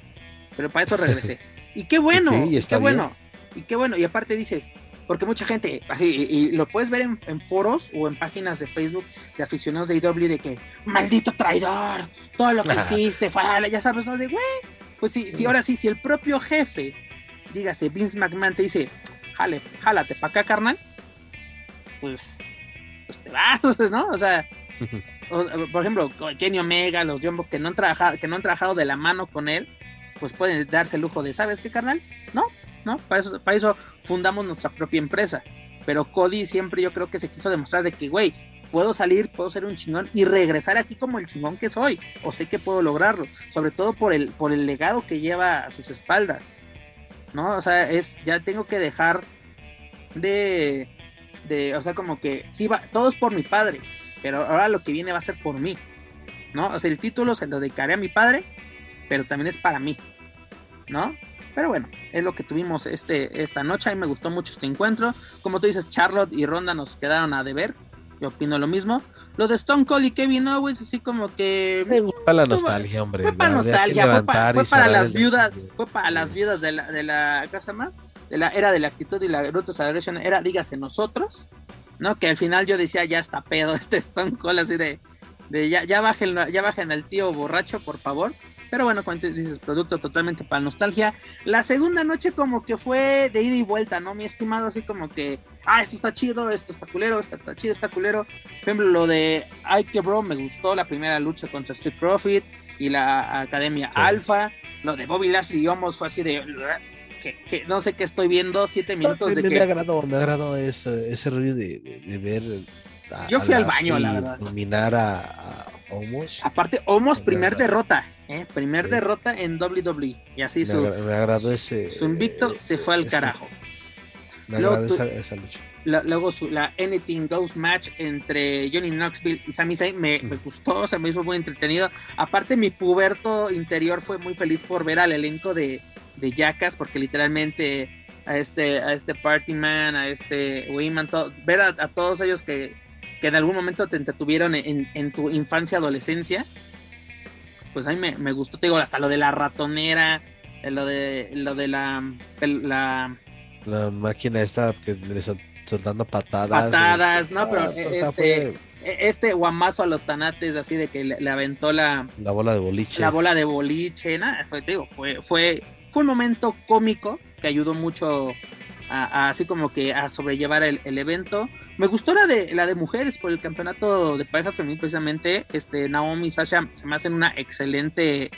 [SPEAKER 1] Pero para eso regresé. (laughs) Y qué bueno, qué bueno. Y qué bueno. Y aparte dices, porque mucha gente, así, y, lo puedes ver en, foros o en páginas de Facebook de aficionados de IW de que, maldito traidor, todo lo que hiciste, fue, ya sabes, ¿no? De, güey, pues sí, sí, ahora sí, si el propio jefe, dígase, Vince McMahon te dice, jale, jálate para acá, carnal, pues, pues te vas, (laughs) ¿no? O sea, por ejemplo, Kenny Omega, los Jumbo que no han trabajado, que no han trabajado de la mano con él, pues pueden darse el lujo de, ¿sabes qué, carnal? No, ¿no? Para eso, para eso fundamos nuestra propia empresa. Pero Cody siempre yo creo que se quiso demostrar de que, güey, puedo salir, puedo ser un chingón y regresar aquí como el chingón que soy, o sé que puedo lograrlo, sobre todo por el, por el legado que lleva a sus espaldas, ¿no? O sea, es, ya tengo que dejar de, de, o sea, como que, sí, va, todo es por mi padre, pero ahora lo que viene va a ser por mí, ¿no? O sea, el título se lo dedicaré a mi padre, pero también es para mí, ¿no? Pero bueno, es lo que tuvimos este, esta noche. A mí me gustó mucho este encuentro. Como tú dices, Charlotte y Ronda nos quedaron a deber. Yo opino lo mismo. Lo de Stone Cold y Kevin Owens, así como que.
[SPEAKER 3] Para la nostalgia, hombre.
[SPEAKER 1] Fue para nostalgia, fue, para, las viudas, fue para las viudas de la, de la casa más, de la era de la actitud y la Brutus Celebration, era, dígase, nosotros, ¿no? Que al final yo decía, ya está pedo (laughs) este Stone Cold, así de, de ya, ya bajen, ya bajen al tío borracho, por favor. Pero bueno, cuando dices producto totalmente para nostalgia. La segunda noche como que fue de ida y vuelta, ¿no? Mi estimado, así como que, ah, esto está chido, esto está culero, esto está chido, está culero. Por ejemplo, lo de Ike Bro me gustó, la primera lucha contra Street Profit y la Academia Alpha. Lo de Bobby Lashley y Homos fue así de... Que, no sé qué estoy viendo, siete minutos
[SPEAKER 3] de
[SPEAKER 1] me,
[SPEAKER 3] que... Me agradó, me agradó ese, ese rollo de, ver...
[SPEAKER 1] Yo fui al baño, la verdad.
[SPEAKER 3] Nominar a, Homos.
[SPEAKER 1] Aparte, Homos, primer derrota. ¿Eh? Primer derrota en WWE. Y así su, su invicto se fue al carajo.
[SPEAKER 3] Me luego, esa, lucha.
[SPEAKER 1] luego su, la Anything Goes match entre Johnny Knoxville y Sami Zayn me, me, gustó, o sea, me hizo muy entretenido. Aparte, mi puberto interior fue muy feliz por ver al elenco de, de Jackass, porque literalmente a este, a este Party Man, a este Wayman, ver a, todos ellos que, que en algún momento te entretuvieron en, en tu infancia, adolescencia, pues a mí me, gustó, te digo, hasta lo de la ratonera, eh, lo de lo de la la,
[SPEAKER 3] la máquina esta que le soltando patadas.
[SPEAKER 1] Patadas, no, pero ah, este e, este guamazo a los tanates así de que le, aventó la
[SPEAKER 3] la bola de boliche.
[SPEAKER 1] La bola de boliche, nada, fue te digo, fue fue fue un momento cómico que ayudó mucho así como que a sobrellevar el, evento. Me gustó la de la de mujeres por el campeonato de parejas femeninas precisamente. Este Naomi y Sasha se me hacen una excelente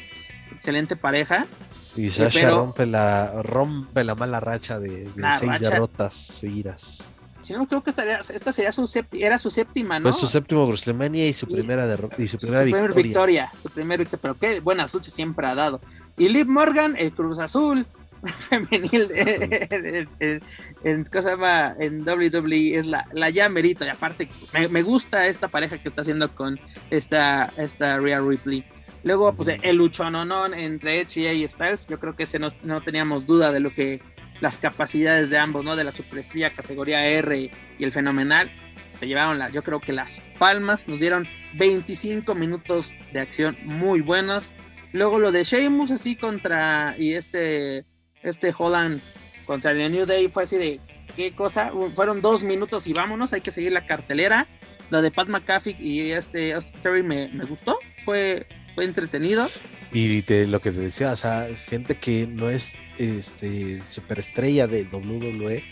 [SPEAKER 1] excelente pareja.
[SPEAKER 3] Y Sasha rompe la rompe la mala racha de, seis derrotas seguidas.
[SPEAKER 1] Si no creo que esta sería su era su séptima, ¿no?
[SPEAKER 3] Fue su séptimo WrestleMania y su primera derrota y su primera
[SPEAKER 1] su victoria. Su primera victoria, pero qué buenas luchas siempre ha dado. Y Liv Morgan, el Cruz Azul, (laughs) femenil en, en, en WWE es la, la ya merito y aparte me, me, gusta esta pareja que está haciendo con esta, esta Rhea Ripley. Luego, pues el luchononón entre Edge y Styles, yo creo que ese no, no, teníamos duda de lo que las capacidades de ambos, ¿no? De la superestrella categoría R y el fenomenal. Se llevaron, la, yo creo que las palmas, nos dieron 25 minutos de acción muy buenos. Luego lo de Sheamus así contra y este este Holland contra el New Day fue así de qué cosa, fueron dos minutos y vámonos, hay que seguir la cartelera. Lo de Pat McAfee y este Terry me, me, gustó, fue, fue entretenido.
[SPEAKER 3] Y te, lo que te decía, o sea, gente que no es este superestrella de WWE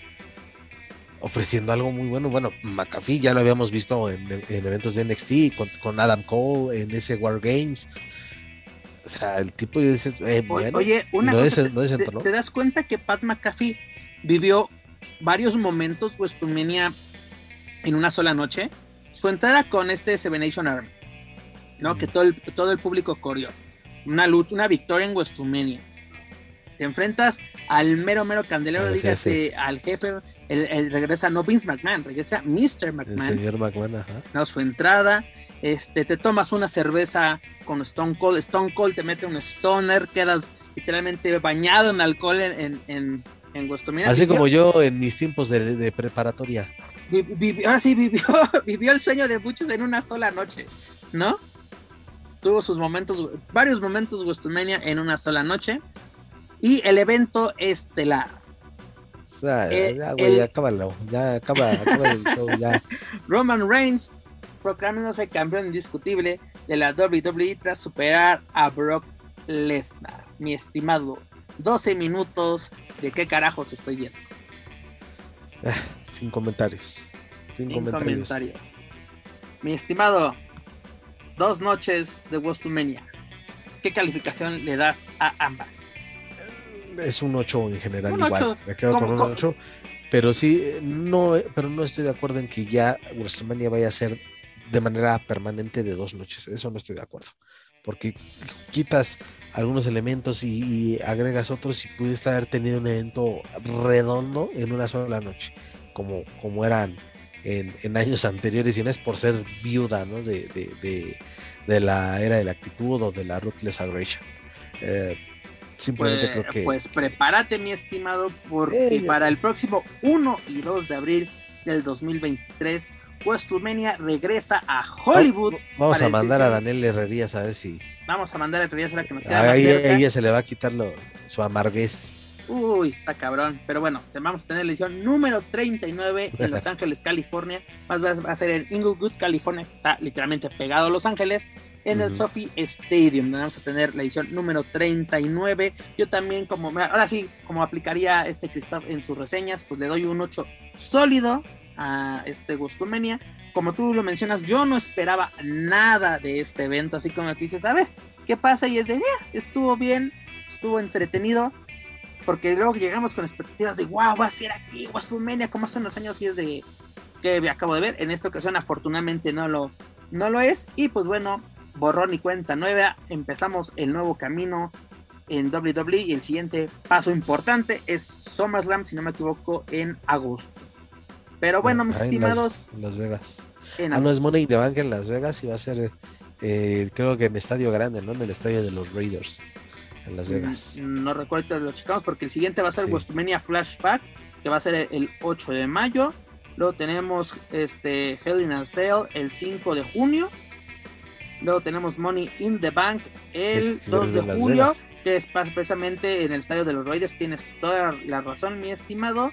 [SPEAKER 3] ofreciendo algo muy bueno. Bueno, McAfee ya lo habíamos visto en, en eventos de NXT con, con, Adam Cole en ese War Games. O sea, el tipo dices, eh, bueno,
[SPEAKER 1] oye, una cosa, te, te, das cuenta que Pat McAfee vivió varios momentos WrestleMania en una sola noche. Su entrada con este Seven Nation Army, ¿no? Que todo el, todo el público corrió. Una, una victoria en WrestleMania te enfrentas al mero, mero candelero, dígase al jefe, el, regresa no Vince McMahon, regresa Mr. McMahon.
[SPEAKER 3] El señor McMahon, ajá.
[SPEAKER 1] No, su entrada, este, te tomas una cerveza con Stone Cold, Stone Cold te mete un stoner, quedas literalmente bañado en alcohol en, en, en,
[SPEAKER 3] Así como yo en mis tiempos de, preparatoria.
[SPEAKER 1] ahora sí, vivió, (laughs) vivió el sueño de muchos en una sola noche, ¿no? Tuvo sus momentos, varios momentos WrestleMania en una sola noche. Y el evento estelar.
[SPEAKER 3] Eh, ya, güey, acábalo, ya acaba, acaba el show, ya. (laughs)
[SPEAKER 1] Roman Reigns proclamándose campeón indiscutible de la WWE tras superar a Brock Lesnar. Mi estimado, 12 minutos de qué carajos estoy viendo.
[SPEAKER 3] Ah, sin comentarios. Sin, comentarios.
[SPEAKER 1] Mi estimado, dos noches de WrestleMania. ¿Qué calificación le das a ambas?
[SPEAKER 3] Es un 8 en general igual. Me quedo con un 8. Pero sí, no, pero no estoy de acuerdo en que ya WrestleMania vaya a ser de manera permanente de dos noches. Eso no estoy de acuerdo. Porque quitas algunos elementos y, agregas otros y pudiste haber tenido un evento redondo en una sola noche, como, como eran en, años anteriores, y no es por ser viuda ¿no? de, de, de, la era de la actitud o de la ruthless aggression. Eh, Simplemente
[SPEAKER 1] pues,
[SPEAKER 3] creo que.
[SPEAKER 1] Pues prepárate, mi estimado, porque eh, para el próximo 1 y 2 de abril del 2023, WrestleMania regresa a Hollywood.
[SPEAKER 3] Vamos a mandar a Daniel Herrerías a ver si.
[SPEAKER 1] Vamos a mandar a Herrerías a la que nos queda. Ahí,
[SPEAKER 3] más ella se le va a quitar lo, su amarguez.
[SPEAKER 1] Uy, está cabrón. Pero bueno, vamos a tener la edición número 39 en Los (laughs) Ángeles, California. Más va a ser en Inglewood, California, que está literalmente pegado a Los Ángeles en el Sophie Stadium. Vamos a tener la edición número 39. Yo también, como ahora sí, como aplicaría este Christoph en sus reseñas, pues le doy un 8 sólido a este Gustumenia. Como tú lo mencionas, yo no esperaba nada de este evento, así como que dices, a ver, ¿qué pasa? Y es de, estuvo bien, estuvo entretenido, porque luego llegamos con expectativas de, wow, va a ser aquí, Gustumenia, como hace unos años y es de que acabo de ver. En esta ocasión, afortunadamente, no lo, no lo es. Y pues bueno, borrón y cuenta nueva, empezamos el nuevo camino en WWE y el siguiente paso importante es SummerSlam, si no me equivoco, en agosto. Pero bueno, mis estimados.
[SPEAKER 3] En Las, Vegas. En ah, no es Money the Bank en Las Vegas y va a ser, eh, creo que en estadio grande, ¿no? En el estadio de los Raiders, en Las mm, Vegas.
[SPEAKER 1] No, recuerdo, lo checamos porque el siguiente va a ser sí. Flashback, que va a ser el, 8 de mayo. Luego tenemos este Hell in a Cell el 5 de junio. Luego tenemos Money in the Bank el 2 de julio, que es precisamente en el estadio de los Raiders. Tienes toda la razón, mi estimado.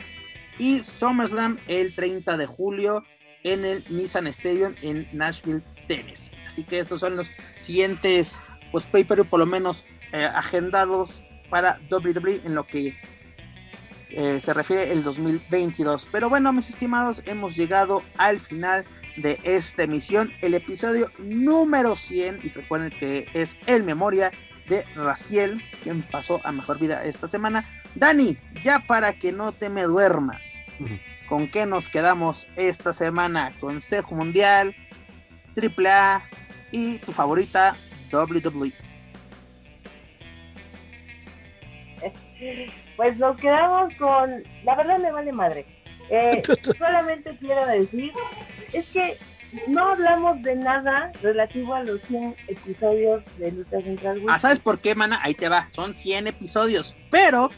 [SPEAKER 1] Y SummerSlam el 30 de julio en el Nissan Stadium en Nashville, Tennessee. Así que estos son los siguientes, pues, pay-per-view por lo menos eh, agendados para WWE en lo que eh, se refiere el 2022. Pero bueno, mis estimados, hemos llegado al final de esta emisión, el episodio número 100. Y recuerden que es el memoria de Raciel, quien pasó a mejor vida esta semana. Dani, ya para que no te me duermas, ¿con qué nos quedamos esta semana? Consejo Mundial, AAA y tu favorita WWE.
[SPEAKER 2] Pues nos quedamos con, la verdad me vale madre. Eh, (laughs) solamente quiero decir, es que no hablamos de nada relativo a los 100 episodios de Lucha Central.
[SPEAKER 1] Ah, ¿sabes por qué, mana? Ahí te va, son 100 episodios, pero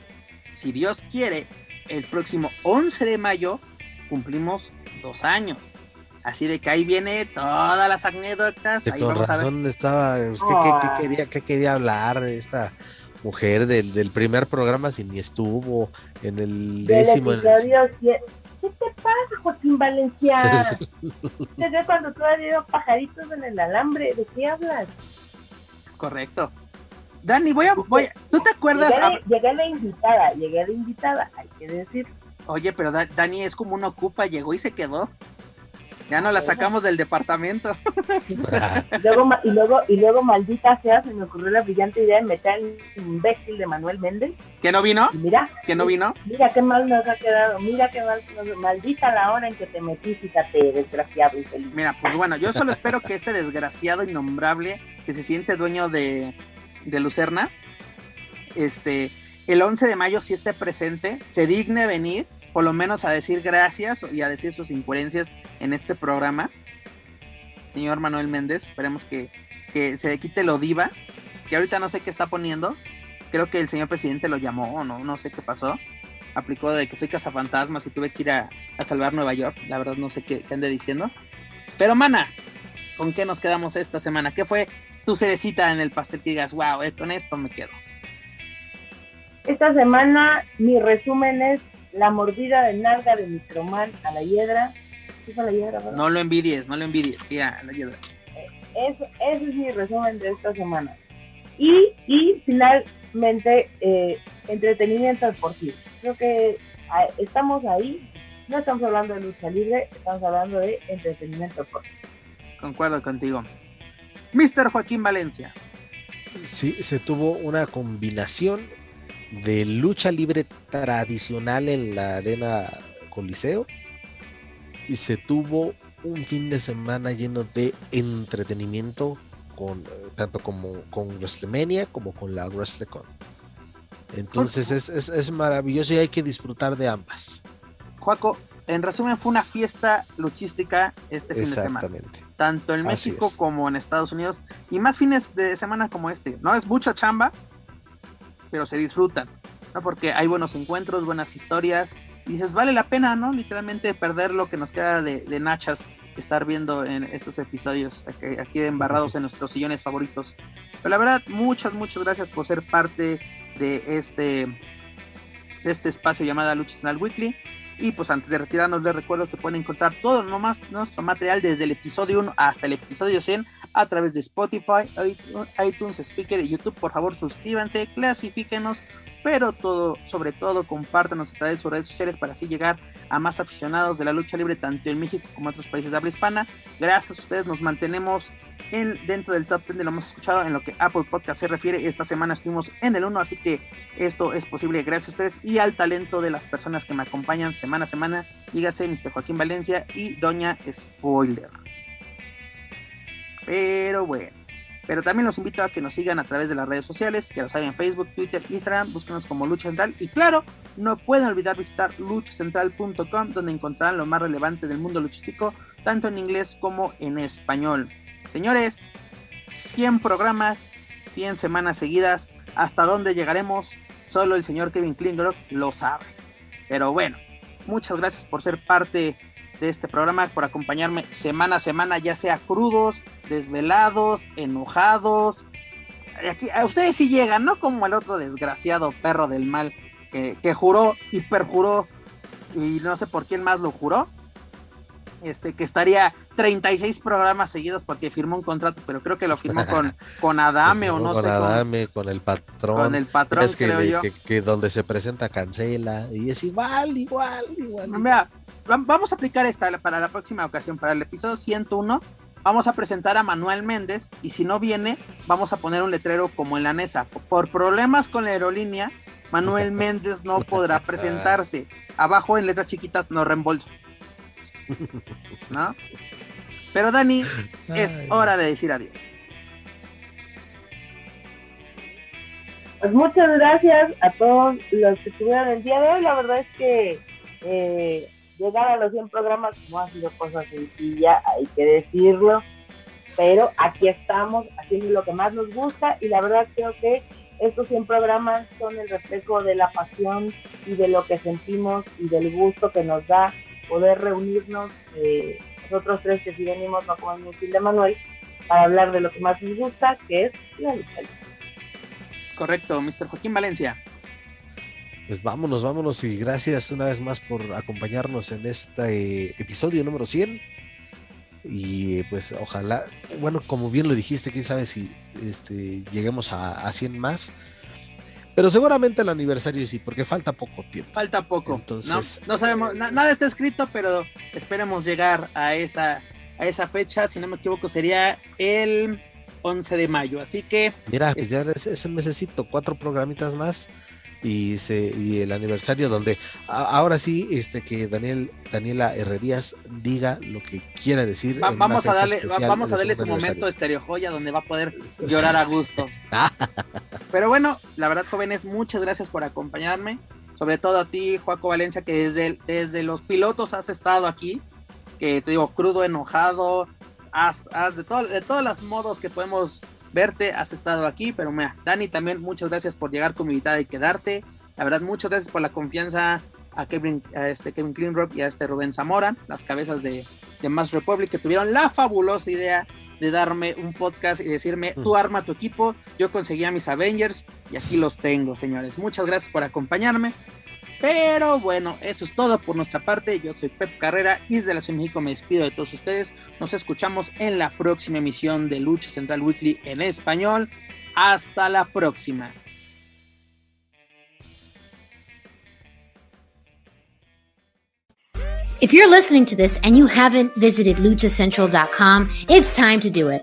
[SPEAKER 1] si Dios quiere, el próximo 11 de mayo cumplimos dos años. Así de que ahí viene todas las anécdotas. Ahí vamos a
[SPEAKER 3] razón
[SPEAKER 1] ver.
[SPEAKER 3] estaba, pues, ¿qué, qué- qué quería, qué quería hablar esta mujer del, del primer programa si ni estuvo en el décimo? en el-
[SPEAKER 2] episodio 100. ¿Qué te pasa, Joaquín Valencia? Desde (laughs) cuando tú has ido pajaritos en el alambre, ¿de qué hablas?
[SPEAKER 1] Es correcto. Dani, voy a, voy a- ¿tú te acuerdas?
[SPEAKER 2] Llegué,
[SPEAKER 1] Ah,
[SPEAKER 2] de- llegué de invitada, llegué de invitada, hay que decir.
[SPEAKER 1] Oye, pero Da- Dani es como una ocupa, llegó y se quedó. Ya no la sacamos del departamento. (laughs)
[SPEAKER 2] Y luego, y luego, y luego maldita sea, se me ocurrió la brillante idea de meter al imbécil de Manuel Méndez.
[SPEAKER 1] ¿Que no vino?
[SPEAKER 2] Y mira,
[SPEAKER 1] ¿Que no vino?
[SPEAKER 2] mira qué mal nos ha quedado, mira qué mal, nos- maldita la hora en que te metí, fíjate, desgraciado infeliz.
[SPEAKER 1] Mira, pues bueno, yo solo espero que este desgraciado innombrable que se siente dueño de, de Lucerna, este, el 11 de mayo sí esté presente, se digne venir, por lo menos a decir gracias y a decir sus incoherencias en este programa. Señor Manuel Méndez, esperemos que, que se quite lo diva, que ahorita no sé qué está poniendo. Creo que el señor presidente lo llamó o no, no sé qué pasó. Aplicó de que soy cazafantasmas y tuve que ir a, a salvar Nueva York. La verdad no sé qué, qué ande diciendo. Pero, mana, ¿con qué nos quedamos esta semana? ¿Qué fue tu cerecita en el pastel que digas, wow, eh, con esto me quedo?
[SPEAKER 2] Esta semana mi resumen es la mordida de nalga de Microman a la hiedra. ¿Sí fue la hiedra, verdad?
[SPEAKER 1] No lo envidies, no lo envidies. Sí, a la hiedra.
[SPEAKER 2] Eso, ese es mi resumen de esta semana. Y, y finalmente, eh, entretenimiento deportivo. Creo que ah, estamos ahí, no estamos hablando de lucha libre, estamos hablando de entretenimiento deportivo.
[SPEAKER 1] Concuerdo contigo. Mr. Joaquín Valencia.
[SPEAKER 3] Sí, se tuvo una combinación de lucha libre tradicional en la arena Coliseo y se tuvo un fin de semana lleno de entretenimiento con eh, tanto como con WrestleMania como con la WrestleCon. Entonces es, es, es maravilloso y hay que disfrutar de ambas.
[SPEAKER 1] Joaco, en resumen, fue una fiesta luchística este fin de semana.
[SPEAKER 3] Exactamente.
[SPEAKER 1] Tanto en México como en Estados Unidos. Y más fines de semana como este. No es mucha chamba, pero se disfrutan. ¿no? Porque hay buenos encuentros, buenas historias. Y dices, vale la pena, ¿no? Literalmente perder lo que nos queda de, de nachas estar viendo en estos episodios aquí, aquí embarrados en nuestros sillones favoritos. Pero la verdad, muchas, muchas gracias por ser parte de este, de este espacio llamado Lucha Weekly. Y pues antes de retirarnos les recuerdo que pueden encontrar todo nomás nuestro material desde el episodio 1 hasta el episodio 100 a través de Spotify, iTunes, Speaker y YouTube. Por favor suscríbanse, clasifíquenos, pero todo, sobre todo compártanos a través de sus redes sociales para así llegar a más aficionados de la lucha libre tanto en México como en otros países de habla hispana. Gracias a ustedes nos mantenemos en, dentro del top 10 de lo más escuchado en lo que Apple Podcast se refiere. Esta semana estuvimos en el 1, así que esto es posible gracias a ustedes y al talento de las personas que me acompañan semana a semana. Dígase Mr. Joaquín Valencia y Doña Spoiler. Pero bueno. Pero también los invito a que nos sigan a través de las redes sociales, ya lo saben, Facebook, Twitter, Instagram, búsquenos como Lucha Central. Y claro, no pueden olvidar visitar luchacentral.com, donde encontrarán lo más relevante del mundo luchístico, tanto en inglés como en español. Señores, 100 programas, 100 semanas seguidas, ¿hasta dónde llegaremos? Solo el señor Kevin Klingler lo sabe. Pero bueno, muchas gracias por ser parte de este programa, por acompañarme semana a semana, ya sea crudos, desvelados, enojados. Aquí, a ustedes sí llegan, no como el otro desgraciado perro del mal que, que juró y perjuró y no sé por quién más lo juró. Este, que estaría 36 programas seguidos porque firmó un contrato, pero creo que lo firmó con, (laughs) con Adame o no
[SPEAKER 3] con
[SPEAKER 1] sé,
[SPEAKER 3] Adame, con, el patrón.
[SPEAKER 1] con el patrón,
[SPEAKER 3] es que,
[SPEAKER 1] creo yo.
[SPEAKER 3] Que, que, donde se presenta cancela y es igual, igual, igual.
[SPEAKER 1] Mira, vamos a aplicar esta para la próxima ocasión, para el episodio 101. Vamos a presentar a Manuel Méndez y si no viene, vamos a poner un letrero como en la NESA. Por problemas con la aerolínea, Manuel (laughs) Méndez no podrá presentarse. Abajo en letras chiquitas, no reembolso. ¿No? Pero Dani, es hora de decir adiós.
[SPEAKER 2] Pues muchas gracias a todos los que estuvieron el día de hoy. La verdad es que eh, llegar a los 100 programas no ha sido cosa sencilla, hay que decirlo. Pero aquí estamos haciendo lo que más nos gusta y la verdad creo que estos 100 programas son el reflejo de la pasión y de lo que sentimos y del gusto que nos da poder reunirnos, eh, nosotros tres que sí venimos, no el de Manuel, para hablar de lo que más nos gusta, que es la lucha
[SPEAKER 1] Correcto, Mr. Joaquín Valencia.
[SPEAKER 3] Pues vámonos, vámonos y gracias una vez más por acompañarnos en este episodio número 100. Y pues ojalá, bueno, como bien lo dijiste, quién sabe si este, lleguemos a, a 100 más. Pero seguramente el aniversario sí, porque falta poco tiempo.
[SPEAKER 1] Falta poco. Entonces, no, sabemos, nada está escrito, pero esperemos llegar a esa, a esa fecha. Si no me equivoco, sería el 11 de mayo. Así que.
[SPEAKER 3] Mira, pues ya es, un necesito cuatro programitas más y, se, y el aniversario donde ahora sí este que Daniel Daniela Herrerías diga lo que quiera decir.
[SPEAKER 1] vamos a darle vamos a darle su momento estereo joya donde va a poder llorar a gusto. (laughs) Pero bueno, la verdad jóvenes, muchas gracias por acompañarme, sobre todo a ti Joaco Valencia que desde desde los pilotos has estado aquí, que te digo crudo, enojado, has, de, todo, de todos los modos que podemos verte, has estado aquí, pero mira, Dani también muchas gracias por llegar con mi invitada y quedarte. La verdad, muchas gracias por la confianza a Kevin, a este Kevin y a este Rubén Zamora, las cabezas de, de Mass Republic, que tuvieron la fabulosa idea de darme un podcast y decirme, tú arma tu equipo, yo conseguí a mis Avengers y aquí los tengo, señores. Muchas gracias por acompañarme. Pero bueno, eso es todo por nuestra parte. Yo soy Pep Carrera y desde la Ciudad de México me despido de todos ustedes. Nos escuchamos en la próxima emisión de Lucha Central Weekly en español. Hasta la próxima.
[SPEAKER 4] It's time to do it.